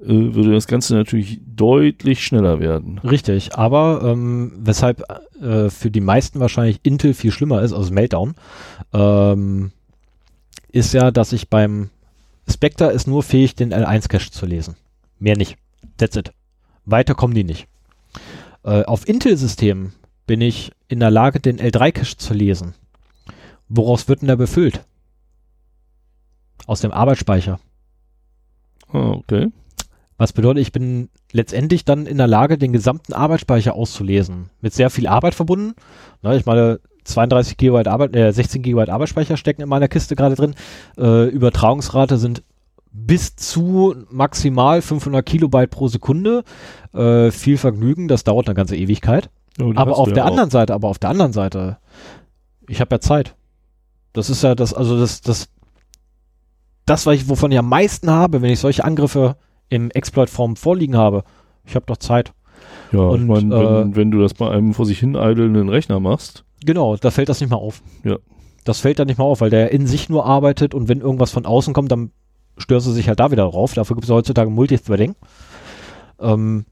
würde das Ganze natürlich deutlich schneller werden. Richtig, aber ähm, weshalb äh, für die meisten wahrscheinlich Intel viel schlimmer ist, also Meltdown, ähm, ist ja, dass ich beim Spectre ist nur fähig, den L1-Cache zu lesen. Mehr nicht. That's it. Weiter kommen die nicht. Äh, auf Intel-Systemen bin ich in der Lage, den L3-Cache zu lesen. Woraus wird denn der befüllt? Aus dem Arbeitsspeicher. Ah, okay. Was bedeutet, ich bin letztendlich dann in der Lage, den gesamten Arbeitsspeicher auszulesen. Mit sehr viel Arbeit verbunden. Na, ich meine, 32 GB Arbeit, äh, 16 GB Arbeitsspeicher stecken in meiner Kiste gerade drin. Äh, Übertragungsrate sind bis zu maximal 500 Kilobyte pro Sekunde. Äh, viel Vergnügen, das dauert eine ganze Ewigkeit. Ja, Aber auf ja der auch. anderen Seite, aber auf der anderen Seite, ich habe ja Zeit. Das ist ja das, also das, das, das, was ich, wovon ich am meisten habe, wenn ich solche Angriffe im Exploit-Form vorliegen habe. Ich habe doch Zeit. Ja, Und, ich meine, wenn, äh, wenn du das bei einem vor sich hin eidelnden Rechner machst, Genau, da fällt das nicht mehr auf. Ja. Das fällt dann nicht mehr auf, weil der in sich nur arbeitet und wenn irgendwas von außen kommt, dann störst du sich halt da wieder drauf. Dafür gibt es heutzutage Multithreading. Ähm,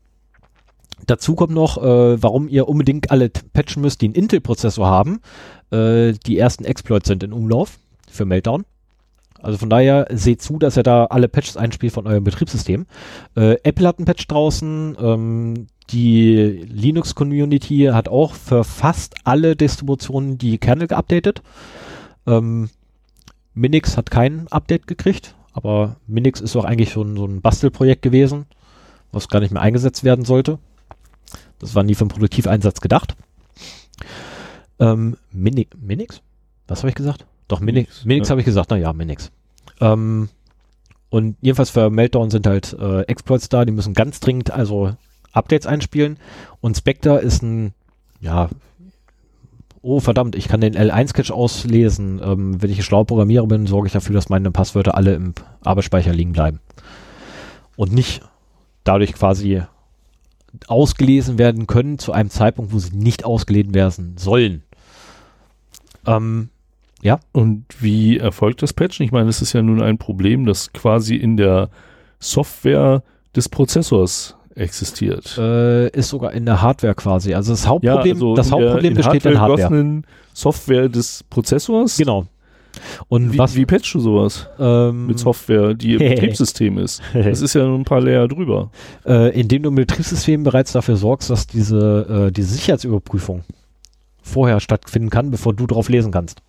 dazu kommt noch, äh, warum ihr unbedingt alle patchen müsst, die einen Intel-Prozessor haben. Äh, die ersten Exploits sind in Umlauf für Meltdown. Also von daher seht zu, dass ihr da alle Patches einspielt von eurem Betriebssystem. Äh, Apple hat einen Patch draußen. Ähm, die Linux-Community hat auch für fast alle Distributionen die Kernel geupdatet. Ähm, Minix hat kein Update gekriegt, aber Minix ist auch eigentlich schon so ein Bastelprojekt gewesen, was gar nicht mehr eingesetzt werden sollte. Das war nie für einen Produktiveinsatz gedacht. Ähm, Mini Minix? Was habe ich gesagt? Doch, Minix, Minix, ja. habe ich gesagt, naja, Minix. Ähm, und jedenfalls für Meltdown sind halt äh, Exploits da, die müssen ganz dringend also Updates einspielen. Und Spectre ist ein, ja, oh verdammt, ich kann den L1-Cache auslesen. Ähm, wenn ich ein schlauer Programmierer bin, sorge ich dafür, dass meine Passwörter alle im Arbeitsspeicher liegen bleiben. Und nicht dadurch quasi ausgelesen werden können zu einem Zeitpunkt, wo sie nicht ausgelesen werden sollen. Ähm, Und wie erfolgt das Patchen? Ich meine, es ist ja nun ein Problem, das quasi in der Software des Prozessors existiert. äh, ist sogar in der Hardware quasi. Also das Hauptproblem, also das in der- Hauptproblem in besteht in der Hardware. Software des Prozessors. Genau. Und Wie, was wie patchst du sowas ähm, mit Software, die im Betriebssystem ist? Das ist ja nur ein paar Layer drüber. äh, indem du im Betriebssystem bereits dafür sorgst, dass diese, äh, diese Sicherheitsüberprüfung vorher stattfinden kann, bevor du drauf lesen kannst.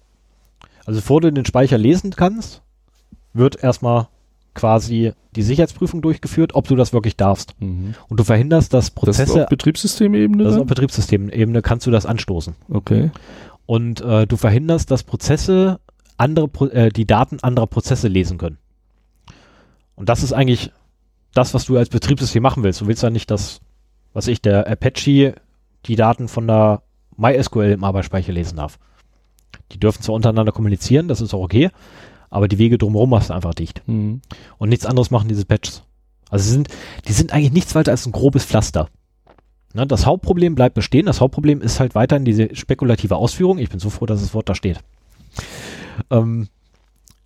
Also bevor du den Speicher lesen kannst, wird erstmal quasi die Sicherheitsprüfung durchgeführt, ob du das wirklich darfst. Und du verhinderst, dass Das ist Prozesse, auf Betriebssystemebene? das ist auf Betriebssystemebene, kannst du das anstoßen. okay. Und äh, du verhinderst, dass Prozesse andere, Pro äh, die Daten anderer Prozesse lesen können. Und das ist eigentlich das, was du als Betriebssystem machen willst. Du willst ja nicht, dass, was ich, der Apache die Daten von der MySQL im Arbeitsspeicher lesen darf. Die dürfen zwar untereinander kommunizieren, das ist auch okay, aber die Wege drumherum machst du einfach dicht. Mhm. Und nichts anderes machen diese Patches. Also sie sind, die sind eigentlich nichts weiter als ein grobes Pflaster. Ne, das Hauptproblem bleibt bestehen. Das Hauptproblem ist halt weiterhin diese spekulative Ausführung. Ich bin so froh, dass das Wort da steht. Ähm,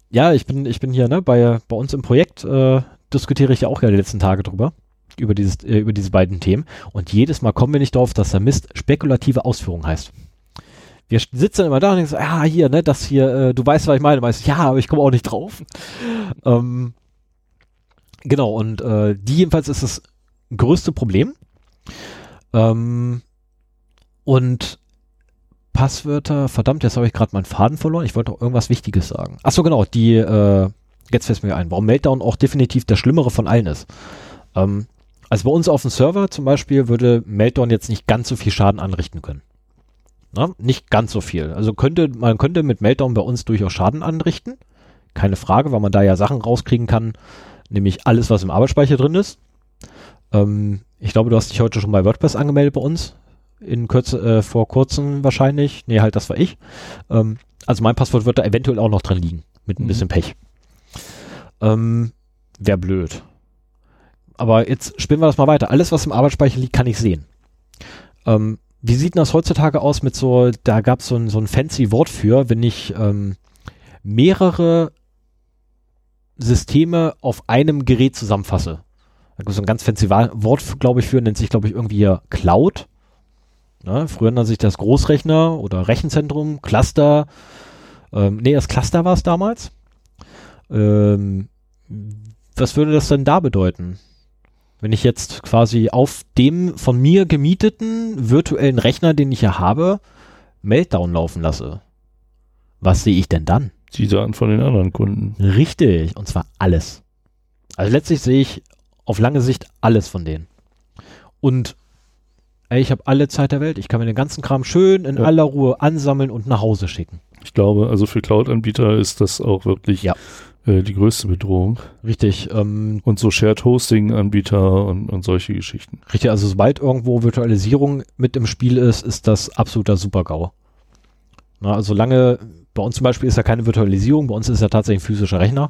ja, ich bin, ich bin hier, ne, bei, bei uns im Projekt äh, diskutiere ich ja auch ja die letzten Tage drüber. Über, dieses, äh, über diese beiden Themen. Und jedes Mal kommen wir nicht drauf, dass der Mist spekulative Ausführung heißt. Wir sitzen immer da und denken so, ah, hier, ne, das hier, äh, du weißt, was ich meine. Weißt, ja, aber ich komme auch nicht drauf. ähm, genau, und äh, die jedenfalls ist das größte Problem. Ähm, und Passwörter, verdammt, jetzt habe ich gerade meinen Faden verloren. Ich wollte noch irgendwas Wichtiges sagen. Ach so, genau, die, äh, jetzt fällt mir ein, warum Meltdown auch definitiv der schlimmere von allen ist. Ähm, also bei uns auf dem Server zum Beispiel würde Meltdown jetzt nicht ganz so viel Schaden anrichten können. Na, nicht ganz so viel. Also könnte, man könnte mit Meltdown bei uns durchaus Schaden anrichten. Keine Frage, weil man da ja Sachen rauskriegen kann, nämlich alles, was im Arbeitsspeicher drin ist. Ähm, ich glaube, du hast dich heute schon bei WordPress angemeldet bei uns. In Kürze, äh, vor kurzem wahrscheinlich. Nee, halt, das war ich. Ähm, also mein Passwort wird da eventuell auch noch drin liegen. Mit ein Mhm. bisschen Pech. Ähm, Wäre blöd. Aber jetzt spinnen wir das mal weiter. Alles, was im Arbeitsspeicher liegt, kann ich sehen. Ähm, wie sieht denn das heutzutage aus mit so, da gab es so ein, so ein fancy Wort für, wenn ich ähm, mehrere Systeme auf einem Gerät zusammenfasse. Da gibt es so ein ganz fancy Wort, glaube ich, für, nennt sich, glaube ich, irgendwie Cloud. Ne? Früher nannte sich das Großrechner oder Rechenzentrum, Cluster. Ähm, nee, das Cluster war es damals. Ähm, was würde das denn da bedeuten? Wenn ich jetzt quasi auf dem von mir gemieteten virtuellen Rechner, den ich ja habe, Meltdown laufen lasse. Was sehe ich denn dann? Die Daten von den anderen Kunden. Richtig, und zwar alles. Also letztlich sehe ich auf lange Sicht alles von denen. Und ey, ich habe alle Zeit der Welt. Ich kann mir den ganzen Kram schön in Ja. aller Ruhe ansammeln und nach Hause schicken. Ich glaube, also für Cloud-Anbieter ist das auch wirklich Ja. Äh, die größte Bedrohung. Richtig, ähm, Und so Shared Hosting-Anbieter und, und solche Geschichten. richtig. Also sobald irgendwo Virtualisierung mit im Spiel ist, ist das absoluter Super-GAU. Na, also solange, bei uns zum Beispiel ist ja keine Virtualisierung, bei uns ist ja tatsächlich ein physischer Rechner.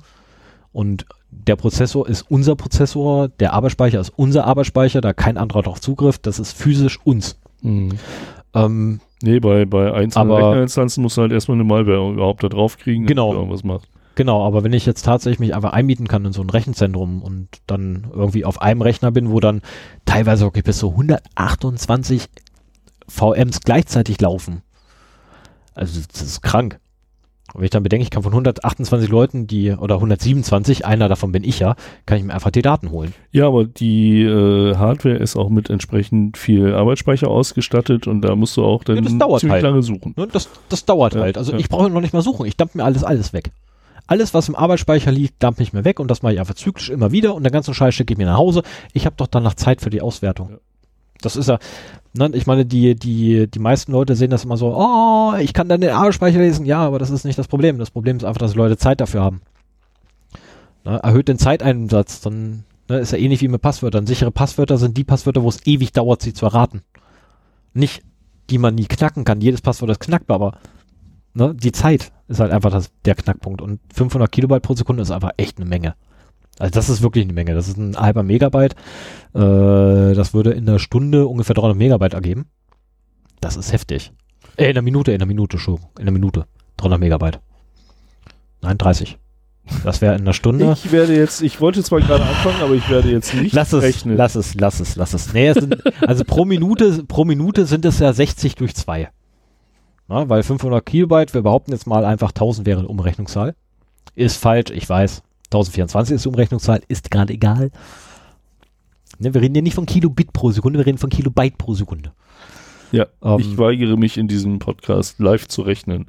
Und der Prozessor ist unser Prozessor, der Arbeitsspeicher ist unser Arbeitsspeicher, da kein anderer drauf Zugriff, das ist physisch uns. Mhm. Ähm, Nee, bei, bei einzelnen Aber- Rechnerinstanzen musst du halt erstmal eine Malware überhaupt da drauf kriegen, Genau. irgendwas macht. Genau, aber wenn ich jetzt tatsächlich mich einfach einmieten kann in so ein Rechenzentrum und dann irgendwie auf einem Rechner bin, wo dann teilweise wirklich bis zu 128 VMs gleichzeitig laufen. Also das ist krank. Und wenn ich dann bedenke, ich kann von 128 Leuten, die, oder 127, einer davon bin ich ja, kann ich mir einfach die Daten holen. Ja, aber die äh, Hardware ist auch mit entsprechend viel Arbeitsspeicher ausgestattet und da musst du auch dann Ja, ziemlich halt. lange suchen. Ne, das, das dauert Ja, halt. Also ja. ich brauche noch nicht mal suchen. Ich dump mir alles, alles weg. Alles, was im Arbeitsspeicher liegt, dump ich mir weg und das mache ich einfach zyklisch immer wieder und der ganze Scheiß schicke ich mir nach Hause. Ich habe doch danach Zeit für die Auswertung. Ja. Das ist ja, ne, ich meine, die, die, die meisten Leute sehen das immer so, oh, ich kann dann den Arbeitsspeicher lesen. Ja, aber das ist nicht das Problem. Das Problem ist einfach, dass Leute Zeit dafür haben. Ne, erhöht den Zeiteinsatz, dann ne, ist ja ähnlich wie mit Passwörtern. Sichere Passwörter sind die Passwörter, wo es ewig dauert, sie zu erraten. Nicht, die man nie knacken kann. Jedes Passwort ist knackbar, aber ne, die Zeit ist halt einfach das, der Knackpunkt. Und 500 Kilobyte pro Sekunde ist einfach echt eine Menge. Also das ist wirklich eine Menge. Das ist ein halber Megabyte. Äh, das würde in der Stunde ungefähr 300 Megabyte ergeben. Das ist heftig. Äh, in der Minute, in der Minute, Entschuldigung. In der Minute. 300 Megabyte. Nein, 30. Das wäre in der Stunde. Ich werde jetzt, ich wollte zwar gerade anfangen, aber ich werde jetzt nicht Lass es, rechnen. lass es, lass es, lass es. Nee, es sind, also pro Minute, pro Minute sind es ja 60 durch 2. Na, weil 500 Kilobyte, wir behaupten jetzt mal einfach 1000 wäre die Umrechnungszahl. Ist falsch, ich weiß. 1024 ist die Umrechnungszahl, ist gerade egal. Ne, wir reden ja nicht von Kilobit pro Sekunde, wir reden von Kilobyte pro Sekunde. ja, Ähm, ich weigere mich in diesem Podcast live zu rechnen.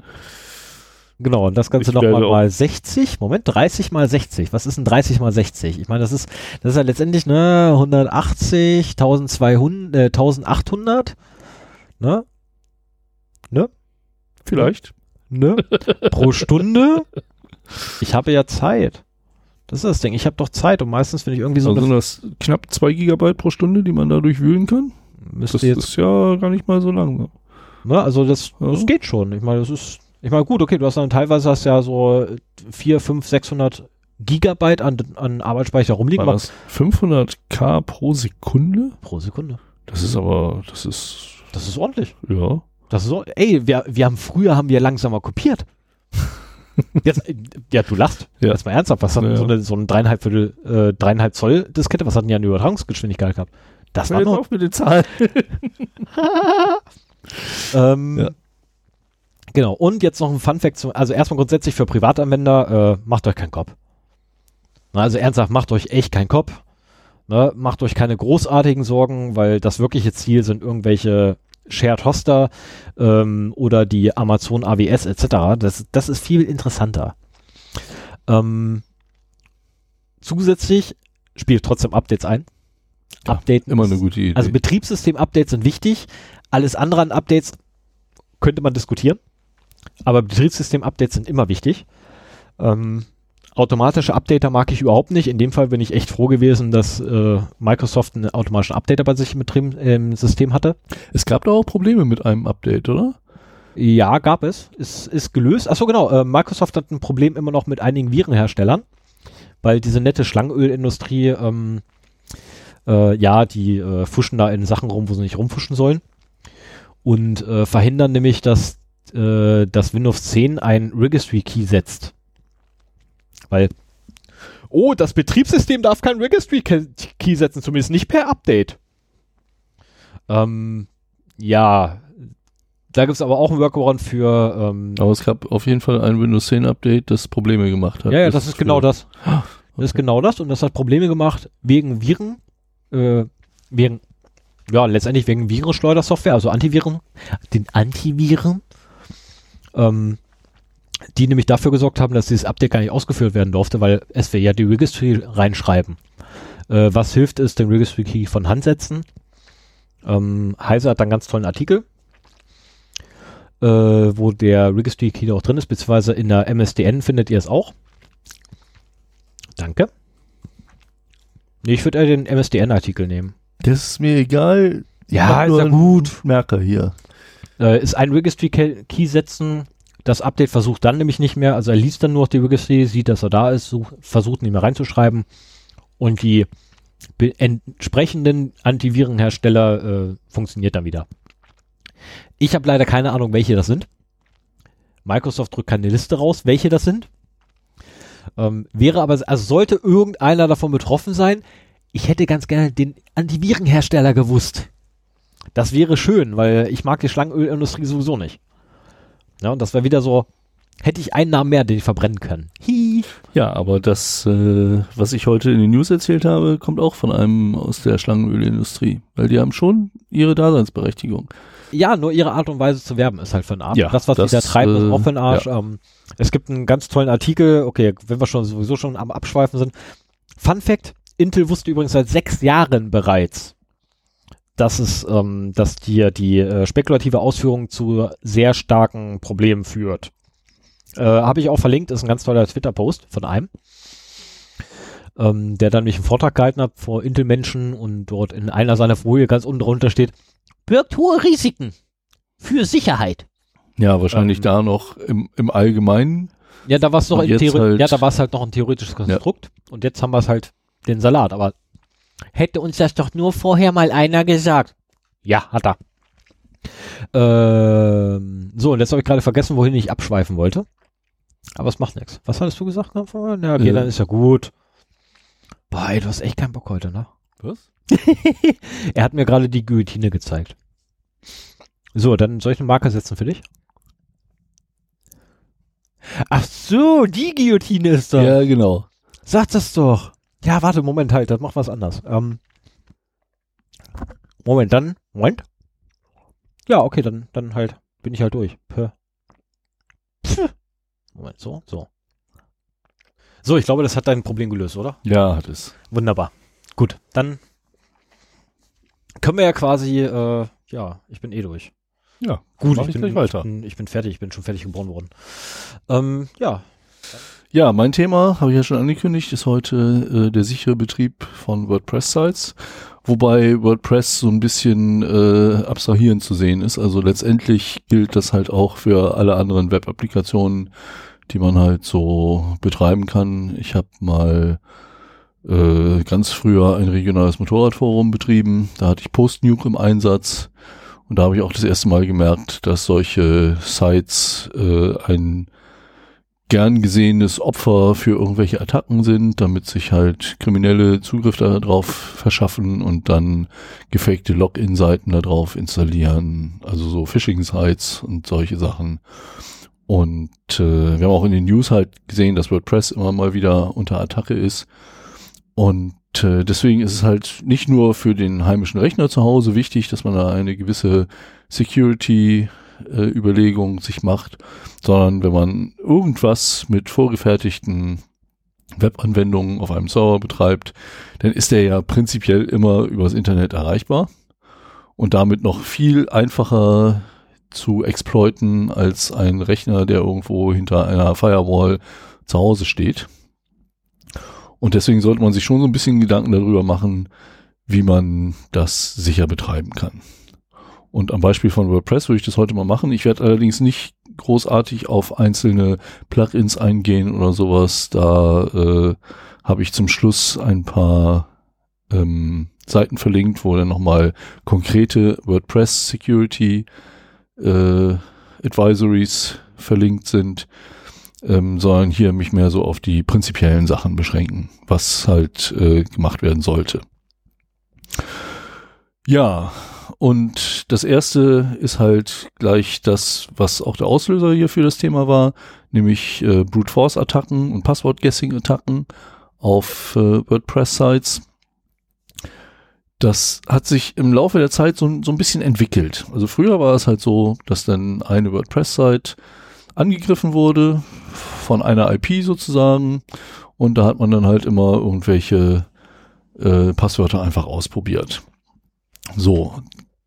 Genau, und das Ganze nochmal mal 60. Moment, 30 mal 60. Was ist denn 30 mal 60? Ich meine, das ist, das ist ja letztendlich, ne, 180, 1200, äh, 1800, ne? Vielleicht. Ne? Pro Stunde. Ich habe ja Zeit. Das ist das Ding. Ich habe doch Zeit und meistens finde ich irgendwie so Also eine, sind das knapp zwei Gigabyte pro Stunde, die man dadurch wühlen kann. müsste Das jetzt, ist ja gar nicht mal so lang. ne, also das, Ja. das geht schon. Ich meine, das ist, ich meine, gut, okay, du hast dann teilweise hast ja so 4, 5, 600 Gigabyte an, an Arbeitsspeicher rumliegen. War das 500k pro Sekunde? Pro Sekunde. Das ist aber, das ist, Das ist ordentlich. ja. Das so, ey, wir, wir haben früher haben wir langsamer kopiert. Jetzt, ja, du lachst. Ja. Jetzt mal ernsthaft. Was hat denn Ja, so eine, so ein dreieinhalb, Viertel, äh, dreieinhalb Zoll Diskette, was hat denn die an Übertragungsgeschwindigkeit gehabt? Das Hör war noch, auf mit den Zahlen. ähm, Ja. Genau. Und jetzt noch ein Funfact zum, also erstmal grundsätzlich für Privatanwender, äh, macht euch keinen Kopf. Na, also ernsthaft, macht euch echt keinen Kopf. Ne? Macht euch keine großartigen Sorgen, weil das wirkliche Ziel sind irgendwelche Shared Hoster ähm, oder die Amazon AWS etc. Das, das ist viel interessanter. Ähm, zusätzlich spielt trotzdem Updates ein. Ja, Updaten Immer eine gute Idee. also Betriebssystem-Updates sind wichtig. Alles andere an Updates könnte man diskutieren. Aber Betriebssystem-Updates sind immer wichtig. Ähm, automatische Updater mag ich überhaupt nicht. In dem Fall bin ich echt froh gewesen, dass äh, Microsoft einen automatischen Updater bei sich im, Betrieb, im System hatte. es gab doch auch Probleme mit einem Update, oder? Ja, gab es. Ist, ist gelöst. Achso, genau. Äh, Microsoft hat ein Problem immer noch mit einigen Virenherstellern, weil diese nette Schlangenölindustrie, ähm, äh, ja, die äh, fuschen da in Sachen rum, wo sie nicht rumfuschen sollen. Und äh, verhindern nämlich, dass, äh, dass Windows 10 ein Registry Key setzt. Weil, oh, das Betriebssystem darf kein Registry Key setzen, zumindest nicht per Update. Ähm, ja, da gibt es aber auch ein Workaround für. Ähm, Aber es gab auf jeden Fall ein Windows 10 Update, das Probleme gemacht hat. ja, ja, das ist genau das. Das ist genau das und das hat Probleme gemacht wegen Viren, äh, wegen, ja, letztendlich wegen Virenschleudersoftware, also Antiviren, den Antiviren, ähm, die nämlich dafür gesorgt haben, dass dieses Update gar nicht ausgeführt werden durfte, weil es will ja die Registry reinschreiben. Äh, was hilft ist, den Registry Key von Hand setzen. Ähm, Heise hat dann einen ganz tollen Artikel, äh, wo der Registry Key auch drin ist, beziehungsweise in der MSDN findet ihr es auch. Danke. Nee, ich würde eher den MSDN-Artikel nehmen. Das ist mir egal. Ich Ja, ist ja gut. Merker hier. Äh, ist ein Registry Ke- Key setzen Das Update versucht dann nämlich nicht mehr, also er liest dann nur noch die Registry, sieht, dass er da ist, sucht, versucht nicht mehr reinzuschreiben und die entsprechenden Antivirenhersteller äh, funktioniert dann wieder. Ich habe leider keine Ahnung, welche das sind. Microsoft drückt keine Liste raus, welche das sind. Ähm, wäre aber, also sollte irgendeiner davon betroffen sein, ich hätte ganz gerne den Antivirenhersteller gewusst. Das wäre schön, weil ich mag die Schlangenölindustrie sowieso nicht. Ja, und das wäre wieder so, hätte ich einen Namen mehr, den ich verbrennen können. Hi. Ja, aber das, äh, was ich heute in den News erzählt habe, kommt auch von einem aus der Schlangenölindustrie, weil die haben schon ihre Daseinsberechtigung. Ja, nur ihre Art und Weise zu werben ist halt für den Arsch. Ja, das, was das, sie da treiben, ist äh, auch für den Arsch. Ähm, es gibt einen ganz tollen Artikel, okay, wenn wir schon sowieso schon am Abschweifen sind. Fun Fact, Intel wusste übrigens seit sechs Jahren bereits, dass es, ähm, dass die, die äh, spekulative Ausführung zu sehr starken Problemen führt. Äh, Habe ich auch verlinkt, ist ein ganz toller Twitter-Post von einem, ähm, der dann mich einen Vortrag gehalten hat vor Intel-Menschen und dort in einer seiner Folie ganz unten drunter steht, birgt hohe Risiken für Sicherheit. Ja, wahrscheinlich Ähm, da noch im, im Allgemeinen. Ja, da war es noch halt- ja, da war es halt noch ein theoretisches Konstrukt und jetzt haben wir es halt den Salat, aber hätte uns das doch nur vorher mal einer gesagt. Ja, hat er. Ähm, so, und jetzt habe ich gerade vergessen, wohin ich abschweifen wollte. Aber es macht nichts. Was hattest du gesagt? Na, okay, Äh. dann ist ja gut. Boah, ey, du hast echt keinen Bock heute, ne? Was? er hat mir gerade die Guillotine gezeigt. So, dann soll ich eine Marke setzen für dich? Ach so, die Guillotine ist da. Ja, genau. Sag das doch. Ja, warte, Moment halt, das macht was anders. Ähm, Moment, dann, Moment. Ja, okay, dann, dann halt, bin ich halt durch. Puh. Pff. Moment, so, so. So, ich glaube, das hat dein Problem gelöst, oder? Ja, hat es. Wunderbar. Gut, dann können wir ja quasi, äh, ja, ich bin eh durch. Ja, Gut, ich ich bin, weiter. Ich bin, ich bin fertig, ich bin schon fertig geboren worden. Ähm, ja, Ja, mein Thema, habe ich ja schon angekündigt, ist heute äh, der sichere Betrieb von WordPress-Sites, wobei WordPress so ein bisschen äh, abstrahierend zu sehen ist. Also letztendlich gilt das halt auch für alle anderen Web-Applikationen, die man halt so betreiben kann. Ich habe mal äh, ganz früher ein regionales Motorradforum betrieben, da hatte ich PostNuke im Einsatz und da habe ich auch das erste Mal gemerkt, dass solche Sites äh, ein gern gesehenes Opfer für irgendwelche Attacken sind, damit sich halt Kriminelle Zugriff darauf verschaffen und dann gefakte Login-Seiten darauf installieren, also so Phishing-Sites und solche Sachen. Und äh, wir haben auch in den News halt gesehen, dass WordPress immer mal wieder unter Attacke ist. Und äh, deswegen ist es halt nicht nur für den heimischen Rechner zu Hause wichtig, dass man da eine gewisse Security-Überlegung sich macht, sondern wenn man irgendwas mit vorgefertigten Webanwendungen auf einem Server betreibt, dann ist der ja prinzipiell immer übers Internet erreichbar und damit noch viel einfacher zu exploiten als ein Rechner, der irgendwo hinter einer Firewall zu Hause steht. Und deswegen sollte man sich schon so ein bisschen Gedanken darüber machen, wie man das sicher betreiben kann. Und am Beispiel von WordPress würde ich das heute mal machen. Ich werde allerdings nicht großartig auf einzelne Plugins eingehen oder sowas. Da äh, habe ich zum Schluss ein paar ähm, Seiten verlinkt, wo dann nochmal konkrete WordPress Security äh, Advisories verlinkt sind, ähm, sondern hier mich mehr so auf die prinzipiellen Sachen beschränken, was halt äh, gemacht werden sollte. Ja, und das erste ist halt gleich das, was auch der Auslöser hier für das Thema war, nämlich äh, Brute Force Attacken und Passwort Guessing Attacken auf äh, WordPress Sites. Das hat sich im Laufe der Zeit so, so ein bisschen entwickelt. Also früher war es halt so, dass dann eine WordPress-Site angegriffen wurde von einer IP sozusagen und da hat man dann halt immer irgendwelche äh, Passwörter einfach ausprobiert. So,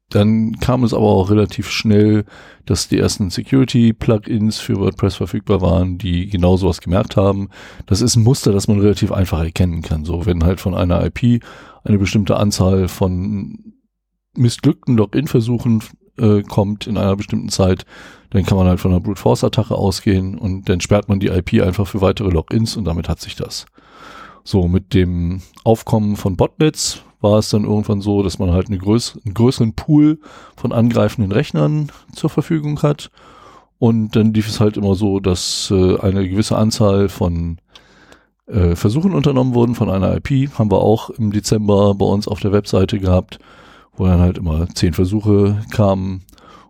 dann kam es aber auch relativ schnell, dass die ersten Security-Plugins für WordPress verfügbar waren, die genau sowas gemerkt haben. Das ist ein Muster, das man relativ einfach erkennen kann. So, wenn halt von einer IP eine bestimmte Anzahl von missglückten Login-Versuchen äh, kommt in einer bestimmten Zeit, dann kann man halt von einer Brute Force Attacke ausgehen und dann sperrt man die IP einfach für weitere Logins und damit hat sich das. So, mit dem Aufkommen von Botnets war es dann irgendwann so, dass man halt eine größ einen größeren Pool von angreifenden Rechnern zur Verfügung hat. Und dann lief es halt immer so, dass äh, eine gewisse Anzahl von äh, Versuchen unternommen wurden von einer IP. Haben wir auch im Dezember bei uns auf der Webseite gehabt, wo dann halt immer zehn Versuche kamen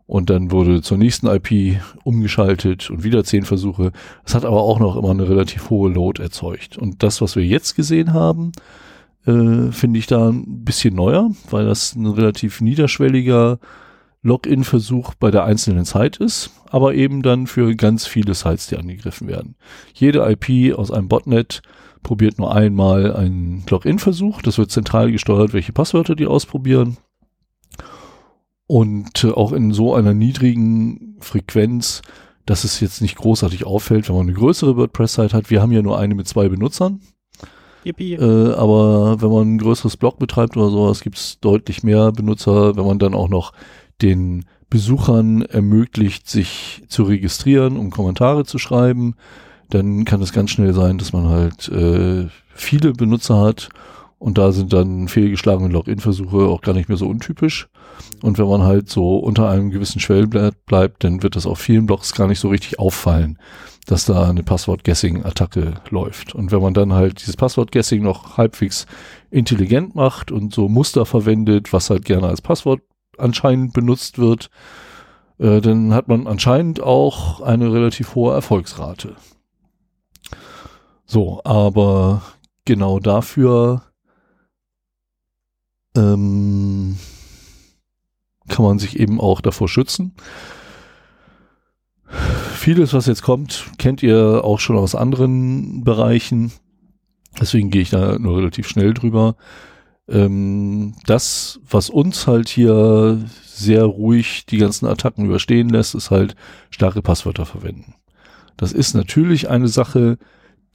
und dann wurde zur nächsten IP umgeschaltet und wieder zehn Versuche. Das hat aber auch noch immer eine relativ hohe Load erzeugt. Und das, was wir jetzt gesehen haben, äh, finde ich da ein bisschen neuer, weil das ein relativ niederschwelliger Login-Versuch bei der einzelnen Site ist, aber eben dann für ganz viele Sites, die angegriffen werden. Jede IP aus einem Botnet probiert nur einmal einen Login-Versuch. Das wird zentral gesteuert, welche Passwörter die ausprobieren. Und äh, auch in so einer niedrigen Frequenz, dass es jetzt nicht großartig auffällt, wenn man eine größere WordPress-Site hat. Wir haben ja nur eine mit zwei Benutzern. Yippie. Äh, aber wenn man ein größeres Blog betreibt oder sowas, gibt es deutlich mehr Benutzer, wenn man dann auch noch den Besuchern ermöglicht, sich zu registrieren, um Kommentare zu schreiben, dann kann es ganz schnell sein, dass man halt äh, viele Benutzer hat und da sind dann fehlgeschlagene Login-Versuche auch gar nicht mehr so untypisch. Und wenn man halt so unter einem gewissen Schwellblatt bleibt, dann wird das auf vielen Blogs gar nicht so richtig auffallen, dass da eine Passwort-Guessing-Attacke läuft. Und wenn man dann halt dieses Passwort-Guessing noch halbwegs intelligent macht und so Muster verwendet, was halt gerne als Passwort anscheinend benutzt wird, äh, dann hat man anscheinend auch eine relativ hohe Erfolgsrate. So, aber genau dafür ähm, kann man sich eben auch davor schützen. Vieles, was jetzt kommt, kennt ihr auch schon aus anderen Bereichen. Deswegen gehe ich da nur relativ schnell drüber. Ähm, das, was uns halt hier sehr ruhig die ganzen Attacken überstehen lässt, ist halt starke Passwörter verwenden. Das ist natürlich eine Sache,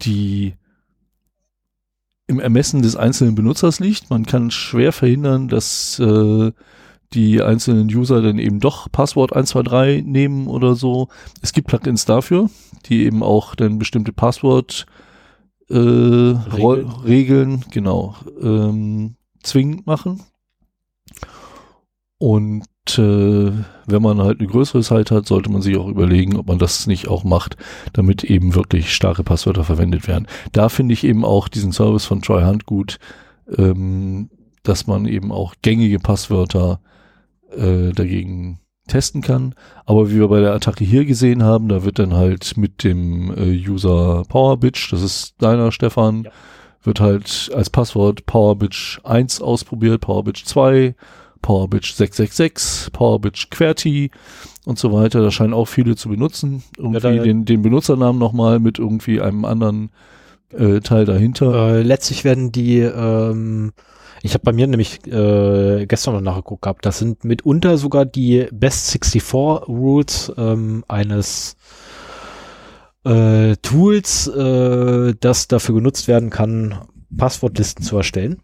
die im Ermessen des einzelnen Benutzers liegt. Man kann schwer verhindern, dass äh, die einzelnen User dann eben doch Passwort 123 nehmen oder so. Es gibt Plugins dafür, die eben auch dann bestimmte Passwort äh, Regeln. Regeln, genau, ähm, zwingend machen. Und äh, wenn man halt eine größere Site hat, sollte man sich auch überlegen, ob man das nicht auch macht, damit eben wirklich starke Passwörter verwendet werden. Da finde ich eben auch diesen Service von Troy Hunt gut, ähm, dass man eben auch gängige Passwörter äh, dagegen testen kann. Aber wie wir bei der Attacke hier gesehen haben, da wird dann halt mit dem äh, User PowerBitch, das ist deiner Stefan, ja. wird halt als Passwort PowerBitch 1 ausprobiert, PowerBitch 2, PowerBitch 666, PowerBitch QWERTY und so weiter. Da scheinen auch viele zu benutzen. Irgendwie ja, den, den Benutzernamen nochmal mit irgendwie einem anderen äh, Teil dahinter. Äh, letztlich werden die, ähm, ich habe bei mir nämlich äh, gestern noch nachgeguckt gehabt, das sind mitunter sogar die Best 64 Rules ähm, eines äh, Tools, äh, das dafür genutzt werden kann, Passwortlisten zu erstellen.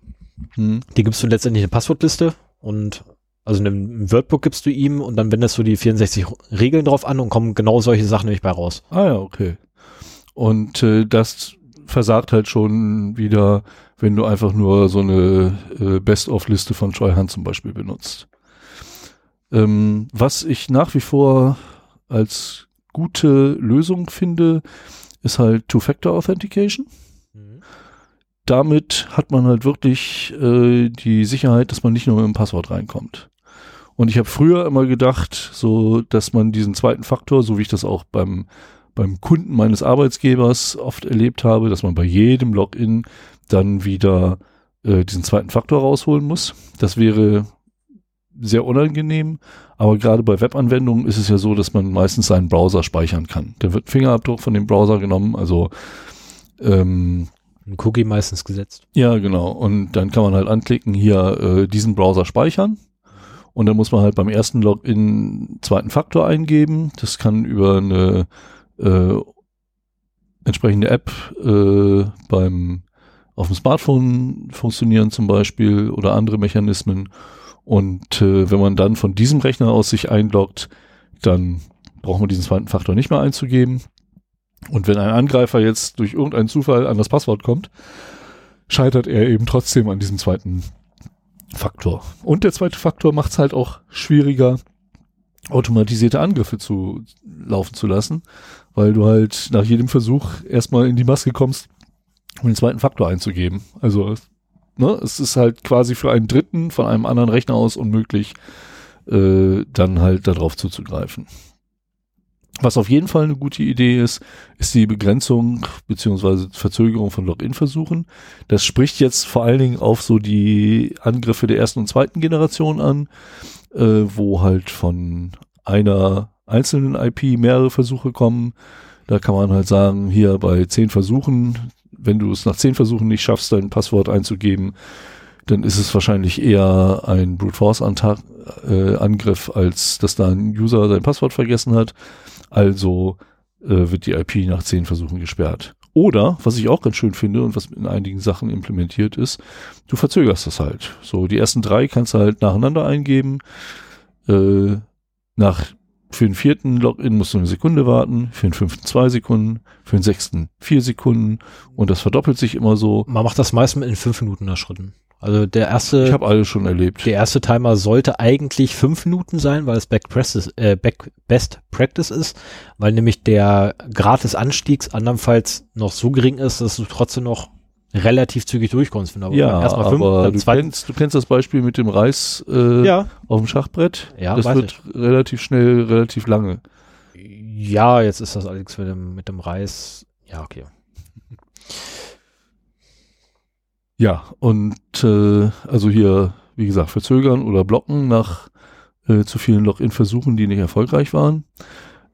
Hm. Die gibst du letztendlich eine Passwortliste und also in einem Wordbook gibst du ihm und dann wendest du die 64 Regeln drauf an und kommen genau solche Sachen nämlich bei raus. Ah ja, okay. Und äh, das versagt halt schon wieder, wenn du einfach nur so eine äh, Best-of-Liste von Troy Hunt zum Beispiel benutzt. Ähm, was ich nach wie vor als gute Lösung finde, ist halt Two-Factor-Authentication damit hat man halt wirklich äh, die Sicherheit, dass man nicht nur mit dem Passwort reinkommt. Und ich habe früher immer gedacht, so, dass man diesen zweiten Faktor, so wie ich das auch beim beim Kunden meines Arbeitsgebers oft erlebt habe, dass man bei jedem Login dann wieder äh, diesen zweiten Faktor rausholen muss. Das wäre sehr unangenehm, aber gerade bei Webanwendungen ist es ja so, dass man meistens seinen Browser speichern kann. Da wird Fingerabdruck von dem Browser genommen, also ähm, ein Cookie meistens gesetzt. Ja, genau. Und dann kann man halt anklicken, hier äh, diesen Browser speichern. Und dann muss man halt beim ersten Login zweiten Faktor eingeben. Das kann über eine äh, entsprechende App äh, beim auf dem Smartphone funktionieren zum Beispiel oder andere Mechanismen. Und äh, wenn man dann von diesem Rechner aus sich einloggt, dann braucht man diesen zweiten Faktor nicht mehr einzugeben. Und wenn ein Angreifer jetzt durch irgendeinen Zufall an das Passwort kommt, scheitert er eben trotzdem an diesem zweiten Faktor. Und der zweite Faktor macht es halt auch schwieriger, automatisierte Angriffe zu laufen zu lassen, weil du halt nach jedem Versuch erstmal in die Maske kommst, um den zweiten Faktor einzugeben. Also ne, es ist halt quasi für einen Dritten von einem anderen Rechner aus unmöglich, äh, dann halt darauf zuzugreifen. Was auf jeden Fall eine gute Idee ist, ist die Begrenzung beziehungsweise Verzögerung von Login-Versuchen. Das spricht jetzt vor allen Dingen auf so die Angriffe der ersten und zweiten Generation an, äh, wo halt von einer einzelnen IP mehrere Versuche kommen. Da kann man halt sagen, hier bei zehn Versuchen, wenn du es nach zehn Versuchen nicht schaffst, dein Passwort einzugeben, dann ist es wahrscheinlich eher ein Brute Force äh, Angriff, als dass da ein User sein Passwort vergessen hat. Also äh, wird die IP nach zehn Versuchen gesperrt. Oder, was ich auch ganz schön finde und was in einigen Sachen implementiert ist, du verzögerst das halt. So, die ersten drei kannst du halt nacheinander eingeben. Äh, nach, für den vierten Login musst du eine Sekunde warten, für den fünften zwei Sekunden, für den sechsten vier Sekunden und das verdoppelt sich immer so. Man macht das meistens in fünf Minuten Schritten. Also der erste. Ich habe alles schon erlebt. Der erste Timer sollte eigentlich fünf Minuten sein, weil es Back Practice, äh, Back Best Practice ist, weil nämlich der Grad des Anstiegs andernfalls noch so gering ist, dass du trotzdem noch relativ zügig durchkommst. Aber ja, erstmal fünf, aber du kennst, du kennst das Beispiel mit dem Reis äh, ja. auf dem Schachbrett. Ja, das wird ich. relativ schnell, relativ lange. Ja, jetzt ist das allerdings mit dem, mit dem Reis. Ja, okay. Ja, und äh, also hier, wie gesagt, verzögern oder blocken nach äh, zu vielen Login-Versuchen, die nicht erfolgreich waren.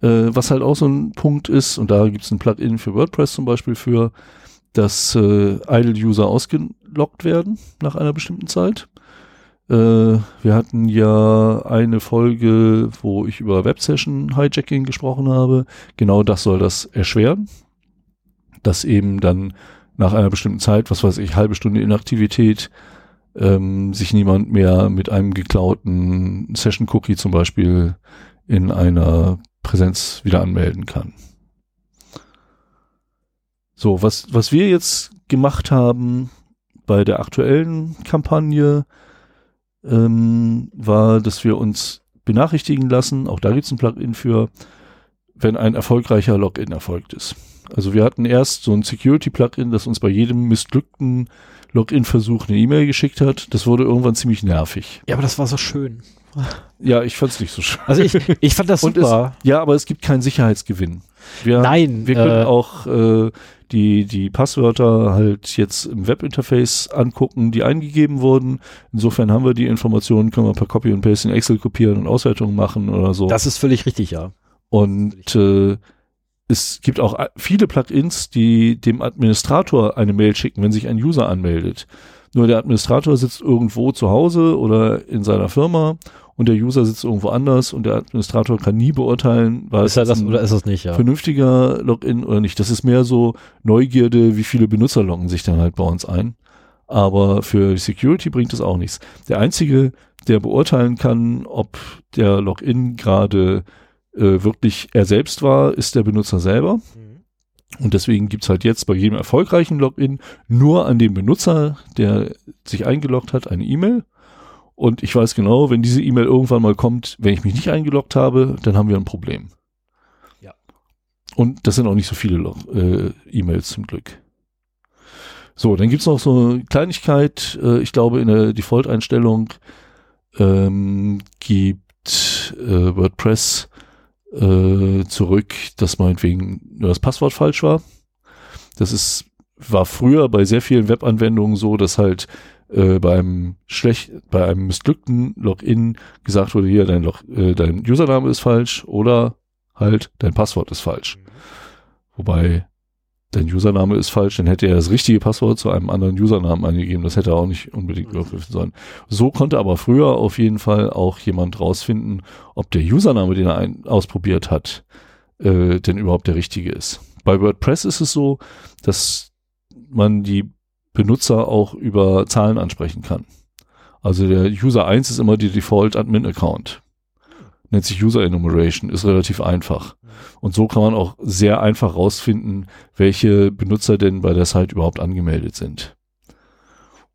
Äh, was halt auch so ein Punkt ist, und da gibt es ein Plugin für WordPress zum Beispiel für, dass äh, Idle-User ausgeloggt werden nach einer bestimmten Zeit. Äh, wir hatten ja eine Folge, wo ich über Web-Session-Hijacking gesprochen habe. Genau das soll das erschweren, dass eben dann nach einer bestimmten Zeit, was weiß ich, halbe Stunde Inaktivität, ähm, sich niemand mehr mit einem geklauten Session-Cookie zum Beispiel in einer Präsenz wieder anmelden kann. So, was, was wir jetzt gemacht haben bei der aktuellen Kampagne, ähm, war, dass wir uns benachrichtigen lassen, auch da gibt es ein Plugin für, wenn ein erfolgreicher Login erfolgt ist. Also wir hatten erst so ein Security-Plugin, das uns bei jedem missglückten Login-Versuch eine E-Mail geschickt hat. Das wurde irgendwann ziemlich nervig. Ja, aber das war so schön. Ja, ich fand's nicht so schön. Also ich, ich fand das super. Es, ja, aber es gibt keinen Sicherheitsgewinn. Wir, Nein. Wir können äh, auch äh, die, die Passwörter halt jetzt im Webinterface angucken, die eingegeben wurden. Insofern haben wir die Informationen, können wir per Copy und Paste in Excel kopieren und Auswertungen machen oder so. Das ist völlig richtig, ja. Und äh, es gibt auch viele Plugins, die dem Administrator eine Mail schicken, wenn sich ein User anmeldet. Nur der Administrator sitzt irgendwo zu Hause oder in seiner Firma und der User sitzt irgendwo anders und der Administrator kann nie beurteilen, war ist es das oder ist das nicht, ja. vernünftiger Login oder nicht. Das ist mehr so Neugierde, wie viele Benutzer loggen sich dann halt bei uns ein. Aber für Security bringt es auch nichts. Der einzige, der beurteilen kann, ob der Login gerade äh, wirklich er selbst war, ist der Benutzer selber. Mhm. Und deswegen gibt's halt jetzt bei jedem erfolgreichen Login nur an den Benutzer, der sich eingeloggt hat, eine E-Mail. Und ich weiß genau, wenn diese E-Mail irgendwann mal kommt, wenn ich mich nicht eingeloggt habe, dann haben wir ein Problem. Ja. Und das sind auch nicht so viele äh, E-Mails zum Glück. So, dann gibt's noch so eine Kleinigkeit. Äh, ich glaube, in der Default-Einstellung ähm, gibt äh, WordPress äh, zurück, dass meinetwegen nur das Passwort falsch war. Das ist, war früher bei sehr vielen Webanwendungen so, dass halt äh, beim schlecht, bei einem missglückten Login gesagt wurde, hier dein, Log, äh, dein Username ist falsch oder halt dein Passwort ist falsch. Wobei dein Username ist falsch, dann hätte er das richtige Passwort zu einem anderen Usernamen angegeben. Das hätte er auch nicht unbedingt überprüfen sollen. So konnte aber früher auf jeden Fall auch jemand rausfinden, ob der Username, den er ein, ausprobiert hat, äh, denn überhaupt der richtige ist. Bei WordPress ist es so, dass man die Benutzer auch über Zahlen ansprechen kann. Also der User 1 ist immer die Default Admin Account. Nennt sich User Enumeration, ist relativ einfach. Und so kann man auch sehr einfach rausfinden, welche Benutzer denn bei der Site überhaupt angemeldet sind.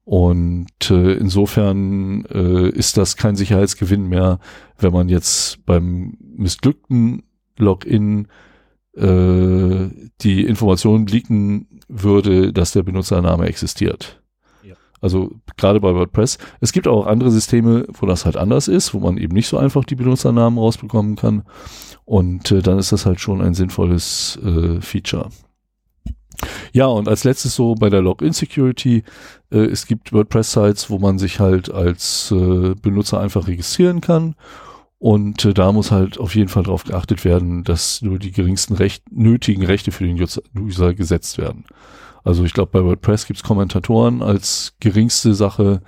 Und äh, insofern äh, ist das kein Sicherheitsgewinn mehr, wenn man jetzt beim missglückten Login äh, die Information leaken würde, dass der Benutzername existiert. Ja. Also gerade bei WordPress. Es gibt auch andere Systeme, wo das halt anders ist, wo man eben nicht so einfach die Benutzernamen rausbekommen kann. Und äh, dann ist das halt schon ein sinnvolles äh, Feature. Ja, und als letztes so bei der Login-Security, äh, es gibt WordPress-Sites, wo man sich halt als äh, Benutzer einfach registrieren kann und äh, da muss halt auf jeden Fall darauf geachtet werden, dass nur die geringsten Recht, nötigen Rechte für den User gesetzt werden. Also ich glaube, bei WordPress gibt's Kommentatoren als geringste Sache,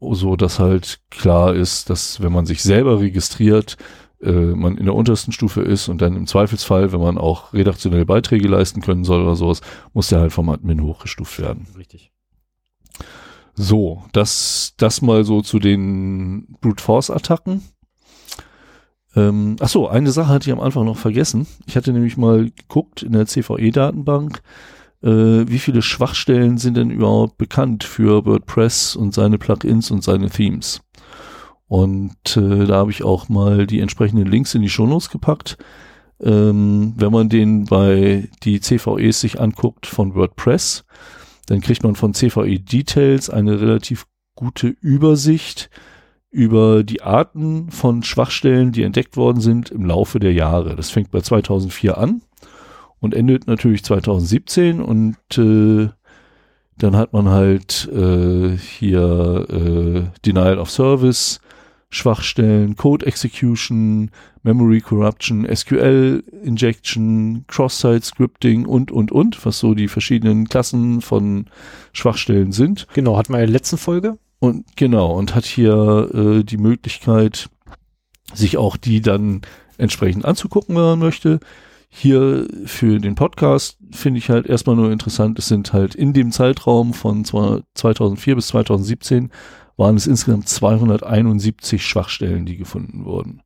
so dass halt klar ist, dass wenn man sich selber registriert, äh, man in der untersten Stufe ist und dann im Zweifelsfall, wenn man auch redaktionelle Beiträge leisten können soll oder sowas, muss der halt vom Admin hochgestuft werden. Richtig. So, das, das mal so zu den Brute Force Attacken. Ähm, ach so, eine Sache hatte ich am Anfang noch vergessen. Ich hatte nämlich mal geguckt in der CVE-Datenbank, äh, wie viele Schwachstellen sind denn überhaupt bekannt für WordPress und seine Plugins und seine Themes. Und äh, da habe ich auch mal die entsprechenden Links in die Shownotes gepackt. Ähm, wenn man den bei die CVEs sich anguckt von WordPress, dann kriegt man von CVE Details eine relativ gute Übersicht über die Arten von Schwachstellen, die entdeckt worden sind im Laufe der Jahre. Das fängt bei 2004 an und endet natürlich 2017 und äh, dann hat man halt äh, hier äh, Denial of Service, Schwachstellen, Code Execution, Memory Corruption, SQL Injection, Cross-Site Scripting und, und, und, was so die verschiedenen Klassen von Schwachstellen sind. Genau, hatten wir in der letzten Folge. Und genau, und hat hier äh, die Möglichkeit, sich auch die dann entsprechend anzugucken, wenn man möchte. Hier für den Podcast finde ich halt erstmal nur interessant, es sind halt in dem Zeitraum von 2004 bis 2017 waren es insgesamt 271 Schwachstellen, die gefunden wurden.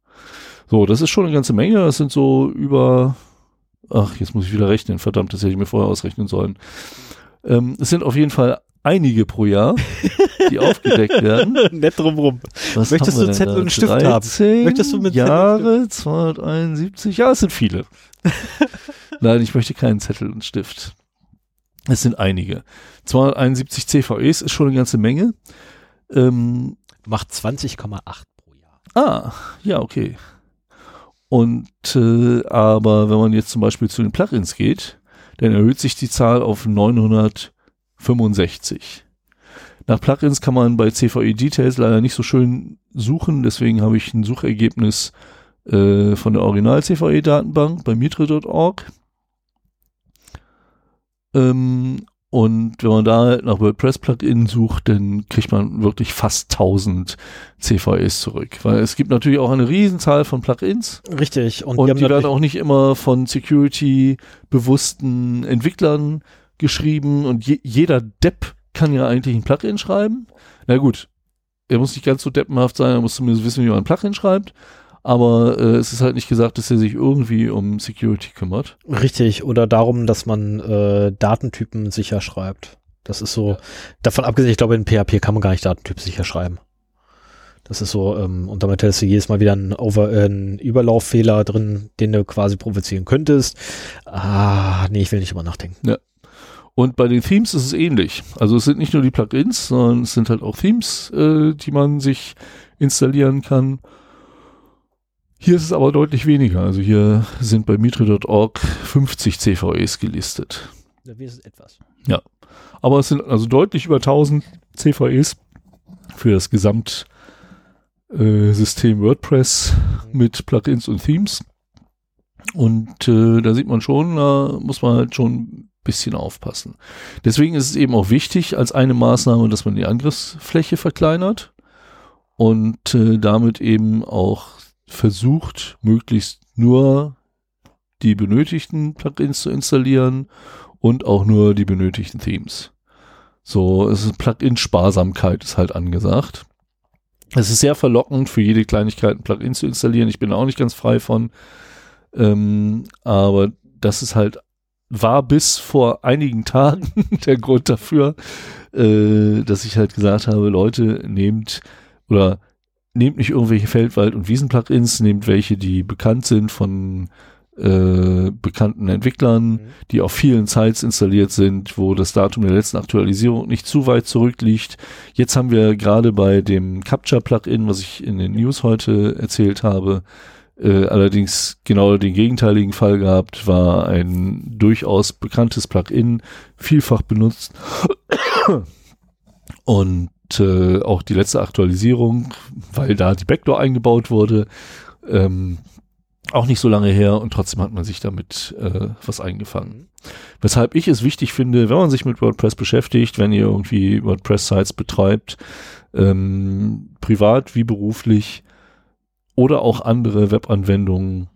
So, das ist schon eine ganze Menge. Das sind so über, ach, jetzt muss ich wieder rechnen. Verdammt, das hätte ich mir vorher ausrechnen sollen. Ähm, es sind auf jeden Fall einige pro Jahr, die aufgedeckt werden. Nett drumrum. Was Möchtest haben wir du denn Zettel da? und Stift 13 haben? Möchtest du mit Jahre, 271, ja, es sind viele. Nein, ich möchte keinen Zettel und Stift. Es sind einige. 271 CVEs ist schon eine ganze Menge. Ähm, Macht 20,8 pro Jahr. ah, ja, okay. Und äh, aber wenn man jetzt zum Beispiel zu den Plugins geht, dann erhöht sich die Zahl auf 965. Nach Plugins kann man bei CVE Details leider nicht so schön suchen, deswegen habe ich ein Suchergebnis äh, von der Original CVE Datenbank bei mitre.org. Ähm, und wenn man da halt nach WordPress Plugin sucht, dann kriegt man wirklich fast 1000 CVEs zurück. Weil es gibt natürlich auch eine Riesenzahl von Plugins. Richtig. Und, Und, die haben die werden auch nicht immer von security-bewussten Entwicklern geschrieben und je, jeder Depp kann ja eigentlich ein Plugin schreiben. Na gut, er muss nicht ganz so deppenhaft sein, er muss zumindest wissen, wie man ein Plugin schreibt. Aber äh, es ist halt nicht gesagt, dass er sich irgendwie um Security kümmert. Richtig, oder darum, dass man äh, Datentypen sicher schreibt. Das ist so, davon abgesehen, ich glaube, in PHP kann man gar nicht Datentyp sicher schreiben. Das ist so, ähm, und damit hättest du jedes Mal wieder einen, Over äh, einen Überlauffehler drin, den du quasi provozieren könntest. Ah, nee, ich will nicht drüber nachdenken. Und bei den Themes ist es ähnlich. Also es sind nicht nur die Plugins, sondern es sind halt auch Themes, äh, die man sich installieren kann. Hier ist es aber deutlich weniger. Also hier sind bei mitre.org 50 CVEs gelistet. Ja, wie ist es etwas? Aber es sind also deutlich über 1000 CVEs für das Gesamtsystem äh, WordPress mit Plugins und Themes. Und äh, da sieht man schon, da muss man halt schon bisschen aufpassen. Deswegen ist es eben auch wichtig als eine Maßnahme, dass man die Angriffsfläche verkleinert und äh, damit eben auch versucht, möglichst nur die benötigten Plugins zu installieren und auch nur die benötigten Themes. So, es ist Plugin-Sparsamkeit ist halt angesagt. Es ist sehr verlockend, für jede Kleinigkeit ein Plugin zu installieren. Ich bin auch nicht ganz frei von. Ähm, aber das ist halt, war bis vor einigen Tagen der Grund dafür, äh, dass ich halt gesagt habe, Leute, nehmt oder nehmt nicht irgendwelche Feldwald- und Wiesen-Plugins, nehmt welche, die bekannt sind von äh, bekannten Entwicklern, mhm. die auf vielen Sites installiert sind, wo das Datum der letzten Aktualisierung nicht zu weit zurückliegt. Jetzt haben wir gerade bei dem Capture-Plugin, was ich in den News heute erzählt habe, äh, allerdings genau den gegenteiligen Fall gehabt, war ein durchaus bekanntes Plugin, vielfach benutzt und äh, auch die letzte Aktualisierung, weil da die Backdoor eingebaut wurde, ähm, auch nicht so lange her und trotzdem hat man sich damit äh, was eingefangen. Weshalb ich es wichtig finde, wenn man sich mit WordPress beschäftigt, wenn ihr irgendwie WordPress-Sites betreibt, ähm, privat wie beruflich oder auch andere Webanwendungen,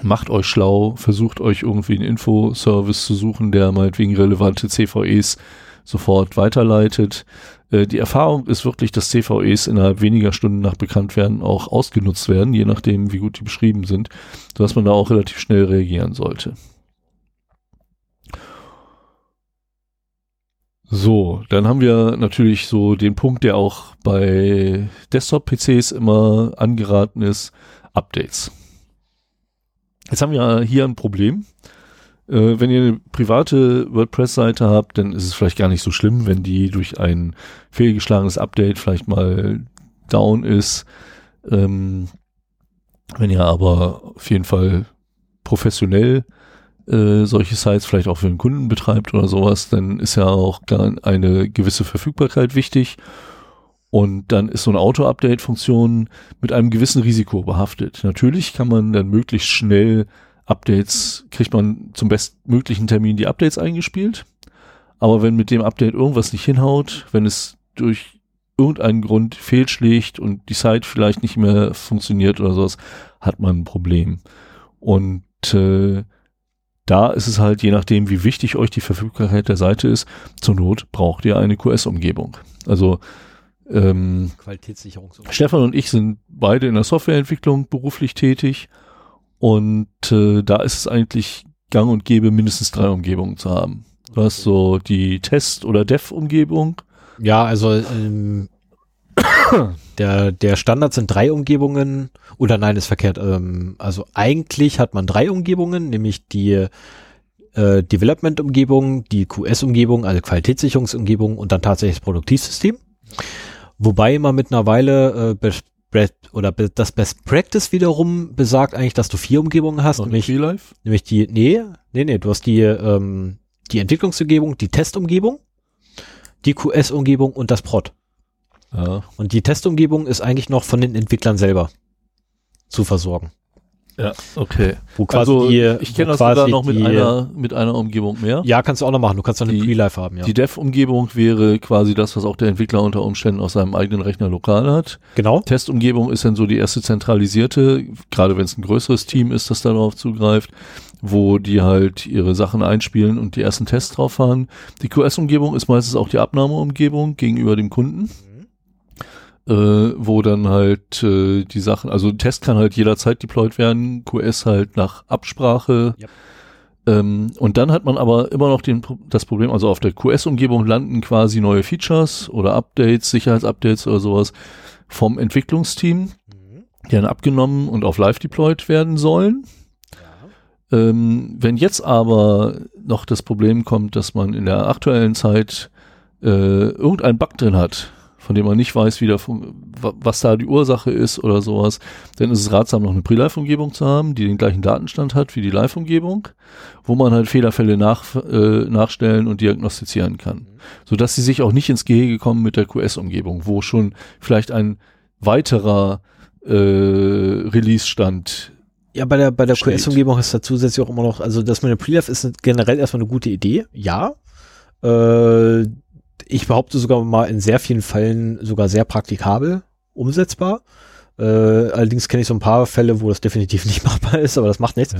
macht euch schlau, versucht euch irgendwie einen Infoservice zu suchen, der meinetwegen relevante CVEs sofort weiterleitet. Äh, die Erfahrung ist wirklich, dass CVEs innerhalb weniger Stunden nach Bekanntwerden auch ausgenutzt werden, je nachdem, wie gut die beschrieben sind, sodass man da auch relativ schnell reagieren sollte. So, dann haben wir natürlich so den Punkt, der auch bei Desktop-PCs immer angeraten ist, Updates. Jetzt haben wir hier ein Problem. Äh, wenn ihr eine private WordPress-Seite habt, dann ist es vielleicht gar nicht so schlimm, wenn die durch ein fehlgeschlagenes Update vielleicht mal down ist. Ähm, wenn ihr aber auf jeden Fall professionell äh, solche Sites vielleicht auch für den Kunden betreibt oder sowas, dann ist ja auch eine gewisse Verfügbarkeit wichtig. Und dann ist so eine Auto-Update-Funktion mit einem gewissen Risiko behaftet. Natürlich kann man dann möglichst schnell Updates, kriegt man zum bestmöglichen Termin die Updates eingespielt. Aber wenn mit dem Update irgendwas nicht hinhaut, wenn es durch irgendeinen Grund fehlschlägt und die Site vielleicht nicht mehr funktioniert oder sowas, hat man ein Problem. Und äh, da ist es halt, je nachdem, wie wichtig euch die Verfügbarkeit der Seite ist, zur Not braucht ihr eine QS-Umgebung. Also ähm, Stefan und ich sind beide in der Softwareentwicklung beruflich tätig und äh, da ist es eigentlich gang und gäbe, mindestens drei Umgebungen zu haben. Du hast so die Test- oder Dev-Umgebung. Ja, also ähm, der, der Standard sind drei Umgebungen oder nein, ist verkehrt. Ähm, also eigentlich hat man drei Umgebungen, nämlich die äh, Development-Umgebung, die QS-Umgebung, also Qualitätssicherungsumgebung und dann tatsächlich das Produktivsystem. Wobei man mittlerweile äh, oder das Best Practice wiederum besagt eigentlich, dass du vier Umgebungen hast, nämlich, nämlich die, nee, nee, nee, du hast die, ähm, die Entwicklungsumgebung, die Testumgebung, die QS-Umgebung und das Prod. Ja. Und die Testumgebung ist eigentlich noch von den Entwicklern selber zu versorgen. Ja, okay. Wo quasi also, die, ich kenne das sogar noch mit die, einer, mit einer Umgebung mehr. Ja, kannst du auch noch machen. Du kannst dann eine Pre-Life haben, ja. Die Dev-Umgebung wäre quasi das, was auch der Entwickler unter Umständen auf seinem eigenen Rechner lokal hat. Genau. Testumgebung ist dann so die erste zentralisierte, gerade wenn es ein größeres Team ist, das darauf zugreift, wo die halt ihre Sachen einspielen und die ersten Tests drauf fahren. Die QS-Umgebung ist meistens auch die Abnahmeumgebung gegenüber dem Kunden äh, wo dann halt äh, die Sachen, also Test kann halt jederzeit deployed werden, QS halt nach Absprache. Yep. Ähm, und dann hat man aber immer noch den, das Problem, also auf der QS-Umgebung landen quasi neue Features oder Updates, Sicherheitsupdates oder sowas vom Entwicklungsteam, mhm. die dann abgenommen und auf live deployed werden sollen. Ähm, wenn jetzt aber noch das Problem kommt, dass man in der aktuellen Zeit äh, irgendeinen Bug drin hat, von dem man nicht weiß, wie der, was da die Ursache ist oder sowas, dann ist es ratsam, noch eine Pre-Live-Umgebung zu haben, die den gleichen Datenstand hat wie die Live-Umgebung, wo man halt Fehlerfälle nach, äh, nachstellen und diagnostizieren kann. Sodass sie sich auch nicht ins Gehege kommen mit der QS-Umgebung, wo schon vielleicht ein weiterer äh, Release-Stand ja, bei der, bei der QS-Umgebung ist da zusätzlich auch immer noch, also das mit der Pre-Live ist generell erstmal eine gute Idee, ja. Äh, ich behaupte sogar mal in sehr vielen Fällen sogar sehr praktikabel umsetzbar. Äh, allerdings kenne ich so ein paar Fälle, wo das definitiv nicht machbar ist, aber das macht nichts.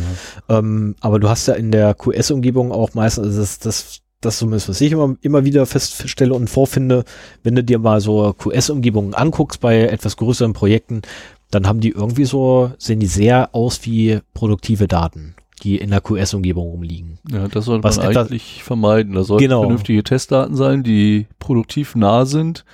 Ja. Ähm, aber du hast ja in der QS-Umgebung auch meistens, also das, das das zumindest, was ich immer, immer wieder feststelle und vorfinde, wenn du dir mal so QS-Umgebungen anguckst bei etwas größeren Projekten, dann haben die irgendwie so, sehen die sehr aus wie produktive Daten, die in der QS-Umgebung rumliegen. Ja, das sollte Was man etwas- eigentlich vermeiden. Da sollten Genau. vernünftige Testdaten sein, die produktiv nah sind.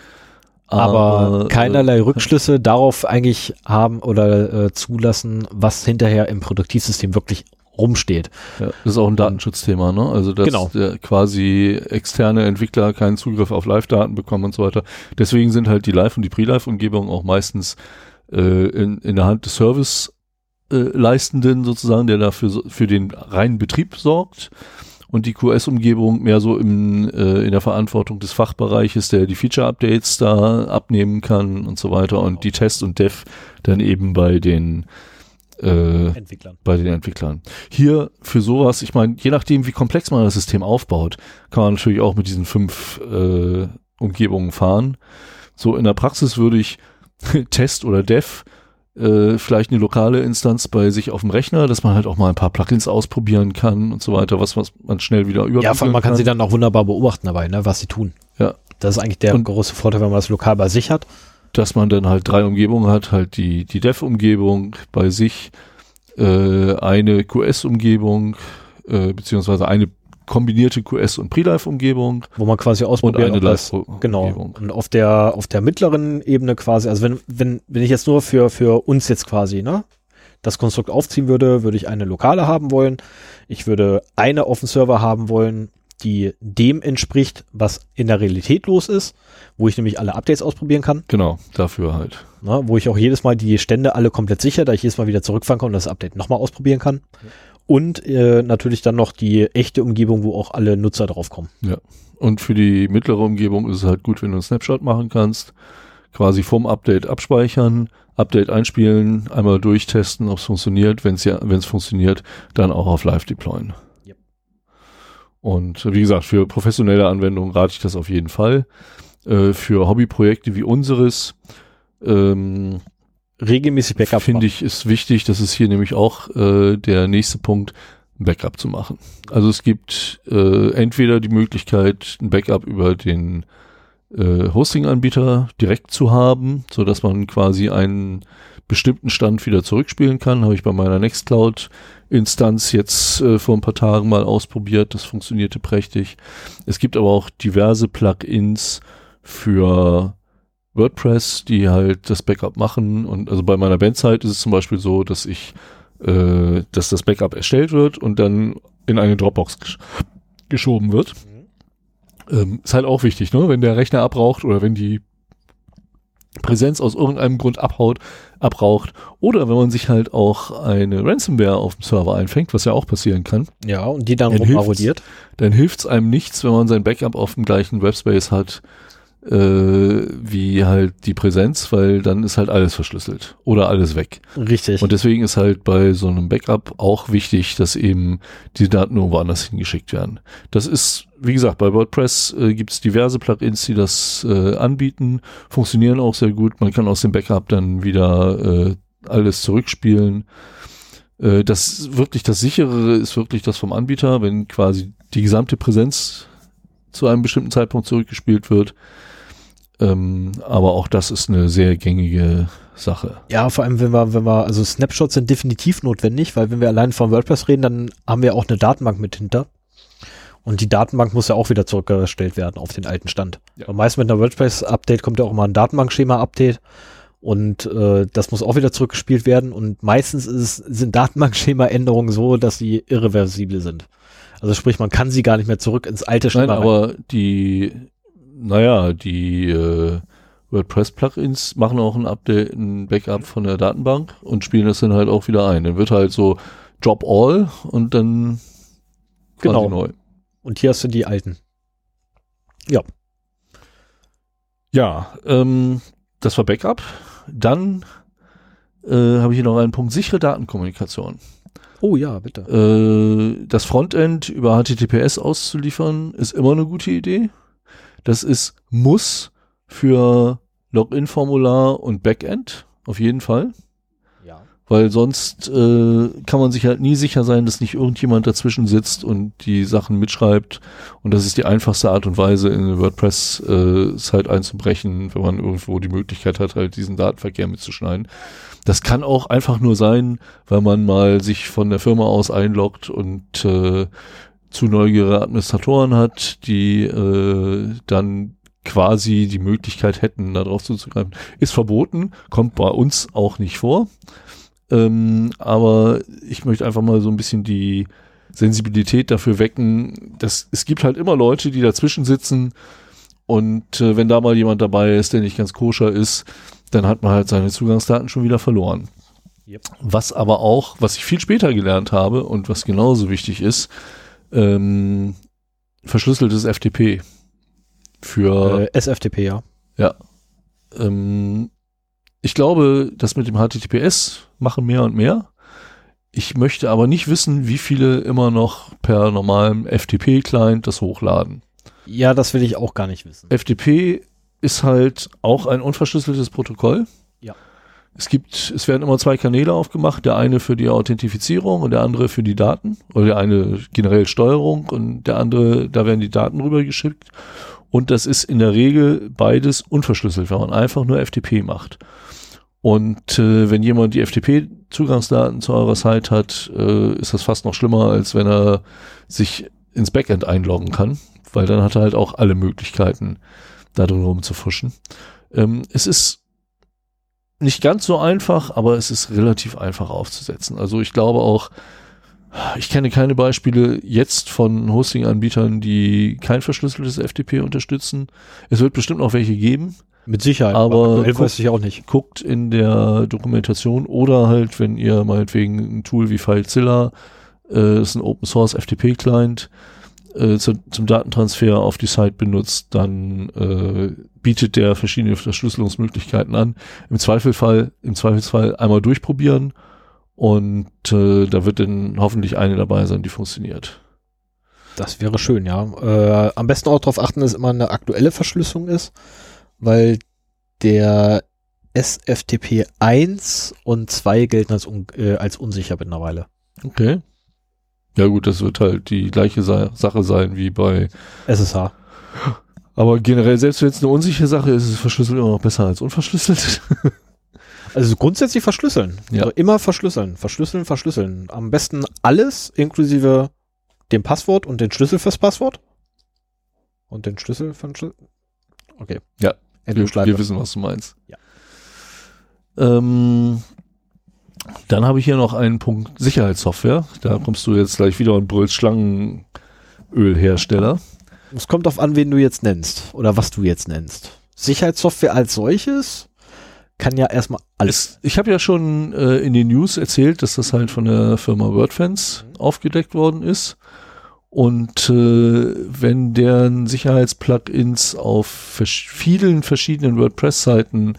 aber äh, keinerlei Rückschlüsse darauf eigentlich haben oder äh, zulassen, was hinterher im Produktivsystem wirklich rumsteht. Ja, das ist auch ein Datenschutzthema, ne? Also dass Genau. der quasi externe Entwickler keinen Zugriff auf Live-Daten bekommen und so weiter. Deswegen sind halt die Live- und die Pre-Live-Umgebungen auch meistens äh, in, in der Hand des Service äh, Leistenden sozusagen, der dafür für den reinen Betrieb sorgt. Und die QS-Umgebung mehr so im, äh, in der Verantwortung des Fachbereiches, der die Feature-Updates da abnehmen kann und so weiter. Und die Test und Dev dann eben bei den äh, Entwicklern. bei den Entwicklern. Hier für sowas, ich meine, je nachdem, wie komplex man das System aufbaut, kann man natürlich auch mit diesen fünf äh, Umgebungen fahren. So in der Praxis würde ich Test oder Dev äh, vielleicht eine lokale Instanz bei sich auf dem Rechner, dass man halt auch mal ein paar Plugins ausprobieren kann und so weiter, was, was man schnell wieder überblicken Ja, vor allem man kann sie dann auch wunderbar beobachten dabei, ne, was sie tun. Ja. Das ist eigentlich der Und- große Vorteil, wenn man das lokal bei sich hat. dass man dann halt drei Umgebungen hat, halt die, die Dev-Umgebung bei sich, äh, eine QS-Umgebung, äh, beziehungsweise eine kombinierte QS- und Pre-Live-Umgebung wo man quasi und ausprobiert, eine ob das, Live-Umgebung. genau. Und auf der auf der mittleren Ebene quasi, also wenn wenn wenn ich jetzt nur für für uns jetzt quasi, ne, das Konstrukt aufziehen würde, würde ich eine lokale haben wollen. Ich würde eine auf dem Server haben wollen, die dem entspricht, was in der Realität los ist, wo ich nämlich alle Updates ausprobieren kann, Genau, dafür halt. ne, wo ich auch jedes Mal die Stände alle komplett sicher, da ich jedes Mal wieder zurückfahren kann und das Update nochmal ausprobieren kann. Und äh, natürlich dann noch die echte Umgebung, wo auch alle Nutzer draufkommen. Und für die mittlere Umgebung ist es halt gut, wenn du einen Snapshot machen kannst, quasi vom Update abspeichern, Update einspielen, einmal durchtesten, ob es funktioniert. Wenn es ja, wenn es funktioniert, dann auch auf Live deployen. Yep. Und wie gesagt, für professionelle Anwendungen rate ich das auf jeden Fall. Äh, für Hobbyprojekte wie unseres ähm, Regelmäßig Backup finde ich ist wichtig, das ist hier nämlich auch äh, der nächste Punkt, ein Backup zu machen. Also es gibt äh, entweder die Möglichkeit, ein Backup über den äh, Hosting-Anbieter direkt zu haben, so dass man quasi einen bestimmten Stand wieder zurückspielen kann. Habe ich bei meiner Nextcloud-Instanz jetzt äh, vor ein paar Tagen mal ausprobiert. Das funktionierte prächtig. Es gibt aber auch diverse Plugins für WordPress, die halt das Backup machen. Und also bei meiner Bandzeit ist es zum Beispiel so, dass ich, äh, dass das Backup erstellt wird und dann in eine Dropbox gesch geschoben wird. Ähm, ist halt auch wichtig, ne? Wenn der Rechner abraucht oder wenn die Präsenz aus irgendeinem Grund abhaut, abraucht oder wenn man sich halt auch eine Ransomware auf dem Server einfängt, was ja auch passieren kann, Ja, und die dann Dann rumarodiert. dann hilft es einem nichts, wenn man sein Backup auf dem gleichen Webspace hat wie halt die Präsenz, weil dann ist halt alles verschlüsselt oder alles weg. Richtig. Und deswegen ist halt bei so einem Backup auch wichtig, dass eben die Daten irgendwo anders hingeschickt werden. Das ist, wie gesagt, bei WordPress äh, gibt es diverse Plugins, die das äh, anbieten, funktionieren auch sehr gut. Man kann aus dem Backup dann wieder äh, alles zurückspielen. Äh, das wirklich das sichere ist wirklich das vom Anbieter, wenn quasi die gesamte Präsenz zu einem bestimmten Zeitpunkt zurückgespielt wird. Ähm, aber auch das ist eine sehr gängige Sache. ja, vor allem, wenn wir, wenn wir, also Snapshots sind definitiv notwendig, weil wenn wir allein von WordPress reden, dann haben wir auch eine Datenbank mit hinter. Und die Datenbank muss ja auch wieder zurückgestellt werden auf den alten Stand. Ja. Meist mit einer WordPress-Update kommt ja auch mal ein Datenbankschema-Update. Und äh, das muss auch wieder zurückgespielt werden. Und meistens ist, sind Datenbankschema-Änderungen so, dass sie irreversibel sind. Also sprich, man kann sie gar nicht mehr zurück ins alte Schema Nein, aber die, naja, die äh, WordPress-Plugins machen auch ein Update, ein Backup von der Datenbank und spielen das dann halt auch wieder ein. Dann wird halt so Drop All und dann Genau. neu. Und hier hast du die alten. Ja, ähm, das war Backup. Dann äh, habe ich hier noch einen Punkt sichere Datenkommunikation. Oh ja, bitte. Äh, das Frontend über HTTPS auszuliefern, ist immer eine gute Idee. Das ist Muss für Login-Formular und Backend, auf jeden Fall. Ja. weil sonst äh, kann man sich halt nie sicher sein, dass nicht irgendjemand dazwischen sitzt und die Sachen mitschreibt. Und das ist die einfachste Art und Weise, in WordPress-Site äh, einzubrechen, wenn man irgendwo die Möglichkeit hat, halt diesen Datenverkehr mitzuschneiden. Das kann auch einfach nur sein, weil man mal sich von der Firma aus einloggt und äh, zu neugierige Administratoren hat, die äh, dann quasi die Möglichkeit hätten, darauf zuzugreifen. Ist verboten, kommt bei uns auch nicht vor. Ähm, aber ich möchte einfach mal so ein bisschen die Sensibilität dafür wecken, dass es gibt halt immer Leute, die dazwischen sitzen und äh, wenn da mal jemand dabei ist, der nicht ganz koscher ist, dann hat man halt seine Zugangsdaten schon wieder verloren. Yep. Was aber auch, was ich viel später gelernt habe und was genauso wichtig ist, ähm, verschlüsseltes FTP. Für äh, SFTP, ja. Ja. Ähm, ich glaube, das mit dem HTTPS machen mehr und mehr. Ich möchte aber nicht wissen, wie viele immer noch per normalem FTP-Client das hochladen. Ja, das will ich auch gar nicht wissen. FTP ist halt auch ein unverschlüsseltes Protokoll. Es gibt, es werden immer zwei Kanäle aufgemacht, der eine für die Authentifizierung und der andere für die Daten oder der eine generell Steuerung und der andere, da werden die Daten rübergeschickt. Und das ist in der Regel beides unverschlüsselt, wenn man einfach nur FTP macht. Und äh, wenn jemand die FTP-Zugangsdaten zu eurer Site hat, äh, ist das fast noch schlimmer, als wenn er sich ins Backend einloggen kann, weil dann hat er halt auch alle Möglichkeiten, da drin rumzufuschen. Ähm, es ist nicht ganz so einfach, aber es ist relativ einfach aufzusetzen. Also ich glaube auch, ich kenne keine Beispiele jetzt von Hosting-Anbietern, die kein verschlüsseltes FTP unterstützen. Es wird bestimmt noch welche geben. Mit Sicherheit, aber guckt, weiß ich auch nicht. Guckt in der Dokumentation oder halt, wenn ihr meinetwegen ein Tool wie FileZilla, äh, ist ein Open Source FTP Client, äh, zu, zum Datentransfer auf die Site benutzt, dann äh, bietet der verschiedene Verschlüsselungsmöglichkeiten an. Im Zweifelsfall, im Zweifelsfall einmal durchprobieren und äh, da wird dann hoffentlich eine dabei sein, die funktioniert. Das wäre schön, ja. Äh, am besten auch darauf achten, dass immer eine aktuelle Verschlüsselung ist weil der SFTP 1 und 2 gelten als, un, äh, als unsicher mittlerweile. Okay. Ja gut, das wird halt die gleiche Sa Sache sein wie bei SSH. Aber generell, selbst wenn es eine unsichere Sache ist, ist es verschlüsselt immer noch besser als unverschlüsselt. also grundsätzlich verschlüsseln. Ja. Also immer verschlüsseln. Verschlüsseln, verschlüsseln. Am besten alles inklusive dem Passwort und den Schlüssel fürs Passwort. Und den Schlüssel für den Schlüssel. Okay. Ja. Wir, wir, wissen, was du meinst. Ja. Ähm, dann habe ich hier noch einen Punkt Sicherheitssoftware. Da kommst du jetzt gleich wieder und brüllst Schlangenölhersteller. Es kommt auf an, wen du jetzt nennst oder was du jetzt nennst. Sicherheitssoftware als solches kann ja erstmal alles. ich habe ja schon äh, in den News erzählt, dass das halt von der Firma WordFence mhm. aufgedeckt worden ist. Und äh, wenn deren Sicherheitsplugins auf vers vielen verschiedenen WordPress-Seiten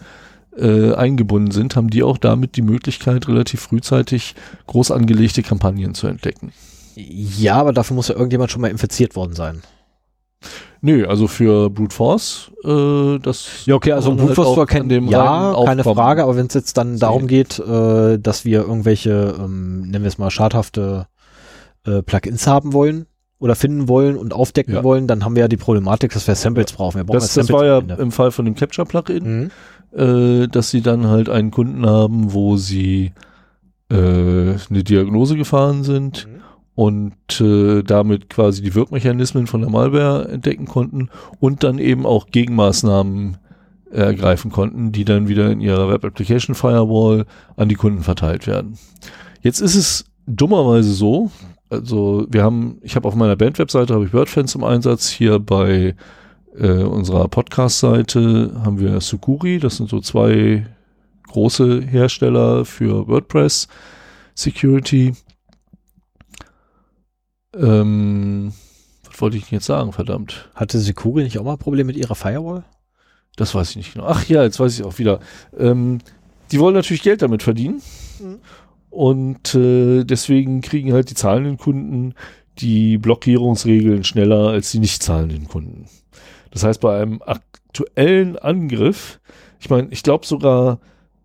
äh, eingebunden sind, haben die auch damit die Möglichkeit, relativ frühzeitig groß angelegte Kampagnen zu entdecken. Ja, aber dafür muss ja irgendjemand schon mal infiziert worden sein. Nö, also für Brute Force, äh, das. Ja, okay, also Brute halt Force kennen dem Ja, keine Frage, aber wenn es jetzt dann darum geht, äh, dass wir irgendwelche, ähm, nennen wir es mal, schadhafte äh, Plugins haben wollen, oder finden wollen und aufdecken ja. wollen, dann haben wir ja die Problematik, dass wir Samples brauchen. Wir brauchen das, das war ja im Fall von dem Capture-Plugin, mhm. äh, dass sie dann halt einen Kunden haben, wo sie äh, eine Diagnose gefahren sind mhm. Und äh, damit quasi die Wirkmechanismen von der Malware entdecken konnten und dann eben auch Gegenmaßnahmen ergreifen konnten, die dann wieder in ihrer Web Application Firewall an die Kunden verteilt werden. Jetzt ist es dummerweise so, also wir haben, ich habe auf meiner Band-Webseite habe ich WordFans im Einsatz. Hier bei äh, unserer Podcast-Seite haben wir Sukuri. Das sind so zwei große Hersteller für WordPress Security. Ähm, was wollte ich jetzt sagen, verdammt? Hatte Sukuri nicht auch mal Probleme mit ihrer Firewall? Das weiß ich nicht genau. Ach ja, jetzt weiß ich auch wieder. Ähm, die wollen natürlich Geld damit verdienen. Mhm. Und äh, deswegen kriegen halt die zahlenden Kunden die Blockierungsregeln schneller als die nicht zahlenden Kunden. Das heißt, bei einem aktuellen Angriff, ich meine, ich glaube sogar,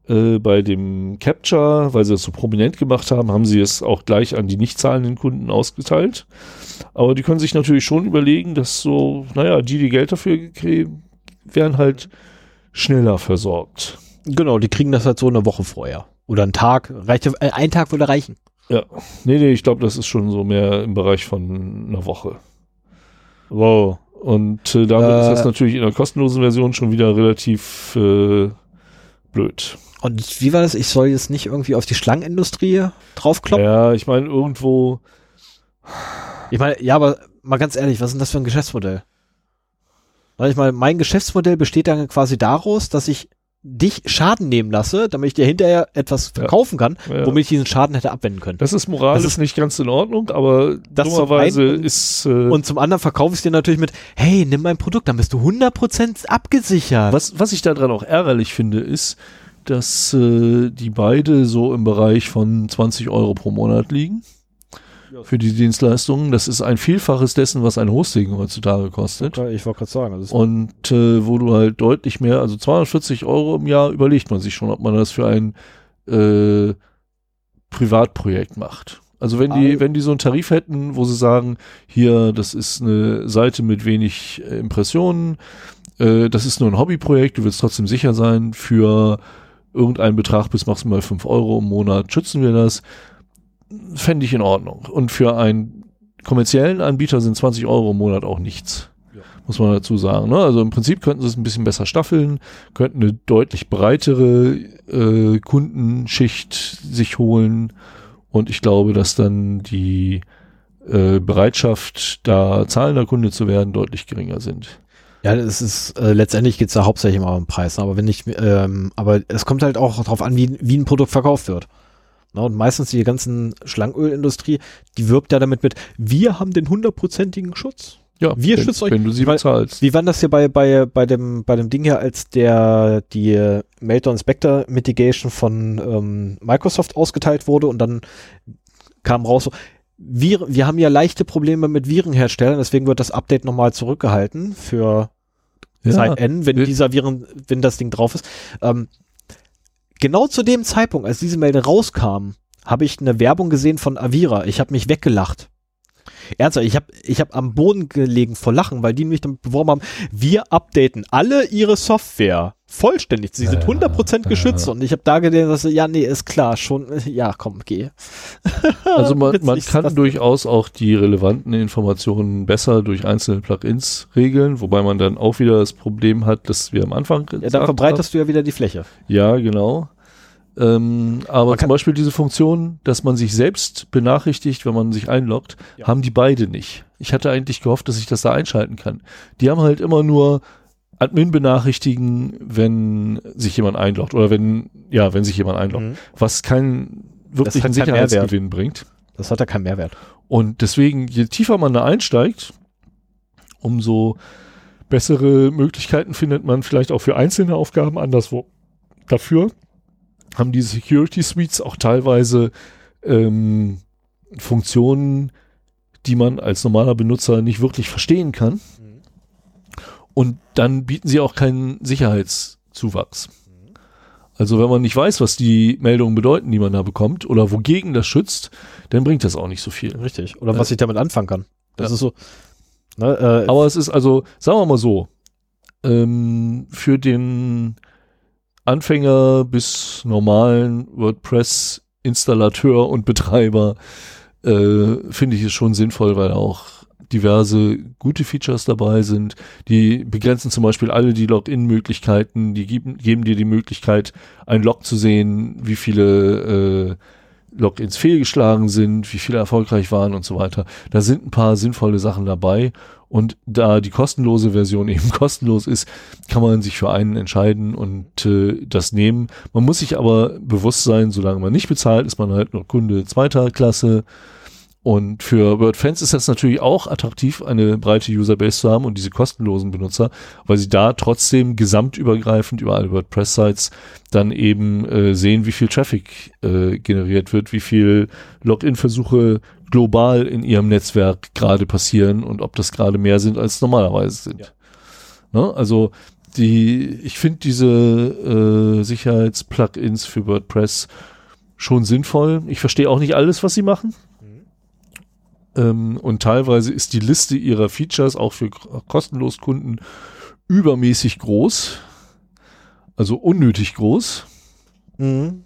Äh, bei dem Capture, weil sie es so prominent gemacht haben, haben sie es auch gleich an die nicht zahlenden Kunden ausgeteilt. Aber die können sich natürlich schon überlegen, dass so, naja, die, die Geld dafür kriegen, werden halt schneller versorgt. Genau, die kriegen das halt so eine Woche vorher. Oder einen Tag. Reicht, äh, ein Tag würde reichen. Ja. Nee, nee, ich glaube, das ist schon so mehr im Bereich von einer Woche. Wow. Und äh, damit Äh. ist das natürlich in der kostenlosen Version schon wieder relativ äh, blöd. Und wie war das? Ich soll jetzt nicht irgendwie auf die Schlangenindustrie draufkloppen? Ja, ich meine, irgendwo, Ich meine, ja, aber mal ganz ehrlich, was ist denn das für ein Geschäftsmodell? Ich meine, mein Geschäftsmodell besteht dann quasi daraus, dass ich dich Schaden nehmen lasse, damit ich dir hinterher etwas verkaufen kann, Ja. womit ich diesen Schaden hätte abwenden können. das ist moralisch Das ist- nicht ganz in Ordnung, aber Das dummerweise einen ist, äh, Und zum anderen verkaufe ich es dir natürlich mit, hey, nimm mein Produkt, dann bist du 100% abgesichert. was, was ich daran auch ärgerlich finde, ist, dass äh, die beide so im Bereich von 20 Euro pro Monat liegen. Für die Dienstleistungen. Das ist ein Vielfaches dessen, was ein Hosting heutzutage kostet. Ich wollte gerade sagen, ist Und äh, wo du halt deutlich mehr, also 240 Euro im Jahr, überlegt man sich schon, ob man das für ein äh, Privatprojekt macht. Also wenn die, wenn die so einen Tarif hätten, wo sie sagen, hier, das ist eine Seite mit wenig äh, Impressionen, äh, das ist nur ein Hobbyprojekt, du willst trotzdem sicher sein, für irgendeinen Betrag bis maximal 5 Euro im Monat schützen wir das, fände ich in Ordnung. Und für einen kommerziellen Anbieter sind 20 Euro im Monat auch nichts. Muss man dazu sagen. Ne? Also im Prinzip könnten sie es ein bisschen besser staffeln, könnten eine deutlich breitere äh, Kundenschicht sich holen. Und ich glaube, dass dann die äh, Bereitschaft, da zahlender Kunde zu werden, deutlich geringer sind. Ja, es ist äh, letztendlich geht's da hauptsächlich immer um den Preis, ne? aber wenn ich, ähm, aber es kommt halt auch darauf an, wie, wie ein Produkt verkauft wird. Na, und meistens die ganzen Schlangenölindustrie, die wirbt ja damit mit, wir haben den hundertprozentigen Schutz. Ja, Wir wenn, schützen euch- wenn du sie weil- bezahlst. Wie war das hier bei, bei, bei dem, bei dem Ding hier, als der, die Meltdown Spectre Mitigation von ähm, Microsoft ausgeteilt wurde und dann kam raus so, wir, wir haben ja leichte Probleme mit Virenherstellern, deswegen wird das Update nochmal zurückgehalten für Zeit N, wenn dieser Viren, wenn das Ding drauf ist. Ähm, genau zu dem Zeitpunkt, als diese Meldung rauskam, habe ich eine Werbung gesehen von Avira. Ich habe mich weggelacht. Ernsthaft, ich habe ich hab am Boden gelegen vor Lachen, weil die mich damit beworben haben, wir updaten alle ihre Software vollständig. Sie sind Ja, 100% geschützt. ja. Und ich habe da gedacht, dass, ja, nee, ist klar, schon, ja, komm, geh. Also man, man kann durchaus auch die relevanten Informationen besser durch einzelne Plugins regeln, wobei man dann auch wieder das Problem hat, dass wir am Anfang Ja, dann verbreiterst du ja wieder die Fläche. Ja, genau. Ähm, aber zum Beispiel diese Funktion, dass man sich selbst benachrichtigt, wenn man sich einloggt, Ja. haben die beide nicht. Ich hatte eigentlich gehofft, dass ich das da einschalten kann. Die haben halt immer nur Admin benachrichtigen, wenn sich jemand einloggt oder wenn, ja, wenn sich jemand einloggt, Mhm. was keinen wirklichen. Sicherheitsgewinn bringt. Das hat ja keinen Mehrwert. Und deswegen, je tiefer man da einsteigt, umso bessere Möglichkeiten findet man vielleicht auch für einzelne Aufgaben anderswo. Dafür haben die Security Suites auch teilweise ähm, Funktionen, die man als normaler Benutzer nicht wirklich verstehen kann. Und dann bieten sie auch keinen Sicherheitszuwachs. Also wenn man nicht weiß, was die Meldungen bedeuten, die man da bekommt, oder wogegen das schützt, dann bringt das auch nicht so viel. Richtig. Oder was ich damit anfangen kann. Das Ja. ist so. Ne, äh, Aber es ist also, sagen wir mal so, ähm, für den Anfänger bis normalen WordPress-Installateur und Betreiber äh, finde ich es schon sinnvoll, weil auch diverse gute Features dabei sind. Die begrenzen zum Beispiel alle die Login-Möglichkeiten, die geben, geben dir die Möglichkeit, ein Log zu sehen, wie viele äh, Logins fehlgeschlagen sind, wie viele erfolgreich waren und so weiter. Da sind ein paar sinnvolle Sachen dabei. Und da die kostenlose Version eben kostenlos ist, kann man sich für einen entscheiden und äh, das nehmen. Man muss sich aber bewusst sein, solange man nicht bezahlt, ist man halt nur Kunde zweiter Klasse. Und für WordFans ist das natürlich auch attraktiv, eine breite Userbase zu haben und diese kostenlosen Benutzer, weil sie da trotzdem gesamtübergreifend über alle WordPress-Sites dann eben äh, sehen, wie viel Traffic äh, generiert wird, wie viel Login-Versuche global in ihrem Netzwerk gerade passieren und ob das gerade mehr sind, als normalerweise sind. Ja. Ne? Also die, ich finde diese äh, Sicherheits-Plugins für WordPress schon sinnvoll. Ich verstehe auch nicht alles, was sie machen. Ähm, und teilweise ist die Liste ihrer Features auch für kostenlos Kunden übermäßig groß. Also unnötig groß. Mhm.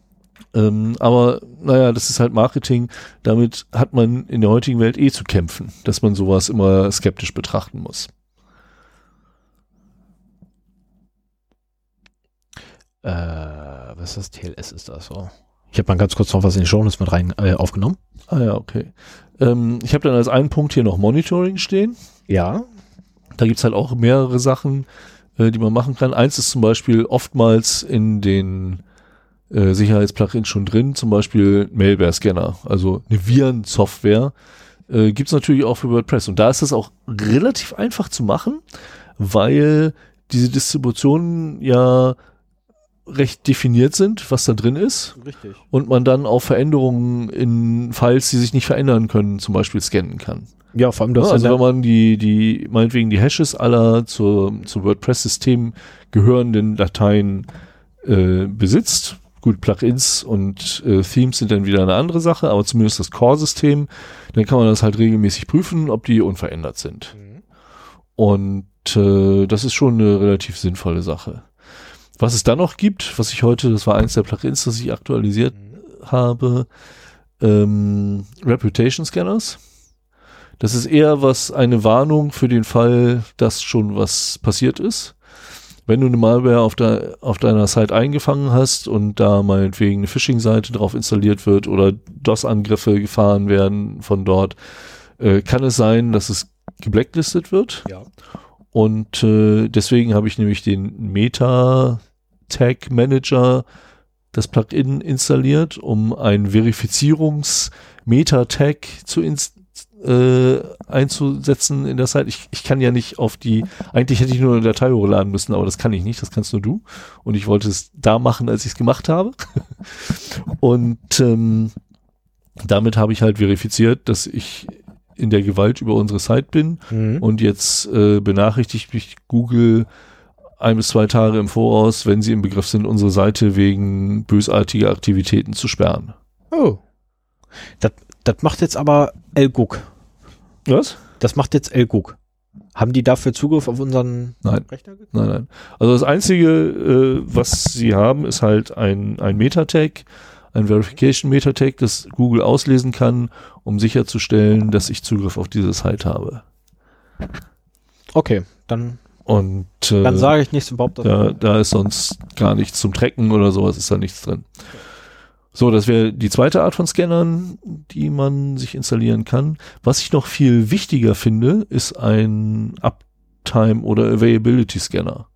Ähm, aber naja, das ist halt Marketing. Damit hat man in der heutigen Welt eh zu kämpfen, dass man sowas immer skeptisch betrachten muss. Äh, was ist das? TLS ist das so. Ich habe mal ganz kurz noch was in die Show mit rein äh, aufgenommen. Ah ja, okay. Ähm, ich habe dann als einen Punkt hier noch Monitoring stehen. Ja. Da gibt's halt auch mehrere Sachen, äh, die man machen kann. Eins ist zum Beispiel oftmals in den äh, Sicherheitsplugins schon drin, zum Beispiel Malware-Scanner, also eine Virensoftware. Äh, gibt's natürlich auch für WordPress. Und da ist es auch relativ einfach zu machen, weil diese Distributionen ja recht definiert sind, was da drin ist. Richtig. Und man dann auch Veränderungen in Files, die sich nicht verändern können, zum Beispiel scannen kann. Ja, vor allem Ja, das also wenn man die, die, meinetwegen die Hashes aller zur, zum WordPress-System gehörenden Dateien äh, besitzt, gut, Plugins und äh, Themes sind dann wieder eine andere Sache, aber zumindest das Core-System, dann kann man das halt regelmäßig prüfen, ob die unverändert sind. Und äh, das ist schon eine relativ sinnvolle Sache. Was es dann noch gibt, was ich heute, das war eins der Plugins, das ich aktualisiert habe, ähm, Reputation Scanners. Das ist eher was, eine Warnung für den Fall, dass schon was passiert ist. Wenn du eine Malware auf, der, auf deiner Site eingefangen hast und da meinetwegen eine Phishing-Seite drauf installiert wird oder DOS-Angriffe gefahren werden von dort, äh, kann es sein, dass es geblacklistet wird. Ja. Und äh, deswegen habe ich nämlich den Meta Tag Manager, das Plugin installiert, um einen Verifizierungs-Meta-Tag zu ins äh, einzusetzen in der Zeit. Ich, ich kann ja nicht auf die, eigentlich hätte ich nur eine Datei hochladen müssen, aber das kann ich nicht, das kannst nur du. Und ich wollte es da machen, als ich es gemacht habe. Und ähm, damit habe ich halt verifiziert, dass ich in der Gewalt über unsere Site bin Mhm. und jetzt äh, benachrichtigt mich Google ein bis zwei Tage im Voraus, wenn sie im Begriff sind, unsere Seite wegen bösartiger Aktivitäten zu sperren. Oh. Das, das macht jetzt aber LGUC. Was? Das macht jetzt LGUC. Haben die dafür Zugriff auf unseren Nein. Rechner? Nein, nein. Also das Einzige, äh, was sie haben, ist halt ein, ein Metatag, ein Verification Metatag, das Google auslesen kann, um sicherzustellen, dass ich Zugriff auf diese Site habe. Okay, dann, Und äh, dann sage ich nichts überhaupt. Da, da ist sonst gar nichts zum Tracken oder sowas, ist da nichts drin. So, das wäre die zweite Art von Scannern, die man sich installieren kann. Was ich noch viel wichtiger finde, ist ein Uptime oder Availability Scanner.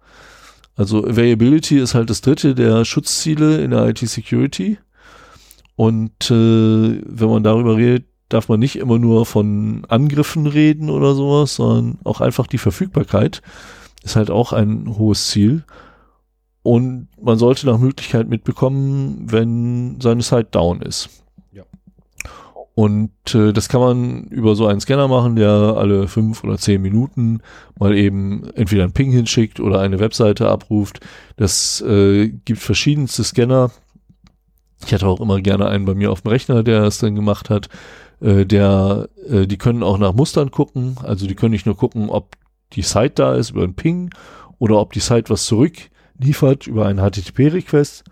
Also Availability ist halt das dritte der Schutzziele in der IT-Security. Und äh, wenn man darüber redet, darf man nicht immer nur von Angriffen reden oder sowas, sondern auch einfach die Verfügbarkeit ist halt auch ein hohes Ziel. Und man sollte nach Möglichkeit mitbekommen, wenn seine Site down ist. Ja. Und äh, das kann man über so einen Scanner machen, der alle fünf oder zehn Minuten mal eben entweder einen Ping hinschickt oder eine Webseite abruft. Das äh, gibt verschiedenste Scanner. Ich hatte auch immer gerne einen bei mir auf dem Rechner, der das dann gemacht hat. Äh, der, äh, die können auch nach Mustern gucken. Also die können nicht nur gucken, ob die Site da ist über einen Ping oder ob die Site was zurückliefert über einen HTTP-Request,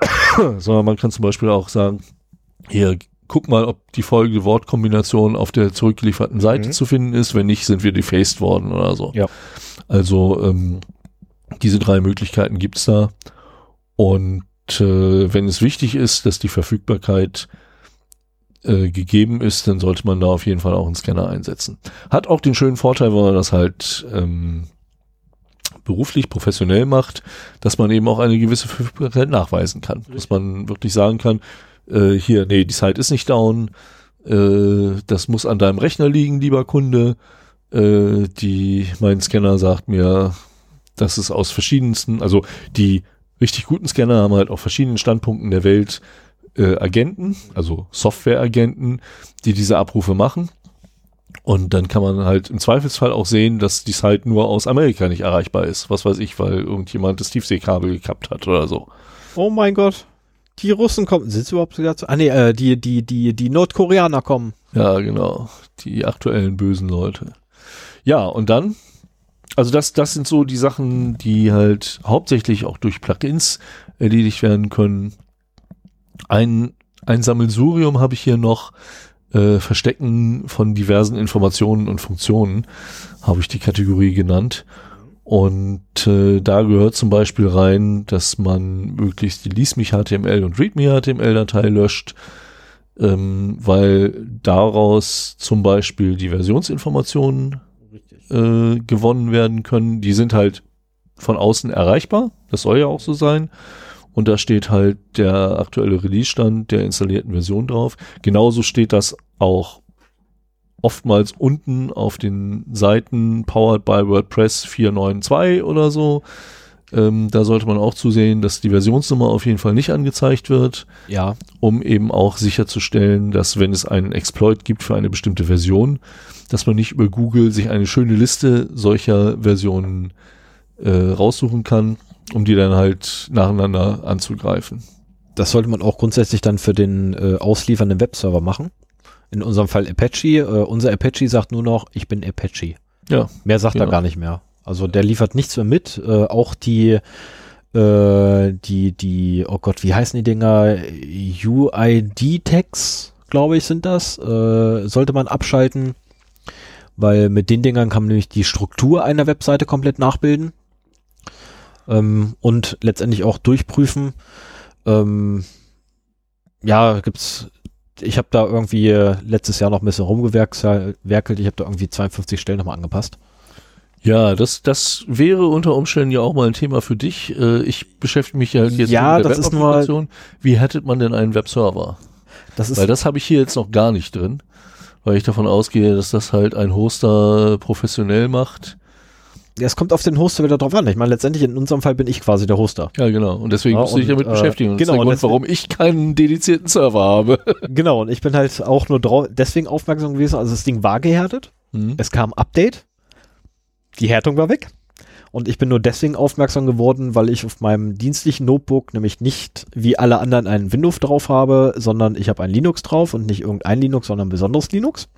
sondern man kann zum Beispiel auch sagen, hier, guck mal, ob die folgende Wortkombination auf der zurückgelieferten Seite Mhm. zu finden ist. Wenn nicht, sind wir defaced worden oder so. Ja. Also ähm, diese drei Möglichkeiten gibt's da. Und äh, wenn es wichtig ist, dass die Verfügbarkeit äh, gegeben ist, dann sollte man da auf jeden Fall auch einen Scanner einsetzen. Hat auch den schönen Vorteil, wenn man das halt ähm, beruflich, professionell macht, dass man eben auch eine gewisse Verfügbarkeit nachweisen kann. Dass man wirklich sagen kann, äh, hier, nee, die Site ist nicht down, äh, das muss an deinem Rechner liegen, lieber Kunde. Äh, die, mein Scanner sagt mir, dass es aus verschiedensten, also die richtig guten Scanner haben halt auf verschiedenen Standpunkten der Welt äh, Agenten, also Softwareagenten, die diese Abrufe machen. Und dann kann man halt im Zweifelsfall auch sehen, dass dies halt nur aus Amerika nicht erreichbar ist. Was weiß ich, weil irgendjemand das Tiefseekabel gekappt hat oder so. Oh mein Gott. Die Russen kommen. Sind sie überhaupt sogar zu? Ah nee, äh, die, die, die, die Nordkoreaner kommen. Ja, genau. Die aktuellen bösen Leute. Ja, und dann, also das, das sind so die Sachen, die halt hauptsächlich auch durch Plugins erledigt werden können. Ein, ein Sammelsurium habe ich hier noch. Äh, Verstecken von diversen Informationen und Funktionen habe ich die Kategorie genannt. Und äh, da gehört zum Beispiel rein, dass man möglichst die Lies mich HTML und README HTML-Datei löscht, ähm, weil daraus zum Beispiel die Versionsinformationen äh, gewonnen werden können. Die sind halt von außen erreichbar, das soll ja auch so sein. Und da steht halt der aktuelle Release-Stand der installierten Version drauf. Genauso steht das auch oftmals unten auf den Seiten powered by WordPress 492 oder so. Ähm, da sollte man auch zusehen, dass die Versionsnummer auf jeden Fall nicht angezeigt wird. Ja. Um eben auch sicherzustellen, dass wenn es einen Exploit gibt für eine bestimmte Version, dass man nicht über Google sich eine schöne Liste solcher Versionen äh, raussuchen kann, um die dann halt nacheinander anzugreifen. Das sollte man auch grundsätzlich dann für den äh, ausliefernden Webserver machen. In unserem Fall Apache. Äh, unser Apache sagt nur noch, ich bin Apache. Ja. Mehr sagt Genau. er gar nicht mehr. Also der liefert nichts mehr mit. Äh, auch die, äh, die, die, oh Gott, wie heißen die Dinger? UID-Tags, glaube ich, sind das. Äh, sollte man abschalten, weil mit den Dingern kann man nämlich die Struktur einer Webseite komplett nachbilden. Ähm, und letztendlich auch durchprüfen. Ähm, ja, gibt's ich habe da irgendwie äh, letztes Jahr noch ein bisschen rumgewerkelt. Ich habe da irgendwie 52 Stellen nochmal angepasst. Ja, das, das wäre unter Umständen ja auch mal ein Thema für dich. Äh, Ich beschäftige mich ja jetzt Ja, mit der das ist nur- Webapplikation. Wie hättet man denn einen Webserver? Das ist Weil das habe ich hier jetzt noch gar nicht drin, weil ich davon ausgehe, dass das halt ein Hoster professionell macht. Es kommt auf den Hoster wieder drauf an. Ich meine, letztendlich in unserem Fall bin ich quasi der Hoster. Ja, genau. Und deswegen Ja, musst du dich damit äh, beschäftigen. Und genau, Grund, deswegen- warum ich keinen dedizierten Server habe. genau, und ich bin halt auch nur drauf, deswegen aufmerksam gewesen. Also das Ding war gehärtet. Hm. Es kam Update. Die Härtung war weg. Und ich bin nur deswegen aufmerksam geworden, weil ich auf meinem dienstlichen Notebook nämlich nicht wie alle anderen einen Windows drauf habe, sondern ich habe ein Linux drauf und nicht irgendein Linux, sondern ein besonderes Linux.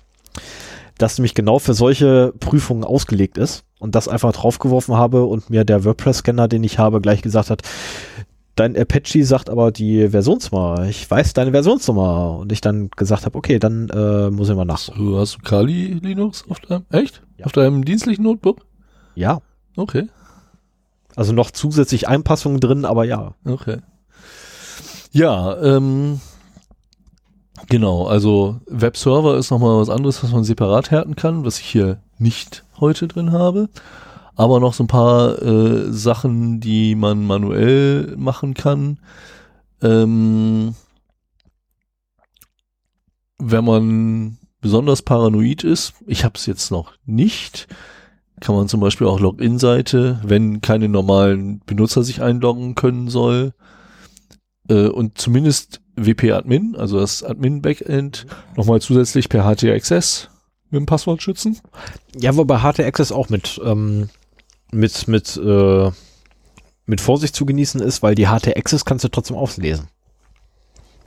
Das nämlich genau für solche Prüfungen ausgelegt ist und das einfach draufgeworfen habe und mir der WordPress-Scanner, den ich habe, gleich gesagt hat, dein Apache sagt aber die Versionsnummer. Ich weiß deine Versionsnummer. Und ich dann gesagt habe, okay, dann äh, muss ich mal nach. So, hast du Kali Linux auf deinem, echt? Ja. Auf deinem dienstlichen Notebook? Ja. Okay, Also noch zusätzlich Einpassungen drin, aber ja. okay. Ja, ähm, genau, also Webserver ist nochmal was anderes, was man separat härten kann, was ich hier nicht heute drin habe. Aber noch so ein paar äh, Sachen, die man manuell machen kann. Ähm, wenn man besonders paranoid ist, ich habe es jetzt noch nicht, kann man zum Beispiel auch Login-Seite, wenn keine normalen Benutzer sich einloggen können soll, äh, und zumindest WP-Admin, also das Admin-Backend, nochmal zusätzlich per HT-Access mit dem Passwort schützen. Ja, wobei HT Access auch mit, ähm, mit, mit, äh, mit Vorsicht zu genießen ist, weil die HT Access kannst du trotzdem auslesen.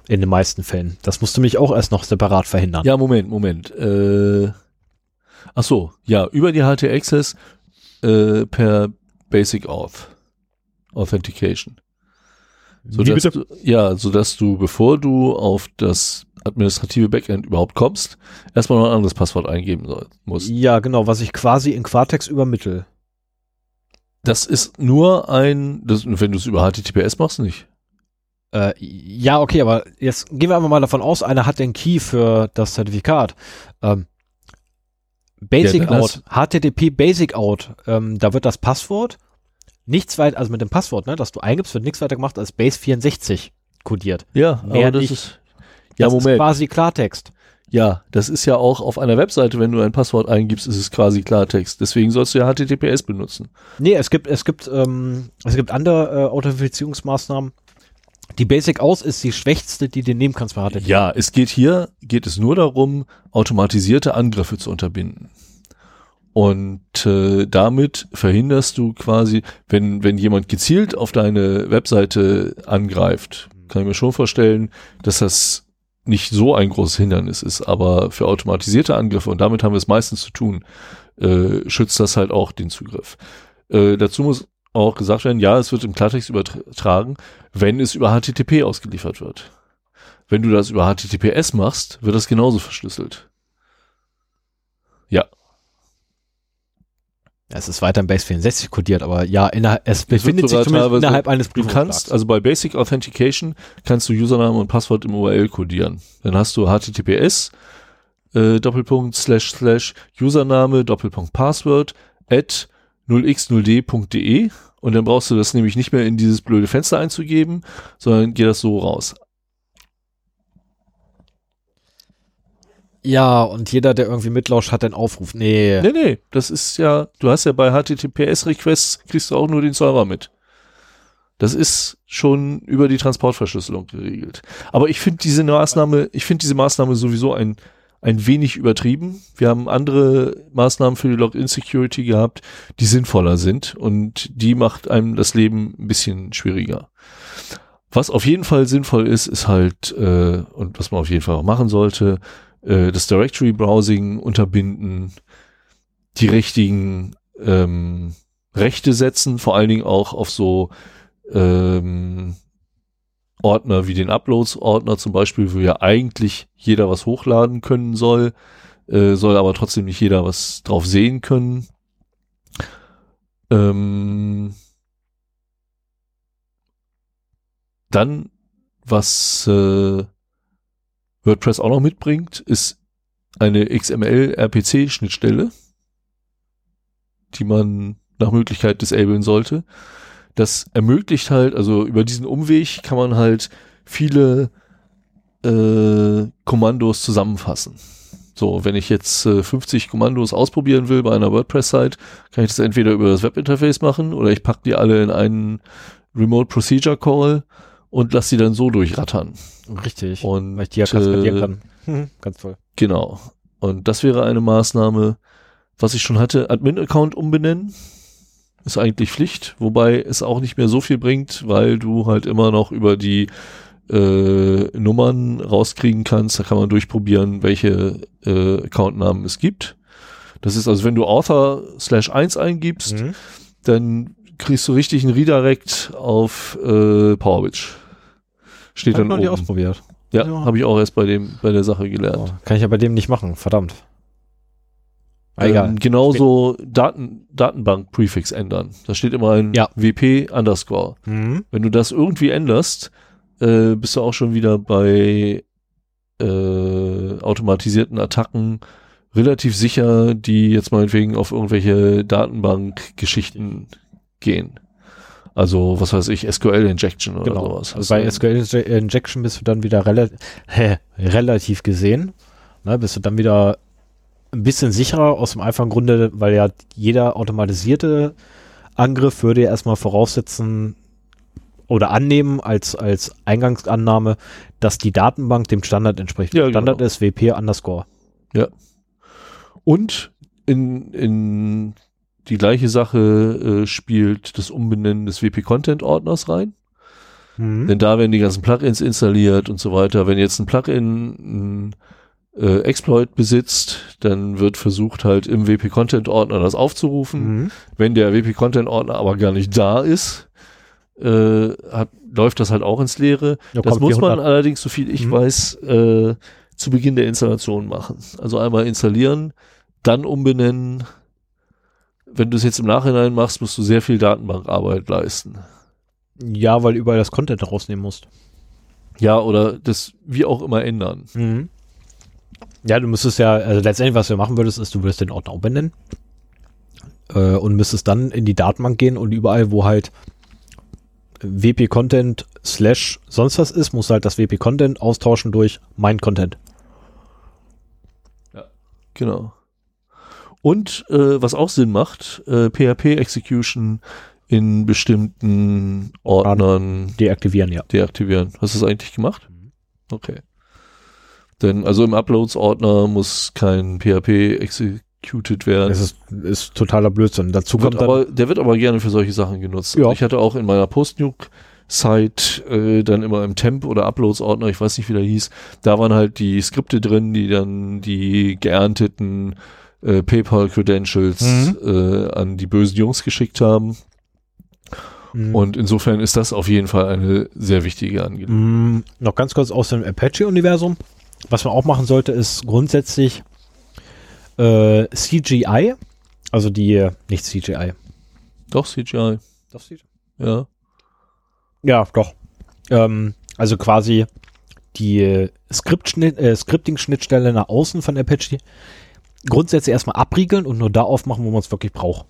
In den meisten Fällen. Das musst du mich auch erst noch separat verhindern. Ja, Moment, Moment. Äh, ach so, ja, über die HT-Access äh, per Basic Auth Authentication. So dass du, ja, so dass du, bevor du auf das administrative Backend überhaupt kommst, erstmal noch ein anderes Passwort eingeben soll, musst. Ja, genau, was ich quasi in Quatex übermittel. Das ist nur ein, das, wenn du es über HTTPS machst, nicht. Äh, ja, okay, aber jetzt gehen wir einfach mal davon aus, einer hat den Key für das Zertifikat. Ähm, Basic Ja, Out, HTTP Basic Out, ähm, da wird das Passwort nichts weit, also mit dem Passwort, ne, das du eingibst, wird nichts weiter gemacht als Base 64 kodiert. Ja, Mehr aber das nicht. ist, ja, das ist Moment. quasi Klartext. Ja, das ist ja auch auf einer Webseite, wenn du ein Passwort eingibst, ist es quasi Klartext. Deswegen sollst du ja HTTPS benutzen. Nee, es gibt, es gibt, ähm, es gibt andere äh, Authentifizierungsmaßnahmen, Die Basic aus ist die schwächste, die du nehmen kannst bei HTTP. Ja, es geht hier, geht es nur darum, automatisierte Angriffe zu unterbinden. Und äh, damit verhinderst du quasi, wenn, wenn jemand gezielt auf deine Webseite angreift, kann ich mir schon vorstellen, dass das nicht so ein großes Hindernis ist, aber für automatisierte Angriffe, und damit haben wir es meistens zu tun, äh, schützt das halt auch den Zugriff. Äh, dazu muss auch gesagt werden, ja, es wird im Klartext übertragen, wenn es über HTTP ausgeliefert wird. Wenn du das über HTTPS machst, wird das genauso verschlüsselt. Ja. Es ist weiter im Base 64 kodiert, aber ja, innerhalb, es befindet sich zumindest innerhalb eines Du kannst, also bei Basic Authentication kannst du Username und Passwort im URL kodieren. Dann hast du HTTPS, äh, Doppelpunkt, slash, slash, Username, Doppelpunkt, Passwort, at 0x0d.de und dann brauchst du das nämlich nicht mehr in dieses blöde Fenster einzugeben, sondern geht das so raus. Ja, und jeder, der irgendwie mitlauscht, hat den Aufruf. Nee. Nee, nee, das ist ja, du hast ja bei HTTPS-Requests kriegst du auch nur den Server mit. Das ist schon über die Transportverschlüsselung geregelt. Aber ich finde diese Maßnahme, ich finde diese Maßnahme sowieso ein, ein wenig übertrieben. Wir haben andere Maßnahmen für die Login-Security gehabt, die sinnvoller sind und die macht einem das Leben ein bisschen schwieriger. Was auf jeden Fall sinnvoll ist, ist halt, äh, und was man auf jeden Fall auch machen sollte, äh, das Directory Browsing unterbinden, die richtigen ähm, Rechte setzen, vor allen Dingen auch auf so ähm, Ordner wie den Uploads-Ordner zum Beispiel, wo ja eigentlich jeder was hochladen können soll, äh, soll aber trotzdem nicht jeder was drauf sehen können. Ähm, dann, was äh, WordPress auch noch mitbringt, ist eine XML-RPC-Schnittstelle, die man nach Möglichkeit disablen sollte. Das ermöglicht halt, also über diesen Umweg kann man halt viele äh, Kommandos zusammenfassen. So, wenn ich jetzt äh, 50 Kommandos ausprobieren will bei einer WordPress-Site, kann ich das entweder über das Webinterface machen oder ich packe die alle in einen Remote Procedure Call und lasse sie dann so durchrattern. Richtig. Und weil ich die ja kaskadieren äh, kann. Mhm, ganz toll. Genau. Und das wäre eine Maßnahme, was ich schon hatte, Admin-Account umbenennen. Ist eigentlich Pflicht, wobei es auch nicht mehr so viel bringt, weil du halt immer noch über die äh, Nummern rauskriegen kannst. Da kann man durchprobieren, welche äh, Accountnamen es gibt. Das ist also, wenn du Author slash 1 eingibst, Mhm. dann kriegst du richtig einen Redirect auf äh, PowerWitch. Steht ich dann oben. ausprobiert. Ja, Ja. habe ich auch erst bei dem bei der Sache gelernt. Oh, kann ich ja bei dem nicht machen, verdammt. Ah, egal. Ähm, genauso Daten, Datenbank-Prefix ändern. Da steht immer ein Ja. WP Underscore. Mhm. Wenn du das irgendwie änderst, äh, bist du auch schon wieder bei äh, automatisierten Attacken relativ sicher, die jetzt meinetwegen auf irgendwelche Datenbank-Geschichten gehen. Also, was weiß ich, SQL-Injection oder Genau. sowas. Also bei SQL Inje- Injection bist du dann wieder rela hä, relativ gesehen. Ne, bist du dann wieder ein bisschen sicherer aus dem einfachen Grunde, weil ja jeder automatisierte Angriff würde ja erstmal voraussetzen oder annehmen als, als Eingangsannahme, dass die Datenbank dem Standard entspricht. Ja, Standard genau. ist WP underscore. Und in, in die gleiche Sache äh, spielt das Umbenennen des WP-Content-Ordners rein. Mhm. Denn da werden die ganzen Plugins installiert und so weiter. Wenn jetzt ein Plugin ein äh, Exploit besitzt, dann wird versucht halt im WP-Content-Ordner das aufzurufen. Mhm. Wenn der WP-Content-Ordner aber gar nicht da ist, äh, hat, läuft das halt auch ins Leere. Da das muss man 400. allerdings, so viel ich Mhm. weiß, äh, zu Beginn der Installation machen. Also einmal installieren, dann umbenennen. Wenn du es jetzt im Nachhinein machst, musst du sehr viel Datenbankarbeit leisten. Ja, weil du überall das Content rausnehmen musst. Ja, oder das wie auch immer ändern. Mhm. Ja, du müsstest ja, also letztendlich, was du machen würdest, ist, du würdest den Ordner umbenennen äh, und müsstest dann in die Datenbank gehen und überall, wo halt WP-Content slash sonst was ist, musst du halt das WP-Content austauschen durch mein Content. Genau. Und äh, was auch Sinn macht, äh, PHP-Execution in bestimmten Ordnern Deaktivieren, ja. deaktivieren. Hast du das eigentlich gemacht? Mhm. Okay. Denn also im Uploads-Ordner muss kein PHP executed werden. Das ist, ist totaler Blödsinn. Dazu Wird kommt aber, der wird aber gerne für solche Sachen genutzt. Ja. Ich hatte auch in meiner Post-Nuke-Site äh, dann immer im Temp- oder Uploads-Ordner, ich weiß nicht, wie der hieß, da waren halt die Skripte drin, die dann die geernteten äh, PayPal-Credentials Mhm. äh, an die bösen Jungs geschickt haben. Mhm. Und insofern ist das auf jeden Fall eine sehr wichtige Angelegenheit. Mm, noch ganz kurz aus dem Apache-Universum. Was man auch machen sollte, ist grundsätzlich äh, CGI, also die, nicht CGI. Doch, CGI, ja. Ja, doch. Ähm, also quasi die Skript äh, Scripting-Schnittstelle nach außen von Apache grundsätzlich erstmal abriegeln und nur da aufmachen, wo man es wirklich braucht.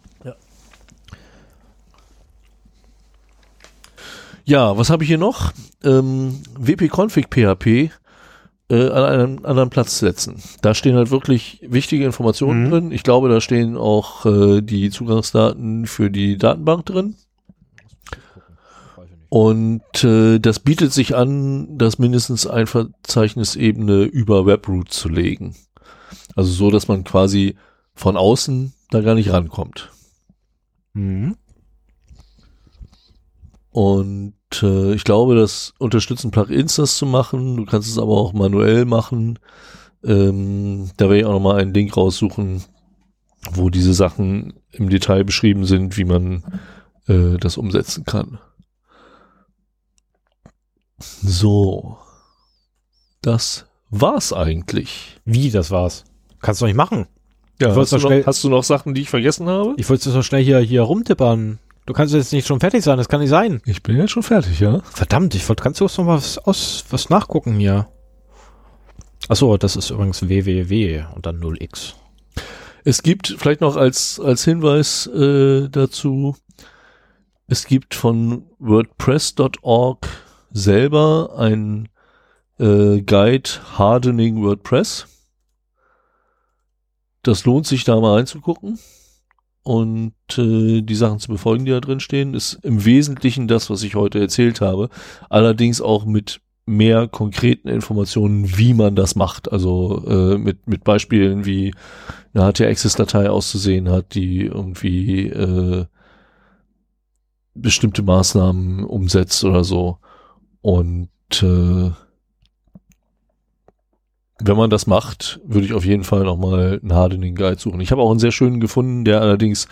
Ja, was habe ich hier noch? Ähm, wp-config PHP äh, an einen anderen Platz setzen. Da stehen halt wirklich wichtige Informationen Mhm. drin. Ich glaube, da stehen auch äh, die Zugangsdaten für die Datenbank drin. Und äh, das bietet sich an, das mindestens ein Verzeichnisebene über Webroot zu legen. Also so, dass man quasi von außen da gar nicht rankommt. Mhm. Und äh, ich glaube, das unterstützen Plugins, das zu machen. Du kannst es aber auch manuell machen. Ähm, da werde ich auch nochmal einen Link raussuchen, wo diese Sachen im Detail beschrieben sind, wie man äh, das umsetzen kann. So. Das war's eigentlich. Wie, das war's? Kannst du nicht machen. Ja, hast, du noch schnell- noch, hast du noch Sachen, die ich vergessen habe? Ich wollte so schnell hier, hier rumtippern. Du kannst jetzt nicht schon fertig sein, das kann nicht sein. Ich bin jetzt schon fertig, ja. Verdammt, ich wollte, kannst du noch mal was, aus, was nachgucken hier? Achso, das ist übrigens www und dann 0x. Es gibt vielleicht noch als, als Hinweis äh, dazu, es gibt von WordPress.org selber ein äh, Guide Hardening WordPress. Das lohnt sich da mal reinzugucken und äh, die Sachen zu befolgen, die da drin stehen, ist im Wesentlichen das, was ich heute erzählt habe. Allerdings auch mit mehr konkreten Informationen, wie man das macht. Also äh, mit, mit Beispielen, wie eine HT-Access-Datei auszusehen hat, die irgendwie äh, bestimmte Maßnahmen umsetzt oder so. Und äh, wenn man das macht, würde ich auf jeden Fall nochmal einen Hardening Guide suchen. Ich habe auch einen sehr schönen gefunden, der allerdings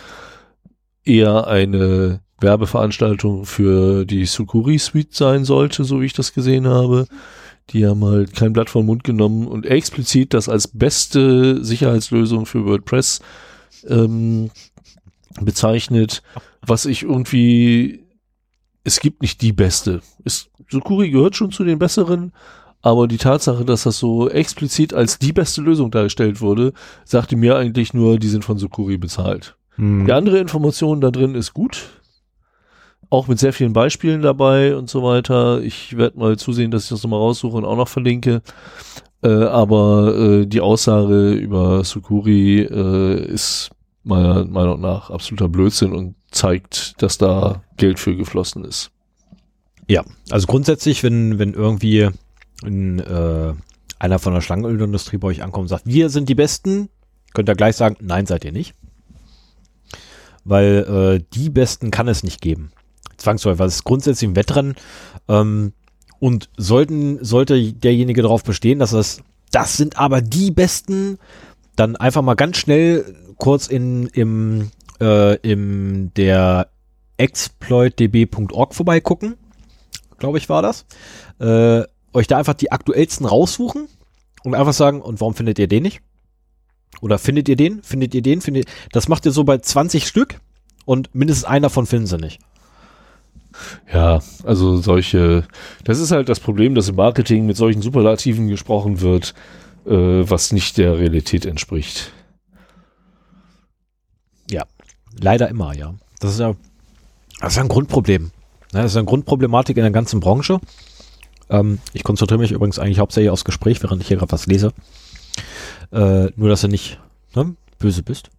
eher eine Werbeveranstaltung für die Sukuri Suite sein sollte, so wie ich das gesehen habe. Die haben halt kein Blatt vom Mund genommen und explizit das als beste Sicherheitslösung für WordPress ähm, bezeichnet, was ich irgendwie, es gibt nicht die beste. Es, Sukuri gehört schon zu den besseren, aber die Tatsache, dass das so explizit als die beste Lösung dargestellt wurde, sagte mir eigentlich nur, die sind von Sukuri bezahlt. Hm. Die andere Information da drin ist gut. Auch mit sehr vielen Beispielen dabei und so weiter. Ich werde mal zusehen, dass ich das nochmal raussuche und auch noch verlinke. Äh, aber äh, die Aussage über Sukuri äh, ist meiner Meinung nach absoluter Blödsinn und zeigt, dass da Geld für geflossen ist. Ja, also grundsätzlich, wenn, wenn irgendwie ein, äh, einer von der Schlangenölindustrie bei euch ankommt und sagt, wir sind die Besten, könnt ihr gleich sagen, nein, seid ihr nicht. Weil äh, die Besten kann es nicht geben. Zwangsläufig, weil es ist grundsätzlich ein Wettrennen. Ähm, und sollten, sollte derjenige darauf bestehen, dass das, das sind aber die Besten, dann einfach mal ganz schnell kurz in, im, äh, im der exploitdb.org vorbeigucken glaube ich, war das. Äh, euch da einfach die aktuellsten raussuchen und einfach sagen, und warum findet ihr den nicht? Oder findet ihr den? Findet ihr den? Findet das macht ihr so bei 20 Stück und mindestens einer von finden sie nicht. Ja, also solche, das ist halt das Problem, dass im Marketing mit solchen Superlativen gesprochen wird, äh, was nicht der Realität entspricht. Leider immer, ja. Das ist ja, das ist ja ein Grundproblem. Ne, Das ist eine Grundproblematik in der ganzen Branche. Ähm, ich konzentriere mich übrigens eigentlich hauptsächlich aufs Gespräch, während ich hier gerade was lese. Äh, nur, dass du nicht ne, böse bist.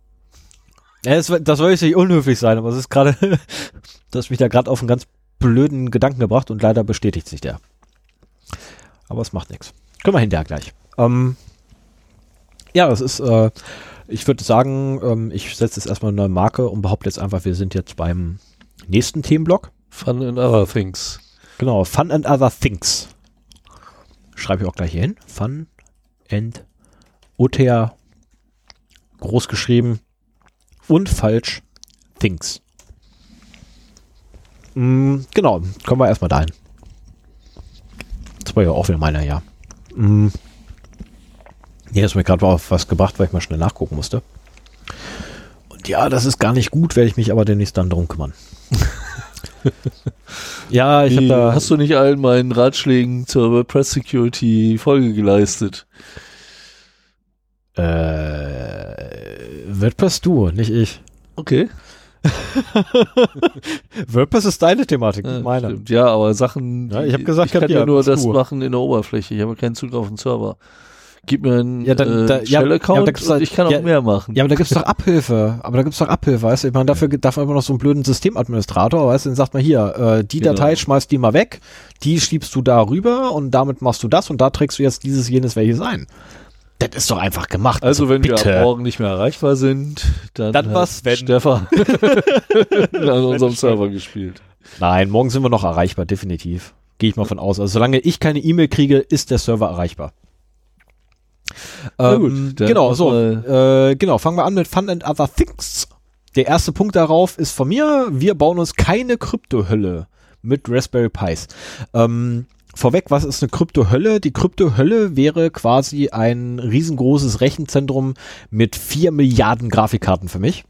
Ja, das, das soll jetzt nicht unhöflich sein, aber es ist gerade, du hast mich da gerade auf einen ganz blöden Gedanken gebracht und leider bestätigt sich der. Aber es macht nichts. Können wir hinterher gleich. Ähm, ja, es ist, äh, ich würde sagen, ähm, ich setze jetzt erstmal eine neue Marke und behaupte jetzt einfach, wir sind jetzt beim nächsten Themenblock. Fun and other things. Genau, Fun and Other Things. Schreibe ich auch gleich hier hin. Fun and OTR groß geschrieben und falsch Things. Mm, genau, kommen wir erstmal dahin. Das war ja auch wieder meiner, ja. Mm. Hier ist mir gerade auf was gebracht, weil ich mal schnell nachgucken musste. Und ja, das ist gar nicht gut, werde ich mich aber demnächst dann drum kümmern. ja, ich habe da. Hast du nicht allen meinen Ratschlägen zur WordPress Security Folge geleistet? Äh, WordPress du, nicht ich. Okay. WordPress ist deine Thematik, nicht Ja, meine. stimmt. ja aber Sachen. Ja, ich hab die- gesagt, ich kann ja nur das du. machen in der Oberfläche. Ich habe keinen Zugriff auf den Server. Gib mir einen Ja, dann- äh, da- ja, ja, Shell-Account und halt- ich kann auch ja, mehr machen. Ja, aber da gibt's doch Abhilfe. Aber da gibt's doch Abhilfe, weißt du? Ich meine, dafür darf man immer noch so einen blöden Systemadministrator, weißt du? Dann sagt man hier, äh, die Genau. Datei schmeißt die mal weg, die schiebst du da rüber und damit machst du das und da trägst du jetzt dieses, jenes, welches ein. Das ist doch einfach gemacht. Also wenn wir bitte. ab morgen nicht mehr erreichbar sind, dann, Dann hat was, wenn- Stefan an unserem Server gespielt. Nein, morgen sind wir noch erreichbar, definitiv. Gehe ich mal von aus. Also solange ich keine E-Mail kriege, ist der Server erreichbar. Na Ähm, gut, genau, so. Äh, genau, fangen wir an mit Fun and Other Things. Der erste Punkt darauf ist von mir, wir bauen uns keine Kryptohölle mit Raspberry Pis. Ähm, vorweg, was ist eine Kryptohölle? Die Kryptohölle wäre quasi ein riesengroßes Rechenzentrum mit vier Milliarden Grafikkarten für mich.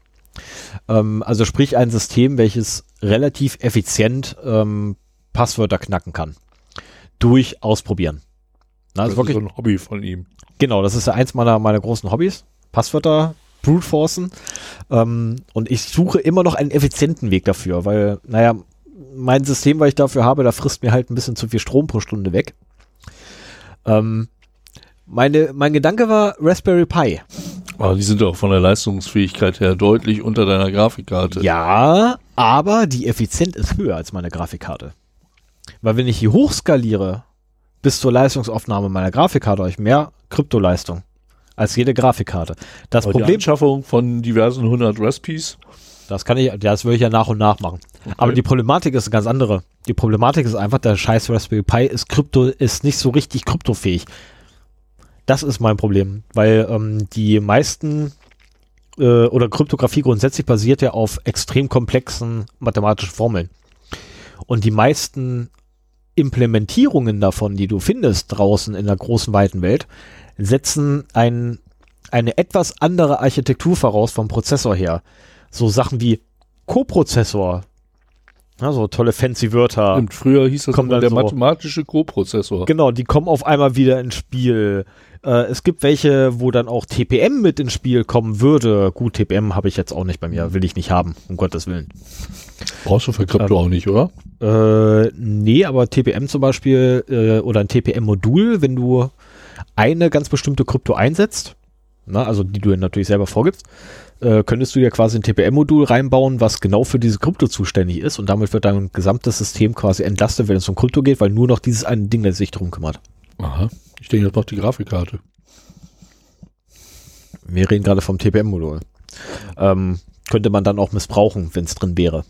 Ähm, also sprich ein System, welches relativ effizient ähm, Passwörter knacken kann. Durch Ausprobieren. Na, Das ist wirklich, so ein Hobby von ihm. Genau, das ist ja eins meiner, meiner großen Hobbys. Passwörter brute forcen. Ähm, und ich suche immer noch einen effizienten Weg dafür, weil, naja, mein System, was ich dafür habe, da frisst mir halt ein bisschen zu viel Strom pro Stunde weg. Ähm, meine, mein Gedanke war Raspberry Pi. Aber die sind auch von der Leistungsfähigkeit her deutlich unter deiner Grafikkarte. Ja, aber die Effizienz ist höher als meine Grafikkarte. Weil wenn ich die hochskaliere bis zur Leistungsaufnahme meiner Grafikkarte, habe ich mehr Kryptoleistung als jede Grafikkarte. Das Aber die Problem, Anschaffung von diversen 100 Recipes. das kann ich, das würde ich ja nach und nach machen. Aber die Problematik ist eine ganz andere. Die Problematik ist einfach, der scheiß Raspberry Pi ist Krypto, ist nicht so richtig kryptofähig. Das ist mein Problem, weil ähm, die meisten äh, oder Kryptographie grundsätzlich basiert ja auf extrem komplexen mathematischen Formeln. Und die meisten Implementierungen davon, die du findest draußen in der großen weiten Welt, setzen ein, eine etwas andere Architektur voraus vom Prozessor her. So Sachen wie Coprozessor. Ja, so tolle fancy Wörter. Und früher hieß das immer der also- mathematische Co-Prozessor. Genau, die kommen auf einmal wieder ins Spiel. Äh, es gibt welche, wo dann auch TPM mit ins Spiel kommen würde. Gut, TPM habe ich jetzt auch nicht bei mir, will ich nicht haben, um Gottes Willen. Brauchst du für Krypto auch nicht, oder? Äh, nee, aber TPM zum Beispiel äh, oder ein TPM-Modul, wenn du eine ganz bestimmte Krypto einsetzt, na, also die du natürlich selber vorgibst, äh, könntest du ja quasi ein TPM-Modul reinbauen, was genau für diese Krypto zuständig ist und damit wird dein gesamtes System quasi entlastet, wenn es um Krypto geht, weil nur noch dieses eine Ding das sich drum kümmert. Aha. Ich denke jetzt noch die Grafikkarte. Wir reden gerade vom TPM-Modul. Ähm, könnte man dann auch missbrauchen, wenn es drin wäre.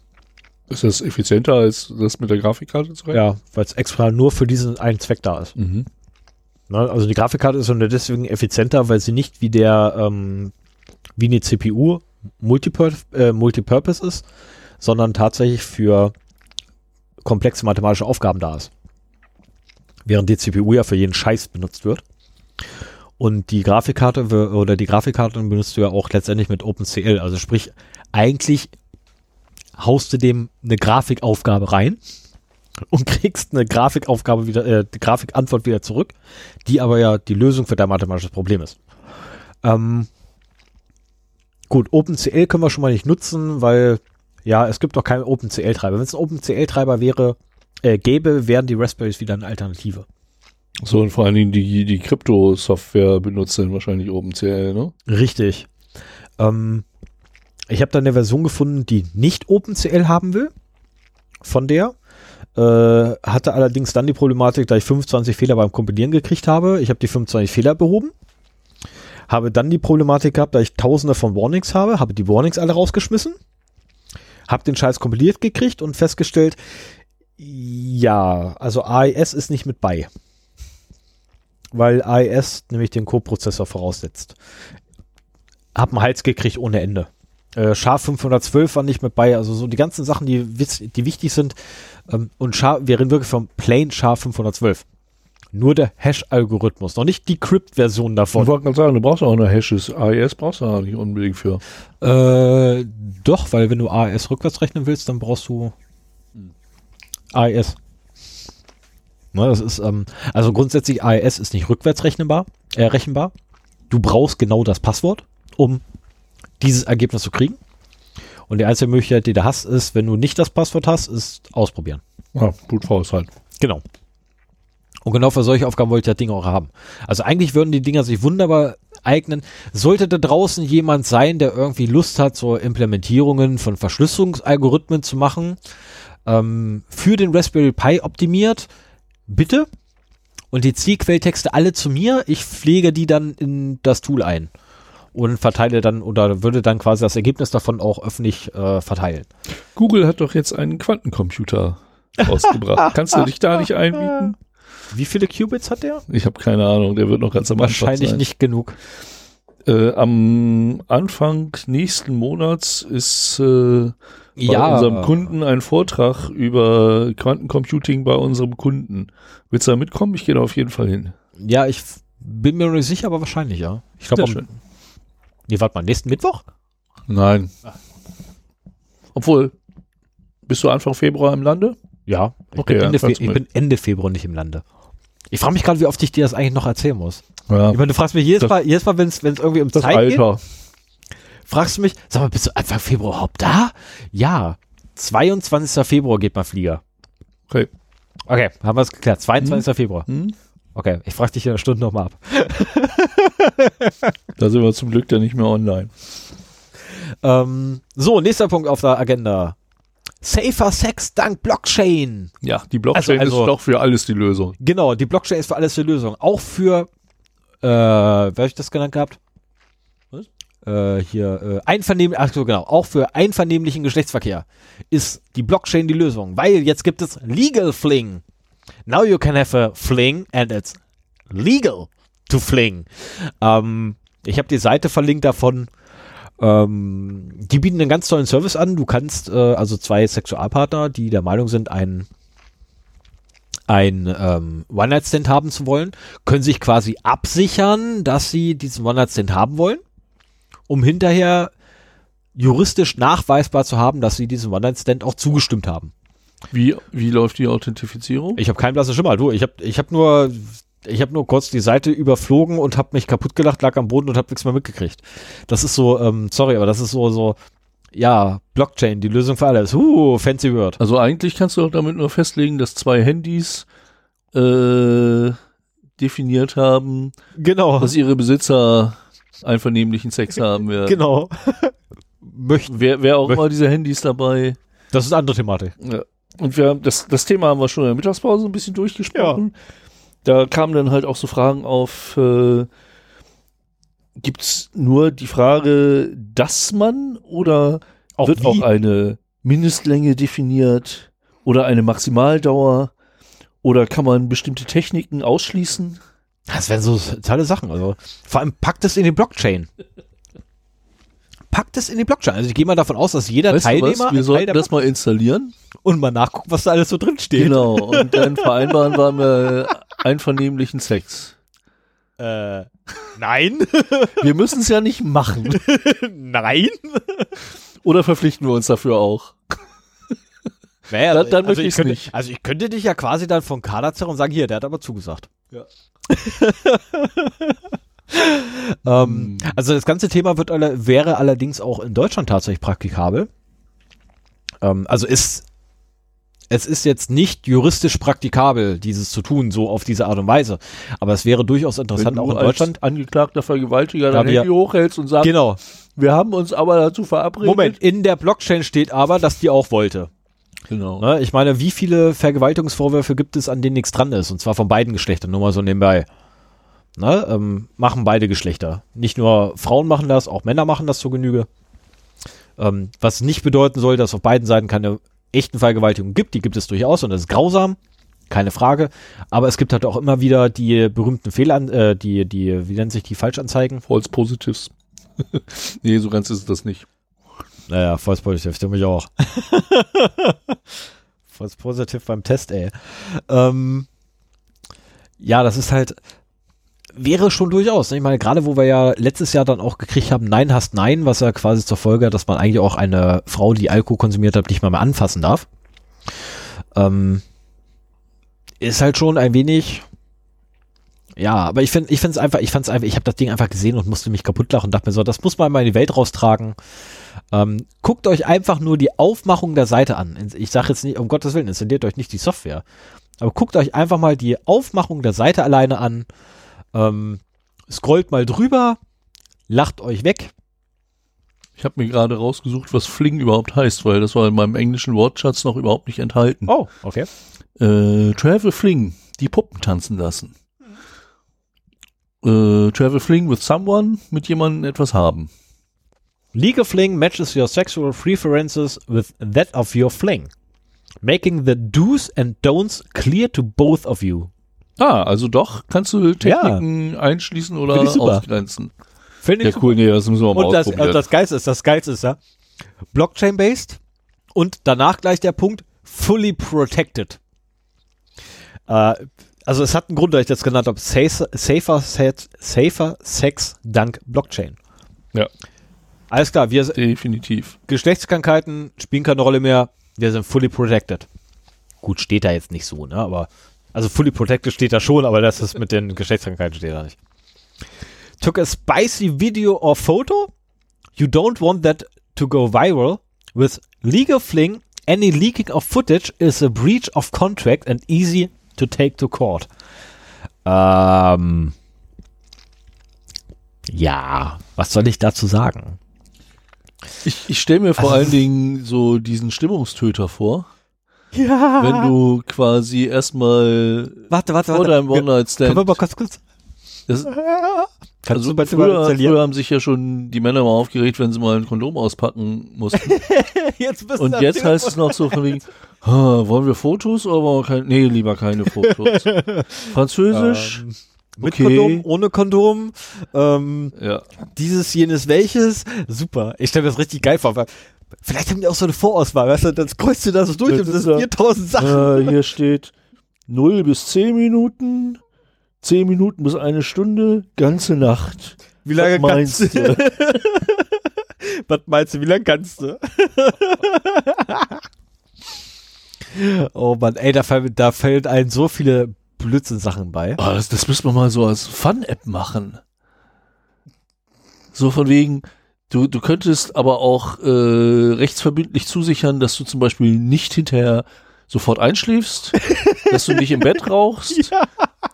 Ist das effizienter als das mit der Grafikkarte zu rechnen? Ja, weil es extra nur für diesen einen Zweck da ist. Mhm. Ne, also die Grafikkarte ist nur deswegen effizienter, weil sie nicht wie der ähm, wie eine CPU Multipur äh, Multipurpose ist, sondern tatsächlich für komplexe mathematische Aufgaben da ist. Während die CPU ja für jeden Scheiß benutzt wird. Und die Grafikkarte oder die Grafikkarte benutzt du ja auch letztendlich mit OpenCL. Also sprich, eigentlich haust du dem eine Grafikaufgabe rein und kriegst eine Grafikaufgabe wieder, äh, die Grafikantwort wieder zurück, die aber ja die Lösung für dein mathematisches Problem ist. Ähm, gut, OpenCL können wir schon mal nicht nutzen, weil ja, es gibt noch keinen OpenCL-Treiber. Wenn es ein OpenCL-Treiber wäre, äh, gäbe, wären die Raspberries wieder eine Alternative. So, und vor allen Dingen die, die Krypto-Software benutzt dann wahrscheinlich OpenCL, ne? Richtig. Ähm, Ich habe da eine Version gefunden, die nicht OpenCL haben will. Von der. Äh, hatte allerdings dann die Problematik, da ich 25 Fehler beim Kompilieren gekriegt habe. Ich habe die 25 Fehler behoben. Habe dann die Problematik gehabt, da ich tausende von Warnings habe, habe die Warnings alle rausgeschmissen. Habe den Scheiß kompiliert gekriegt und festgestellt, ja, also AES ist nicht mit bei. Weil AES nämlich den Co-Prozessor voraussetzt. Hab einen Hals gekriegt ohne Ende. Äh, SHA 512 war nicht mit bei, also so die ganzen Sachen, die, die wichtig sind. Ähm, und SHA, wir reden wirklich vom Plain SHA 512. Nur der Hash-Algorithmus, noch nicht die Crypt-Version davon. Ich wollte gerade sagen, du brauchst auch eine Hashes. AES brauchst du auch nicht unbedingt für. Äh, doch, weil wenn du AES rückwärts rechnen willst, dann brauchst du AES. Ne, das ist, ähm, also grundsätzlich AES ist nicht rückwärts rechenbar, äh, rechenbar. Du brauchst genau das Passwort, um dieses Ergebnis zu kriegen. Und die einzige Möglichkeit, die du hast, ist, wenn du nicht das Passwort hast, ist ausprobieren. Ja, Force halt. Genau. Und genau für solche Aufgaben wollte ich das Ding auch haben. Also eigentlich würden die Dinger sich wunderbar eignen. Sollte da draußen jemand sein, der irgendwie Lust hat, so Implementierungen von Verschlüsselungsalgorithmen zu machen, ähm, für den Raspberry Pi optimiert, bitte. Und die Zielquelltexte alle zu mir. Ich pflege die dann in das Tool ein und verteile dann oder würde dann quasi das Ergebnis davon auch öffentlich äh, verteilen. Google hat doch jetzt einen Quantencomputer rausgebracht. Kannst du dich da nicht einbieten? Wie viele Qubits hat der? Ich habe keine Ahnung, der wird noch ganz am Anfang Wahrscheinlich sein. nicht genug. Äh, am Anfang nächsten Monats ist äh, bei Ja. unserem Kunden ein Vortrag über Quantencomputing bei unserem Kunden. Willst du da mitkommen? Ich gehe da auf jeden Fall hin. Ja, ich bin mir noch nicht sicher, aber wahrscheinlich, ja. Ich glaube, Sehr am- schön. Nee, warte mal, nächsten Mittwoch? Nein. Obwohl, bist du Anfang Februar im Lande? Ja. Ich, Okay, bin, Ende Fe ich bin Ende Februar nicht im Lande. Ich frage mich gerade, wie oft ich dir das eigentlich noch erzählen muss. Ja. Ich meine, du fragst mich jedes Das- Mal, jedes Mal, wenn es irgendwie um Das Zeit geht, Alter. fragst du mich, sag mal, bist du Anfang Februar überhaupt da? Ja. 22. Februar geht mal Flieger. Okay. Okay, haben wir es geklärt. 22. Februar. Hm? Okay, ich frage dich in einer Stunde nochmal ab. Da sind wir zum Glück dann nicht mehr online. Ähm, so, nächster Punkt auf der Agenda. Safer Sex dank Blockchain. Ja, die Blockchain Also- also- ist doch für alles die Lösung. Genau, die Blockchain ist für alles die Lösung. Auch für, äh, wer habe ich das genannt gehabt? Was? Äh, hier, äh, einvernehmlich, ach so, genau, auch für einvernehmlichen Geschlechtsverkehr ist die Blockchain die Lösung, weil jetzt gibt es Legal Fling. Now you can have a fling and it's legal to fling. Ähm, ich habe die Seite verlinkt davon. Ähm, die bieten einen ganz tollen Service an. Du kannst äh, also zwei Sexualpartner, die der Meinung sind, ein ein ähm, One-Night-Stand haben zu wollen, können sich quasi absichern, dass sie diesen One-Night-Stand haben wollen, um hinterher juristisch nachweisbar zu haben, dass sie diesem One-Night-Stand auch zugestimmt haben. Wie, wie läuft die Authentifizierung? Ich habe keinen blassen Schimmer. Du, ich habe ich hab nur ich habe nur kurz die Seite überflogen und habe mich kaputt gelacht, lag am Boden und habe nichts mehr mitgekriegt. Das ist so, ähm, sorry, aber das ist so so ja, Blockchain, die Lösung für alles. Uh, fancy word. Also eigentlich kannst du auch damit nur festlegen, dass zwei Handys äh, definiert haben, Genau. dass ihre Besitzer einvernehmlichen Sex haben werden. Genau. Möchten. Wer, wer auch Möcht- immer diese Handys dabei. Das ist eine andere Thematik. Ja. Und wir haben das, das Thema haben wir schon in der Mittagspause ein bisschen durchgesprochen. Da kamen dann halt auch so Fragen auf, äh, gibt's nur die Frage, dass man oder Auch wird wie? auch eine Mindestlänge definiert oder eine Maximaldauer oder kann man bestimmte Techniken ausschließen? Das wären so tolle Sachen. Also vor allem packt es in die Blockchain. Packt es in die Blockchain. Also ich gehe mal davon aus, dass jeder Weißt Teilnehmer? Wir Teil sollten der das mal installieren. und mal nachgucken, was da alles so drin steht. Genau. Und dann vereinbaren wir mal einvernehmlichen Sex. Äh, nein. Wir müssen es ja nicht machen. nein. Oder verpflichten wir uns dafür auch? Naja, Dann- dann also möchte ich könnte, nicht. Also ich könnte dich ja quasi dann von Kader zerren und sagen, hier, der hat aber zugesagt. Ja. ähm, also das ganze Thema wird alle, wäre allerdings auch in Deutschland tatsächlich praktikabel. Ähm, also ist es ist jetzt nicht juristisch praktikabel, dieses zu tun, so auf diese Art und Weise. Aber es wäre durchaus interessant, auch in Deutschland. angeklagter Vergewaltiger dein Handy hochhältst und sagst, Genau. Wir haben uns aber dazu verabredet. Moment, in der Blockchain steht aber, dass die auch wollte. Genau. Ne? Ich meine, wie viele Vergewaltigungsvorwürfe gibt es, an denen nichts dran ist? Und zwar von beiden Geschlechtern, nur mal so nebenbei. Ne? Ähm, machen beide Geschlechter. Nicht nur Frauen machen das, auch Männer machen das zur Genüge. Ähm, was nicht bedeuten soll, dass auf beiden Seiten keine echten Vergewaltigungen gibt. Die gibt es durchaus und das ist grausam. Keine Frage. Aber es gibt halt auch immer wieder die berühmten Fehlan, äh, die, die, wie nennt sich die Falschanzeigen? False Positives. nee, so ganz ist es nicht. Naja, False Positive, stimmt mich auch. False Positive beim Test, ey. Ähm, ja, das ist halt, wäre schon durchaus. Ne? Ich meine, gerade wo wir ja letztes Jahr dann auch gekriegt haben, Nein hast Nein, was ja quasi zur Folge hat, dass man eigentlich auch eine Frau, die Alkohol konsumiert hat, nicht mal mehr anfassen darf. Ähm, ist halt schon ein wenig, ja, aber ich finde, ich finde es einfach, ich fand es einfach, ich habe das Ding einfach gesehen und musste mich kaputt lachen und dachte mir so, das muss man mal in die Welt raustragen. Ähm, guckt euch einfach nur die Aufmachung der Seite an. Ich sage jetzt nicht, um Gottes Willen, installiert euch nicht die Software. Aber guckt euch einfach mal die Aufmachung der Seite alleine an. Ähm, scrollt mal drüber, lacht euch weg. Ich habe mir gerade rausgesucht, was Fling überhaupt heißt, weil das war in meinem englischen Wortschatz noch überhaupt nicht enthalten. Oh, okay. Äh, Travel Fling, die Puppen tanzen lassen. Äh, Travel Fling with someone, mit jemandem etwas haben. League of Fling matches your sexual preferences with that of your fling. Making the do's and don'ts clear to both of you. Ah, also doch, kannst du Techniken einschließen oder Find ich super. ausgrenzen. Finde Ja, cool, nee, das müssen wir mal Und das, ausprobieren. äh, das Geilste ist, das Geilste ist ja, Blockchain-based und danach gleich der Punkt, fully protected. Äh, also es hat einen Grund, dass ich das genannt habe, safer, safer, safer Sex dank Blockchain. ja, Alles klar, wir, definitiv. Geschlechtskrankheiten spielen keine Rolle mehr, wir sind fully protected. Gut, steht da jetzt nicht so, ne, aber, also fully protected steht da schon, aber das ist mit den Geschlechtskrankheiten steht da nicht. Took a spicy video or photo? You don't want that to go viral. With legal fling, any leaking of footage is a breach of contract and easy to take to court. Ähm, ja, was soll ich dazu sagen? Ich, ich stelle mir vor Also- allen Dingen so diesen Stimmungstöter vor, Ja. wenn du quasi erstmal Warte, warte, vor warte. deinem Können wir One-Night-Stand. mal kurz, kurz. Das, Kannst also du früher, früher haben sich ja schon die Männer mal aufgeregt, wenn sie mal ein Kondom auspacken mussten. jetzt bist Und jetzt heißt es noch so von wegen, "Ah, wollen wir Fotos oder wollen wir keine? Nee, lieber keine Fotos. Französisch? Ähm, mit okay. Kondom, ohne Kondom, ähm, Ja. dieses, jenes, welches. Super. Ich stelle mir das richtig geil vor. Vielleicht haben die auch so eine Vorauswahl, weißt du, dann scrollst du da so durch Das und das sind ja- 4000 Sachen. Äh, hier steht 0 bis 10 Minuten, 10 Minuten bis eine Stunde, ganze Nacht. Wie lange Was kannst meinst du? Was meinst du, wie lange kannst du? oh Mann, ey, da, da fällt einem so viele Blödsinn-Sachen bei. Ah, das, das müssen wir mal so als Fun-App machen. So von wegen, du, du könntest aber auch äh, rechtsverbindlich zusichern, dass du zum Beispiel nicht hinterher sofort einschläfst, dass du nicht im Bett rauchst,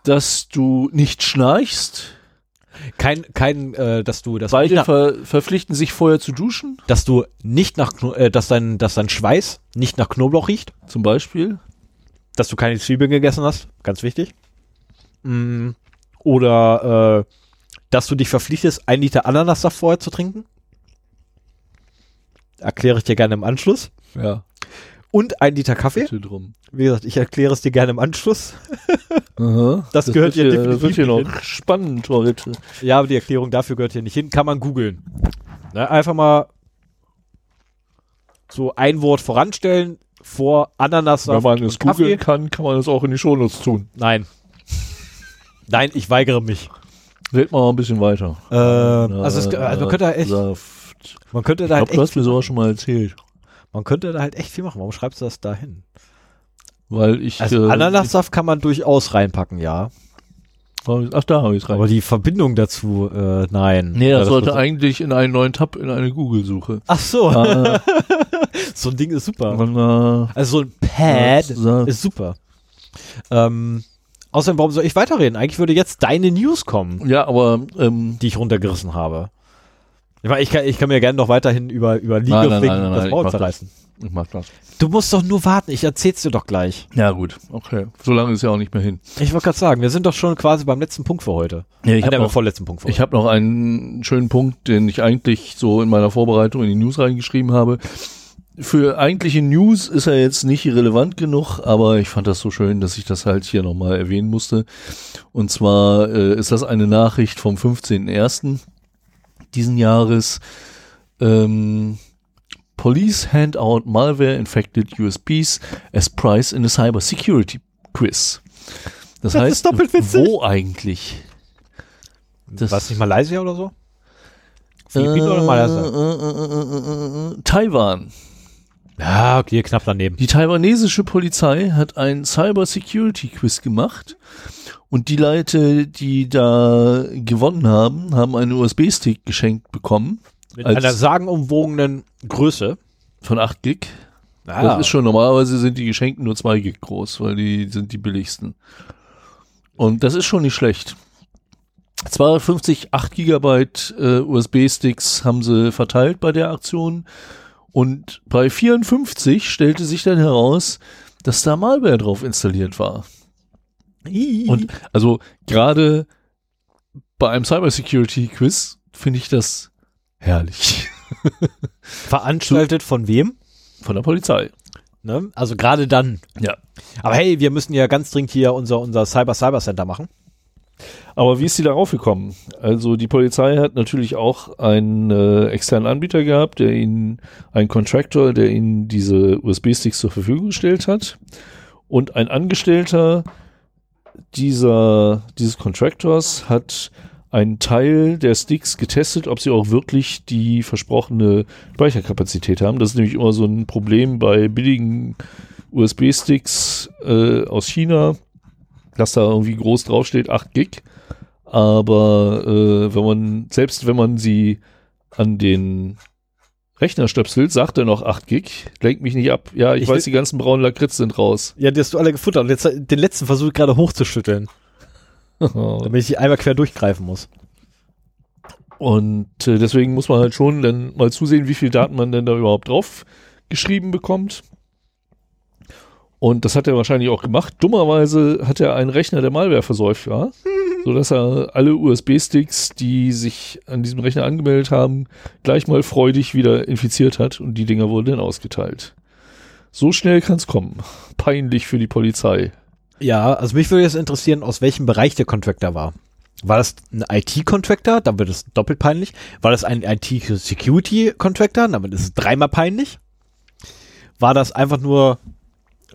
dass du nicht schnarchst. Kein, kein, äh, dass du, dass du, Beide ver verpflichten sich vorher zu duschen, dass du nicht nach, Kno äh, dass dein, dass dein Schweiß nicht nach Knoblauch riecht, zum Beispiel. dass du keine Zwiebeln gegessen hast, ganz wichtig. Mm, oder, äh, dass du dich verpflichtest, ein Liter Ananassaft vorher zu trinken. Erkläre ich dir gerne im Anschluss. Ja, Und ein Liter Kaffee. drum. Wie gesagt, ich erkläre es dir gerne im Anschluss. Aha. Das gehört hier definitiv Das wird hier nicht noch spannend heute. Ja, aber die Erklärung dafür gehört hier nicht hin. Kann man googeln. Ne, einfach mal so ein Wort voranstellen vor Ananassaft Wenn man es googeln kann, kann man es auch in die Shownotes tun. Nein. Nein, ich weigere mich. Red mal ein bisschen weiter. Ähm, also, es, also man könnte da echt, Saft. Man könnte Ich da glaube, halt du echt, hast mir sowas schon mal erzählt. man könnte da halt echt viel machen. Warum schreibst du das da hin? Weil ich. Also äh, Ananassaft kann man durchaus reinpacken, ja. ich- Ach, da habe ich es rein. Aber die Verbindung dazu, äh, nein. nee, Ja, das sollte eigentlich in einen neuen Tab in eine Google-Suche. Ach so, Ah, so ein Ding ist super. und, äh, Also so ein Pad Saft. ist super. Ähm, außerdem, warum soll ich weiterreden? Eigentlich würde jetzt deine News kommen, ja, aber ähm, die ich runtergerissen habe. Ich, meine, ich, kann, ich kann mir gerne noch weiterhin über, über League Nein, nein, nein, das Maul mach das. zerreißen. Ich mach das. Du musst doch nur warten, ich erzähl's dir doch gleich. Ja, gut. Okay. So lange ist ja auch nicht mehr hin. Ich wollte gerade sagen, wir sind doch schon quasi beim letzten Punkt für heute. Ja, ich Äh, habe noch, vorletzten Punkt für ich hab noch einen schönen Punkt, den ich eigentlich so in meiner Vorbereitung in die News reingeschrieben habe. Für eigentliche News ist er jetzt nicht relevant genug, aber ich fand das so schön, dass ich das halt hier nochmal erwähnen musste. Und zwar äh, ist das eine Nachricht vom 15.01. diesen Jahres. Ähm, Police hand out malware-infected USBs as prize in a cybersecurity quiz. Das, Das heißt, ist doppelt witzig. wo eigentlich? Das- Was nicht Malaysia oder so? Philippinen oder Malaysia? Äh, äh, äh, äh, äh, Taiwan. Ja, okay, knapp daneben. Die taiwanesische Polizei hat ein Cyber Security Quiz gemacht und die Leute, die da gewonnen haben, haben einen USB-Stick geschenkt bekommen Mit einer sagenumwogenen Größe. von 8 Gig. Ah, Das ist schon normalerweise sind die Geschenkten nur 2 Gig groß, weil die sind die billigsten. Und das ist schon nicht schlecht. 250 8 Gigabyte äh, USB-Sticks haben sie verteilt bei der Aktion. Und bei 54 stellte sich dann heraus, dass da Malware drauf installiert war. Und also gerade bei einem Cybersecurity-Quiz finde ich das herrlich. veranstaltet von wem? Von der Polizei. Ne? Also gerade dann. Ja. Aber hey, wir müssen ja ganz dringend hier unser, unser Cyber Cyber Center machen. Aber wie ist sie darauf gekommen? Also die Polizei hat natürlich auch einen äh, externen Anbieter gehabt, der ihnen, einen Contractor, der ihnen diese USB-Sticks zur Verfügung gestellt hat. Und ein Angestellter dieser, dieses Contractors hat einen Teil der Sticks getestet, ob sie auch wirklich die versprochene Speicherkapazität haben. Das ist nämlich immer so ein Problem bei billigen USB-Sticks äh, aus China, dass da irgendwie groß draufsteht, 8 Gig. Aber äh, wenn man, selbst wenn man sie an den Rechner stöpselt, sagt er noch 8 Gig. Lenkt mich nicht ab. Ja, ich, Ich weiß, die ganzen braunen Lakritz sind raus. Ja, die hast du alle gefuttert. Und jetzt den letzten versuche ich gerade hochzuschütteln, damit ich einmal quer durchgreifen muss. Und äh, deswegen muss man halt schon dann mal zusehen, wie viel Daten man denn da überhaupt drauf geschrieben bekommt. Und das hat er wahrscheinlich auch gemacht. Dummerweise hat er einen Rechner, der Malware verseucht war, sodass er alle USB-Sticks, die sich an diesem Rechner angemeldet haben, gleich mal freudig wieder infiziert hat und die Dinger wurden dann ausgeteilt. So schnell kann es kommen. Peinlich für die Polizei. Ja, also mich würde jetzt interessieren, aus welchem Bereich der Contractor war. War das ein IT-Contractor? Dann wird es doppelt peinlich. War das ein IT-Security-Contractor? Dann wird es dreimal peinlich. War das einfach nur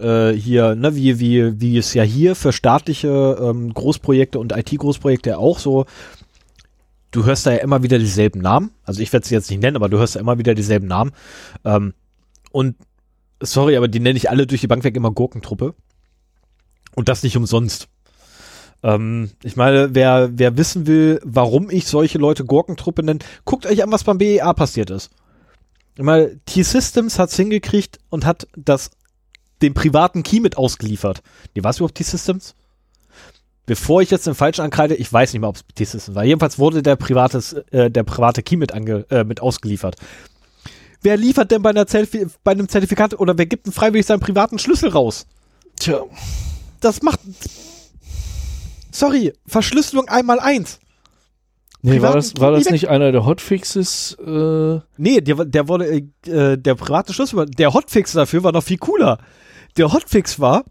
äh, hier, ne, wie, wie, wie es ja hier für staatliche ähm, Großprojekte und IT-Großprojekte auch so, du hörst da ja immer wieder dieselben Namen. Also ich werde sie jetzt nicht nennen, aber du hörst da immer wieder dieselben Namen. Ähm, und sorry, aber die nenne ich alle durch die Bank weg immer Gurkentruppe. Und das nicht umsonst. Ähm, ich meine, wer, wer wissen will, warum ich solche Leute Gurkentruppe nenne, guckt euch an, was beim BEA passiert ist. Ich meine, T-Systems hat's hingekriegt und hat das den privaten Key mit ausgeliefert. Nee, was überhaupt T-Systems? Bevor ich jetzt den falschen ankreide, ich weiß nicht mehr, ob es T-Systems war. Jedenfalls wurde der, privates, äh, der private Key mit, ange, äh, mit ausgeliefert. Wer liefert denn bei, einer Zertif bei einem Zertifikat oder wer gibt denn freiwillig seinen privaten Schlüssel raus? Tja, Das macht. Sorry, Verschlüsselung einmal eins. nee, war das, war das nicht einer der Hotfixes? Äh, Nee, der, der wurde, äh, der private Schlüssel, der Hotfix dafür war noch viel cooler. Der Hotfix war,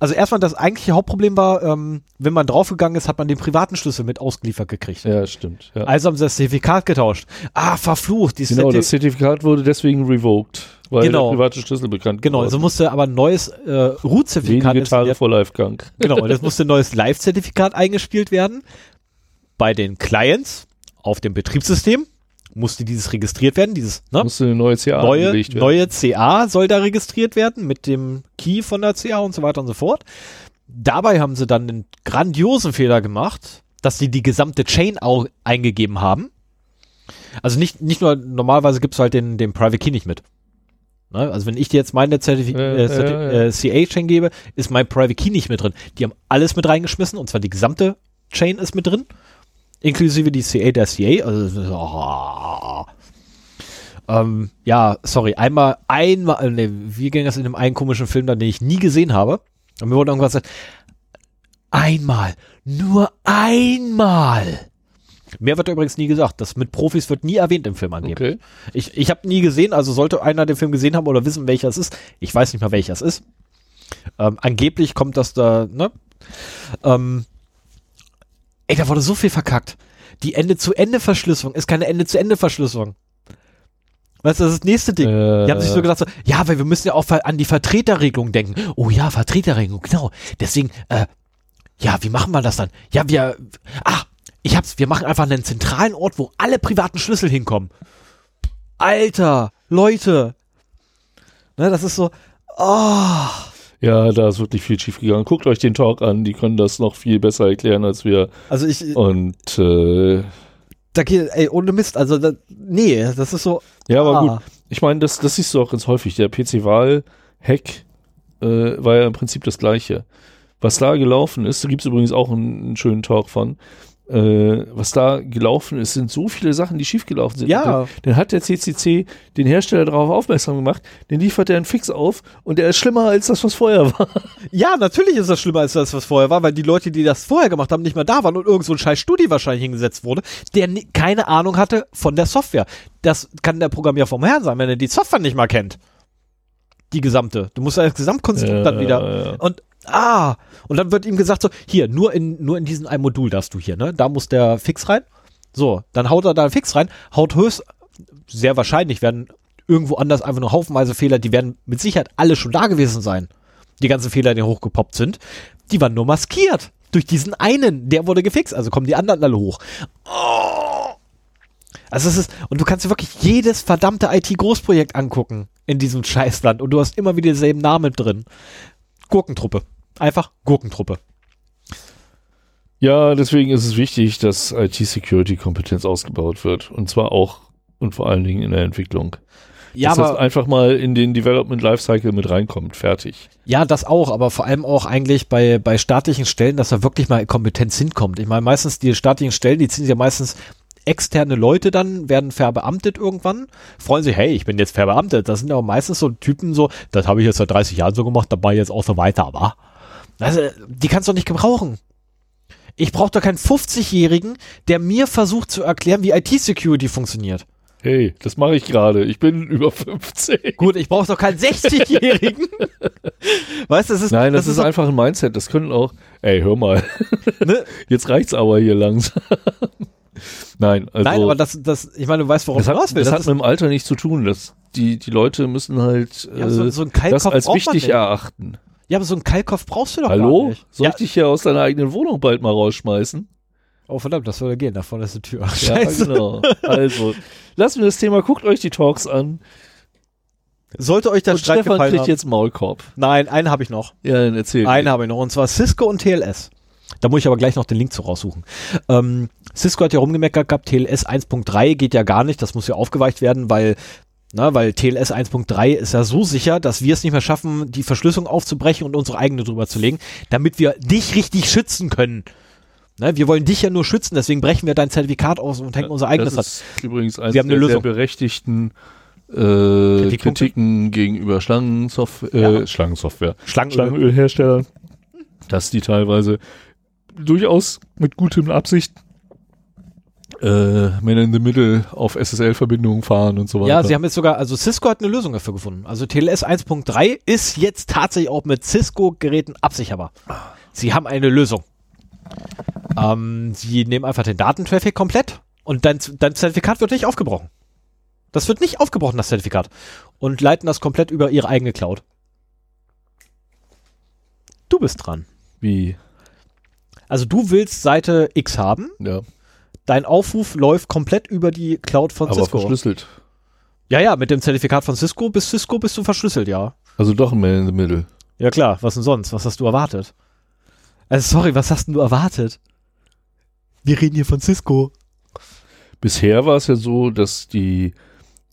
also erstmal das eigentliche Hauptproblem war, ähm, wenn man draufgegangen ist, hat man den privaten Schlüssel mit ausgeliefert gekriegt. ja, stimmt. Ja. Also haben sie das Zertifikat getauscht. Ah, verflucht. Dieses Genau, Zerti- das Zertifikat wurde deswegen revoked, weil Genau. der private Schlüssel bekannt genau, geworden also musste aber ein neues äh, Root-Zertifikat Wenige Tage vor Livegang. Genau, das musste ein neues Live-Zertifikat eingespielt werden. Bei den Clients auf dem Betriebssystem musste dieses registriert werden, dieses ne? Musste eine neue CA neue, neue CA soll da registriert werden mit dem Key von der CA und so weiter und so fort. Dabei haben sie dann einen grandiosen Fehler gemacht, dass sie die gesamte Chain auch eingegeben haben. Also nicht, nicht nur, normalerweise gibst du halt den, den Private Key nicht mit. Ne? Also wenn ich dir jetzt meine Zertifi Ja, äh, ja. Äh, CA-Chain gebe, ist mein Private Key nicht mit drin. Die haben alles mit reingeschmissen und zwar die gesamte Chain ist mit drin. Inklusive die CA der CA. Also, oh. ähm, ja, sorry, einmal, einmal, ne, wie ging das in dem einen komischen Film, dann, den ich nie gesehen habe? Und mir wurde irgendwas gesagt, einmal, nur einmal. Mehr wird übrigens nie gesagt. Das mit Profis wird nie erwähnt im Film angeblich. Okay. Ich, ich habe nie gesehen, also sollte einer den Film gesehen haben oder wissen, welcher es ist. Ich weiß nicht mal, welcher es ist. Ähm, angeblich kommt das da, ne? Ähm, ey, da wurde so viel verkackt. Die Ende-zu-Ende-Verschlüsselung ist keine Ende-zu-Ende-Verschlüsselung. Weißt du, das ist das nächste Ding. Äh, Die haben sich so gedacht, so, ja, weil wir müssen ja auch an die Vertreterregelung denken. Oh ja, Vertreterregelung, genau. Deswegen, äh, ja, wie machen wir das dann? Ja, wir, ach, ich hab's, wir machen einfach einen zentralen Ort, wo alle privaten Schlüssel hinkommen. Alter, Leute. Ne, das ist so, oh, Ja, da ist wirklich viel schief gegangen. Guckt euch den Talk an, die können das noch viel besser erklären als wir. also ich, Und äh, da geht, ey, ohne Mist, also, da, nee, das ist so, ja, aber ah. gut. Ich meine, das, das siehst du auch ganz häufig. Der PC-Wahl-Hack äh, war ja im Prinzip das gleiche. Was da gelaufen ist, da gibt es übrigens auch einen, einen schönen Talk von, äh, was da gelaufen ist, sind so viele Sachen, die schiefgelaufen sind. Ja. Dann, hat der CCC den Hersteller darauf aufmerksam gemacht, den liefert er einen Fix auf und der ist schlimmer als das, was vorher war. Ja, natürlich ist das schlimmer als das, was vorher war, weil die Leute, die das vorher gemacht haben, nicht mehr da waren und irgend so ein scheiß Studi wahrscheinlich hingesetzt wurde, der keine Ahnung hatte von der Software. Das kann der Programmierer vom Herrn sein, wenn er die Software nicht mal kennt. Die gesamte. Du musst das Gesamtkonstrukt Ja, dann wieder. ja, ja. Und ah, und dann wird ihm gesagt so, hier, nur in nur in diesem ein Modul darfst du hier, ne? Da muss der Fix rein. So, dann haut er da Fix rein, haut höchst sehr wahrscheinlich werden irgendwo anders einfach nur haufenweise Fehler, die werden mit Sicherheit alle schon da gewesen sein. Die ganzen Fehler, die hochgepoppt sind, die waren nur maskiert. Durch diesen einen, der wurde gefixt, also kommen die anderen alle hoch. Oh. Also es ist, und du kannst dir wirklich jedes verdammte IT-Großprojekt angucken in diesem Scheißland und du hast immer wieder denselben Namen drin. Gurkentruppe. Einfach Gurkentruppe. Ja, deswegen ist es wichtig, dass IT-Security-Kompetenz ausgebaut wird. Und zwar auch und vor allen Dingen in der Entwicklung. Ja, dass das aber, einfach mal in den Development Lifecycle mit reinkommt. Fertig. ja, das auch, aber vor allem auch eigentlich bei, bei staatlichen Stellen, dass da wirklich mal Kompetenz hinkommt. Ich meine, meistens die staatlichen Stellen, die ziehen sich ja meistens externe Leute dann, werden verbeamtet irgendwann, freuen sich, hey, ich bin jetzt verbeamtet. Das sind aber meistens so Typen so, das habe ich jetzt seit 30 Jahren so gemacht, dabei jetzt auch so weiter, aber also, die kannst du doch nicht gebrauchen. Ich brauche doch keinen 50-Jährigen, der mir versucht zu erklären, wie IT-Security funktioniert. Hey, das mache ich gerade. Ich bin über 50. Gut, ich brauche doch keinen 60-Jährigen. weißt du, das ist, Nein, das, ist, so, einfach ein Mindset. Das können auch. Ey, hör mal. ne? Jetzt reicht's aber hier langsam. Nein, also. Nein, aber das, das, ich meine, du weißt, worauf das ich hinaus hat, will. das hat ist, mit dem Alter nichts zu tun. Das, die, die Leute müssen halt ja, äh, so, so ein das als wichtig nicht. erachten. Ja, aber so einen Kalkkopf brauchst du doch gar Hallo? nicht. Soll Ja. ich dich hier aus deiner eigenen Wohnung bald mal rausschmeißen? Oh, verdammt, das würde gehen. Da vorne ist die Tür. Ja, Scheiße. genau. Also, lassen wir das Thema. Guckt euch die Talks an. Sollte euch der Und Streit Stefan kriegt haben. jetzt Maulkorb. Nein, einen habe ich noch. Ja, dann erzähl. Einen habe ich noch. Und zwar Cisco und TLS. Da muss ich aber gleich noch den Link zu raussuchen. Ähm, Cisco hat ja rumgemeckert gehabt, TLS 1.3 geht ja gar nicht, das muss ja aufgeweicht werden, weil, na, weil TLS 1.3 ist ja so sicher, dass wir es nicht mehr schaffen, die Verschlüsselung aufzubrechen und unsere eigene drüber zu legen, damit wir dich richtig schützen können. Ne, wir wollen dich ja nur schützen, deswegen brechen wir dein Zertifikat aus und hängen unser eigenes das ist übrigens eines Wir haben eine der sehr Lösung. berechtigten äh? Kritiken gegenüber Schlangensoftware, Ja. äh, Schlangensoftware, Schlangenöl. Schlangenölherstellern, dass die teilweise durchaus mit gutem Absicht äh, Man in the Middle auf SSL-Verbindungen fahren und so weiter. Ja, sie haben jetzt sogar, also Cisco hat eine Lösung dafür gefunden. Also TLS 1.3 ist jetzt tatsächlich auch mit Cisco-Geräten absicherbar. Sie haben eine Lösung. Ähm, sie nehmen einfach den Datentraffic komplett und dein, dein Zertifikat wird nicht aufgebrochen. Das wird nicht aufgebrochen, das Zertifikat. Und leiten das komplett über ihre eigene Cloud. Du bist dran. Wie? Also du willst Seite X haben. Ja, Dein Aufruf läuft komplett über die Cloud von aber Cisco. verschlüsselt. Ja, ja, mit dem Zertifikat von Cisco bis Cisco bist du verschlüsselt, ja. Also doch ein Man in the Middle. Ja klar, was denn sonst? Was hast du erwartet? Also sorry, was hast denn du erwartet? Wir reden hier von Cisco. Bisher war es ja so, dass die,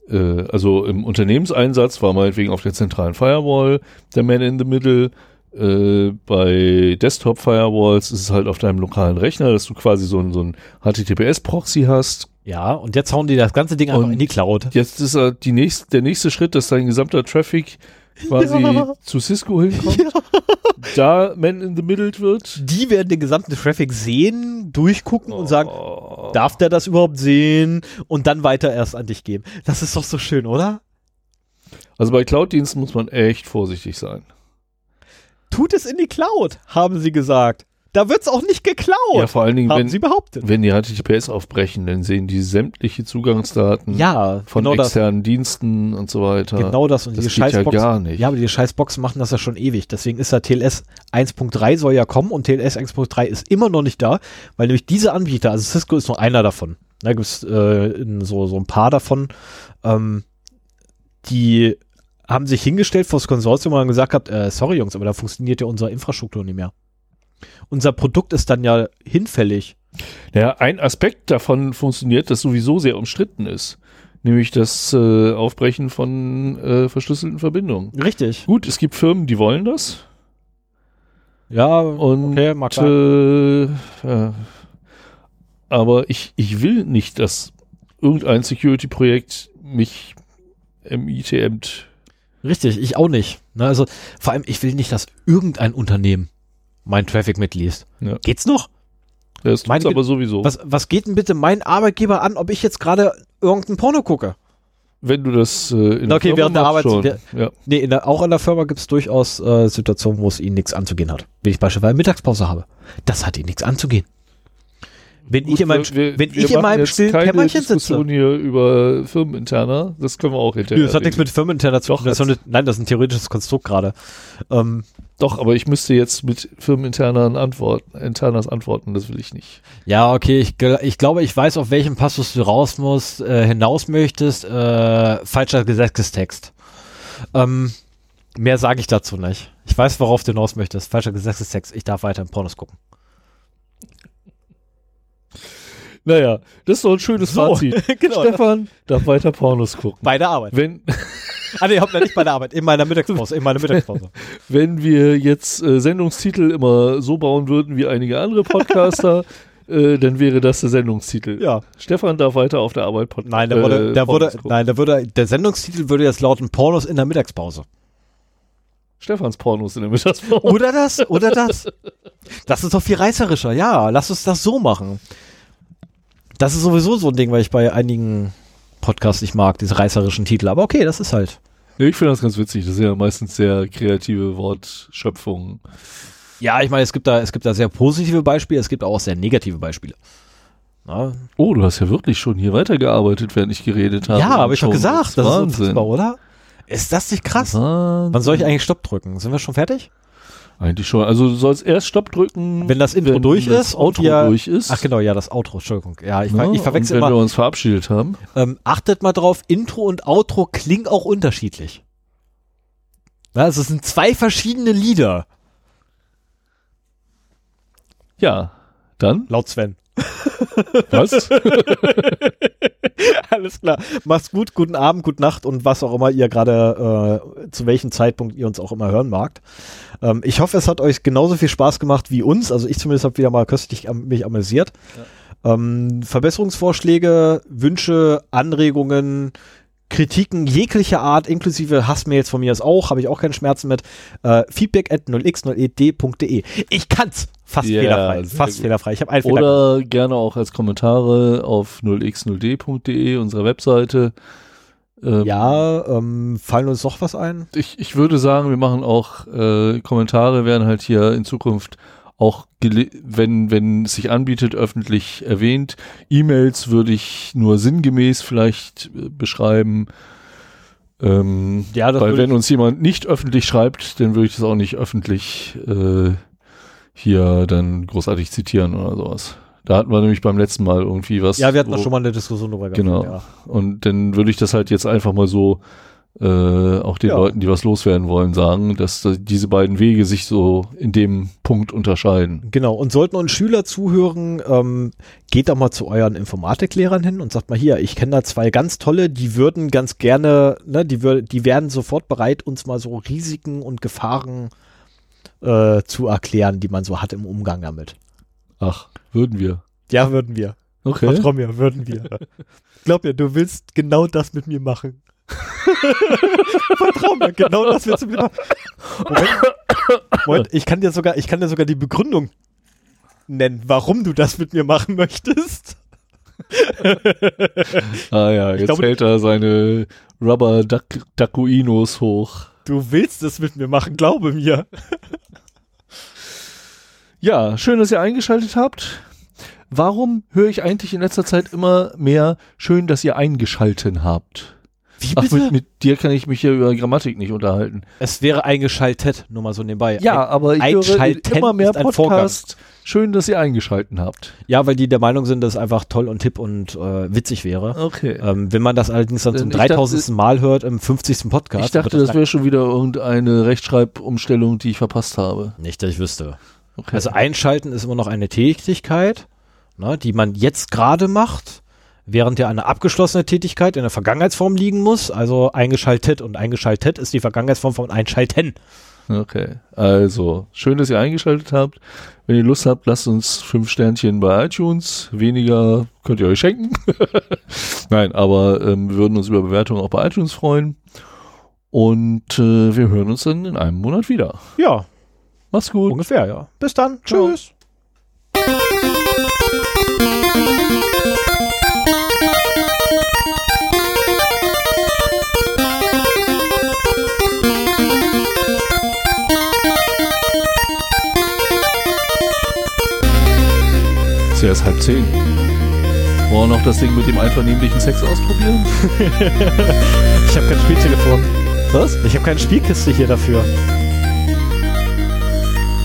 äh, also im Unternehmenseinsatz war meinetwegen auf der zentralen Firewall der Man in the Middle. Äh, bei Desktop-Firewalls ist es halt auf deinem lokalen Rechner, dass du quasi so ein, so ein HTTPS-Proxy hast. Ja, und jetzt hauen die das ganze Ding einfach Und in die Cloud. Jetzt ist äh, die nächst, der nächste Schritt, dass dein gesamter Traffic quasi Ja. zu Cisco hinkommt, da man in the middle wird. Die werden den gesamten Traffic sehen, durchgucken und sagen, Oh. darf der das überhaupt sehen? Und dann weiter erst an dich geben. Das ist doch so schön, oder? Also bei Cloud-Diensten muss man echt vorsichtig sein. Tut es in die Cloud, haben sie gesagt. Da wird's auch nicht geklaut, Ja, vor allen Dingen, haben wenn, sie behauptet. wenn die HTTPS aufbrechen, dann sehen die sämtliche Zugangsdaten Ja, von genau das. externen Diensten und so weiter. Genau das. Und das die geht ja Scheißboxen, gar nicht. Ja, aber die Scheißboxen machen das ja schon ewig. Deswegen ist da TLS 1.3 soll ja kommen und TLS 1.3 ist immer noch nicht da, weil nämlich diese Anbieter, also Cisco ist nur einer davon. Da gibt es äh, so, so ein paar davon, ähm, die haben sich hingestellt vor das Konsortium und haben gesagt gehabt, äh, sorry Jungs, aber da funktioniert ja unsere Infrastruktur nicht mehr. Unser Produkt ist dann ja hinfällig. Ja, ein Aspekt davon funktioniert, das sowieso sehr umstritten ist. Nämlich das äh, Aufbrechen von äh, verschlüsselten Verbindungen. Richtig. Gut, es gibt Firmen, die wollen das. Ja, Und okay, mag äh, ja. aber ich, ich will nicht, dass irgendein Security-Projekt mich MITMt. Richtig, ich auch nicht. Ne, also vor allem, ich will nicht, dass irgendein Unternehmen mein Traffic mitliest. Ja. Geht's noch? Das Meine tut's Ge- aber sowieso. Was, was geht denn bitte mein Arbeitgeber an, ob ich jetzt gerade irgendein Porno gucke? Wenn du das äh, in Okay, während der Arbeit- schon. Ja. Nee, in der, auch in der Firma gibt es durchaus äh, Situationen, wo es ihnen nichts anzugehen hat. Wenn ich beispielsweise Mittagspause habe. Das hat ihnen nichts anzugehen. Wenn ich in meinem, wir, wenn wir ich in meinem stillen keine Kämmerchen sitze. Diskussion hier über Firmeninterner, das können wir auch hinterher. Nö, das hat nichts mit Firmeninterner zu tun. Das eine, nein, das ist ein theoretisches Konstrukt gerade. Ähm, Doch, aber ich müsste jetzt mit Firmeninternern antworten, Internas antworten, das will ich nicht. Ja, okay, ich, ich glaube, ich weiß, auf welchen Passus du raus musst, äh, hinaus möchtest. Äh, falscher Gesetzestext. Ähm, mehr sage ich dazu nicht. Ich weiß, worauf du hinaus möchtest. Falscher Gesetzestext. Ich darf weiter in Pornos gucken. Naja, das ist doch ein schönes So, Fazit. genau. Stefan darf weiter Pornos gucken. Bei der Arbeit. Wenn, Ah, nee, hoppla, nicht bei der Arbeit. In meiner Mittagspause. In meiner Mittagspause. wenn wir jetzt äh, Sendungstitel immer so bauen würden wie einige andere Podcaster, äh, dann wäre das der Sendungstitel. Ja. Stefan darf weiter auf der Arbeit Pod Nein, da würde, äh, da Pornos würde, gucken. nein, da würde, der Sendungstitel würde jetzt lauten Pornos in der Mittagspause. Stefans Pornos in der Mittagspause. Oder das, oder das. Das ist doch viel reißerischer. Ja, lass uns das so machen. Das ist sowieso so ein Ding, weil ich bei einigen Podcasts nicht mag, diese reißerischen Titel. Aber okay, das ist halt. Nee, ich finde das ganz witzig. Das sind ja meistens sehr kreative Wortschöpfungen. Ja, ich meine, es gibt da, es gibt da sehr positive Beispiele, es gibt auch sehr negative Beispiele. Na, Oh, du hast ja wirklich schon hier weitergearbeitet, während ich geredet habe. ja, habe ich Schon. gesagt. Das Wahnsinn. ist unfassbar, oder? Ist das nicht krass? Wahnsinn. Wann soll ich eigentlich Stopp drücken? Sind wir schon fertig? Eigentlich schon. Also du sollst erst Stopp drücken, Wenn das Intro durch das ist Outro wir- durch ist. Ach genau, ja, das Outro, Entschuldigung. Ja, ich, Ja, ich verwechsel und wenn immer. wir uns verabschiedet haben. Ähm, achtet mal drauf, Intro und Outro klingen auch unterschiedlich. Na, es sind zwei verschiedene Lieder. Ja, dann Laut Sven. Was? Alles klar. Macht's gut, guten Abend, gute Nacht und was auch immer ihr gerade, äh, zu welchem Zeitpunkt ihr uns auch immer hören magt. Ähm, ich hoffe, es hat euch genauso viel Spaß gemacht wie uns. Also ich zumindest habe wieder mal köstlich am, mich amüsiert. Ähm, Verbesserungsvorschläge, Wünsche, Anregungen, Kritiken jeglicher Art, inklusive Hassmails von mir ist auch, habe ich auch keinen Schmerzen mit. Äh, feedback at 0x0ed.de. Ich kann's fast Ja, fehlerfrei. Fast gut. fehlerfrei. Ich habe einen Fehler. Oder gerne auch als Kommentare auf 0x0d.de, unserer Webseite. Ähm, Ja, ähm, fallen uns noch was ein? ich, ich würde sagen, wir machen auch äh, Kommentare werden halt hier in Zukunft auch, wenn, wenn es sich anbietet, öffentlich erwähnt. E-Mails würde ich nur sinngemäß vielleicht äh, beschreiben. Ähm, Ja, das weil wenn uns jemand nicht öffentlich schreibt, dann würde ich das auch nicht öffentlich äh, hier dann großartig zitieren oder sowas. Da hatten wir nämlich beim letzten Mal irgendwie was. Ja, wir hatten da wo- schon mal eine Diskussion drüber Genau. Ja. Und dann würde ich das halt jetzt einfach mal so äh, auch den Ja. Leuten, die was loswerden wollen, sagen, dass da diese beiden Wege sich so in dem Punkt unterscheiden. Genau, und sollten uns Schüler zuhören, ähm, geht doch mal zu euren Informatiklehrern hin und sagt mal hier, ich kenne da zwei ganz tolle, die würden ganz gerne, ne, die, wür die wären sofort bereit, uns mal so Risiken und Gefahren äh, zu erklären, die man so hat im Umgang damit. Ach, würden wir. Ja, würden wir. Okay. Vertrau mir, würden wir. Glaub mir, du willst genau das mit mir machen. Vertrau mir, genau das mit mir machen. Moment, Moment, ich kann dir sogar, ich kann dir sogar die Begründung nennen, warum du das mit mir machen möchtest. Ah ja, jetzt glaube- hält er seine Rubber Duck Duckuinos hoch. Du willst es mit mir machen, glaube mir. Ja, schön, dass ihr eingeschaltet habt. Warum höre ich eigentlich in letzter Zeit immer mehr schön, dass ihr eingeschalten habt? Wie Ach, mit, mit dir kann ich mich ja über Grammatik nicht unterhalten. Es wäre eingeschaltet, nur mal so nebenbei. Ja, aber ich höre immer mehr ein Podcast. Schön, dass ihr eingeschalten habt. Ja, weil die der Meinung sind, dass es einfach toll und hip und äh, witzig wäre. Okay. Ähm, wenn man das allerdings dann zum ich dachte- 3000. Mal hört im 50. Podcast. ich dachte, wird das wäre schon wieder irgendeine Rechtschreibumstellung, die ich verpasst habe. nicht, dass ich wüsste. Okay. Also einschalten ist immer noch eine Tätigkeit, ne, die man jetzt gerade macht, während ja eine abgeschlossene Tätigkeit in der Vergangenheitsform liegen muss. Also eingeschaltet und eingeschaltet ist die Vergangenheitsform von einschalten. Okay, also schön, dass ihr eingeschaltet habt. Wenn ihr Lust habt, lasst uns fünf Sternchen bei iTunes. Weniger könnt ihr euch schenken. Nein, aber ähm, wir würden uns über Bewertungen auch bei iTunes freuen. Und äh, wir hören uns dann in einem Monat wieder. Ja, Macht's gut. ungefähr, ja. Bis dann. Ciao. Tschüss. Ist ja erst halb zehn. Wollen wir noch das Ding mit dem einvernehmlichen Sex ausprobieren? Ich habe kein Spieltelefon. Was? Ich habe keine Spielkiste hier dafür.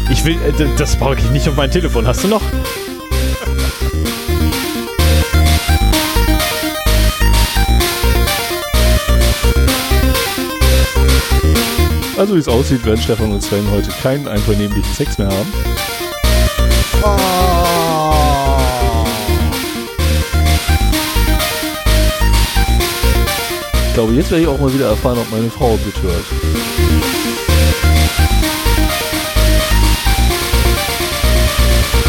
Ich will, äh, das brauche ich nicht auf mein Telefon. Hast du noch? Also wie es aussieht, werden Stefan und Sven heute keinen einvernehmlichen Sex mehr haben. Ich glaube, jetzt werde ich auch mal wieder erfahren, ob meine Frau mithört.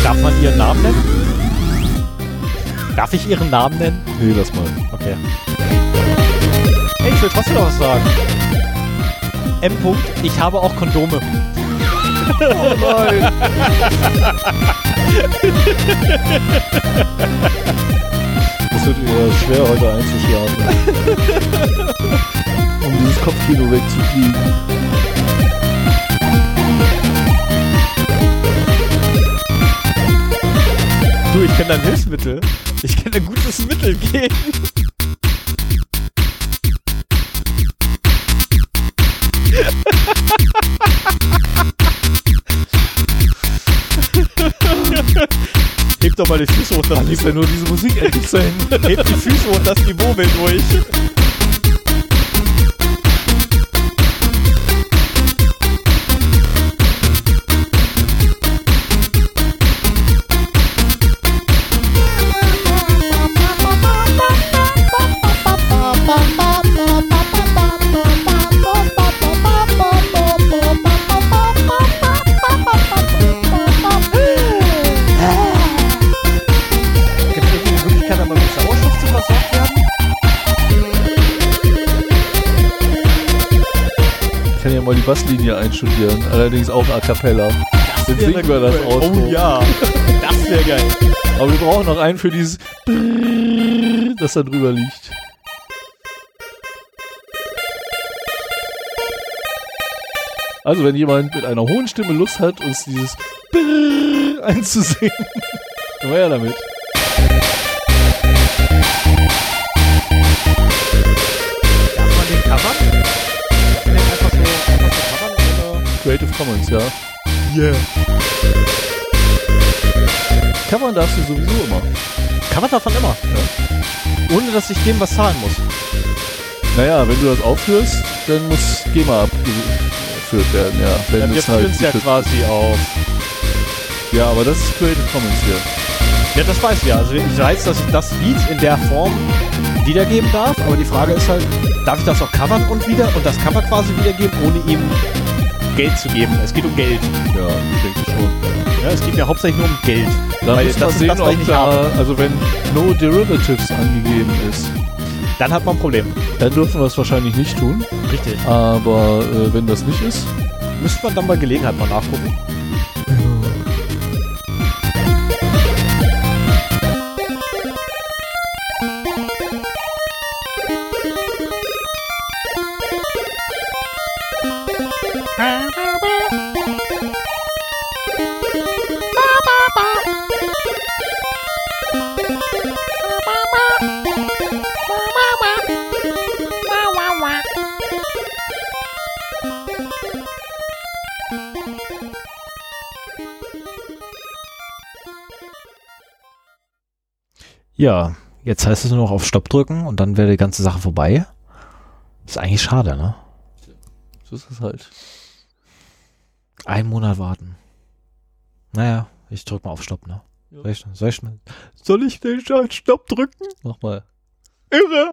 Darf man ihren Namen nennen? Darf ich ihren Namen nennen? Nee, lass mal. Okay. Hey, ich will trotzdem noch was sagen. M. -Punkt, ich habe auch Kondome. Oh nein! Es wird eher schwer, heute einzuschlafen. um dieses Kopfkino wegzukriegen. Du, ich kenne ein Hilfsmittel. Ich kenne ein gutes Mittel gegen. Heb doch mal die Füße hoch, das Kann ja nur diese Musik endlich sein. Heb die Füße hoch, das Niveau will durch. Basslinie einstudieren, allerdings auch a cappella. Dann singen wir das aus. Oh ja, das wäre geil. Aber wir brauchen noch einen für dieses, das da drüber liegt. Also, wenn jemand mit einer hohen Stimme Lust hat, uns dieses einzusingen, dann war ja damit. Creative Commons, ja. Yeah. Covern darfst du sowieso immer. Covern darf man immer. Ohne, dass ich dem was zahlen muss. Naja, wenn du das aufführst, dann muss GEMA abgeführt werden, ja. Wenn Ja, wir es halt führen es ja quasi auf. ja, aber das ist Creative Commons hier. Ja, das weiß ich ja. Also ich weiß, dass ich das Lied in der Form wiedergeben darf, aber die Frage ist halt, darf ich das auch covern und wieder und das Cover quasi wiedergeben, ohne ihm Geld zu geben. Es geht um Geld. Ja, denke ich schon. Ja, es geht mir hauptsächlich nur um Geld. Da Weil das ist sehen, das, was ich ob nicht da, also wenn No Derivatives angegeben ist, Dann hat man ein Problem. dann dürfen wir es wahrscheinlich nicht tun. Richtig. Aber äh, wenn das nicht ist, Müsste man dann bei Gelegenheit mal nachgucken. Ja, jetzt heißt es nur noch auf Stopp drücken und dann wäre die ganze Sache vorbei. Ist eigentlich schade, ne? so ist es halt. Einen Monat warten. Naja, ich drück mal auf Stopp, ne? Ja. Soll ich, soll ich, mal- soll ich den Stopp drücken? Mach mal. Irre!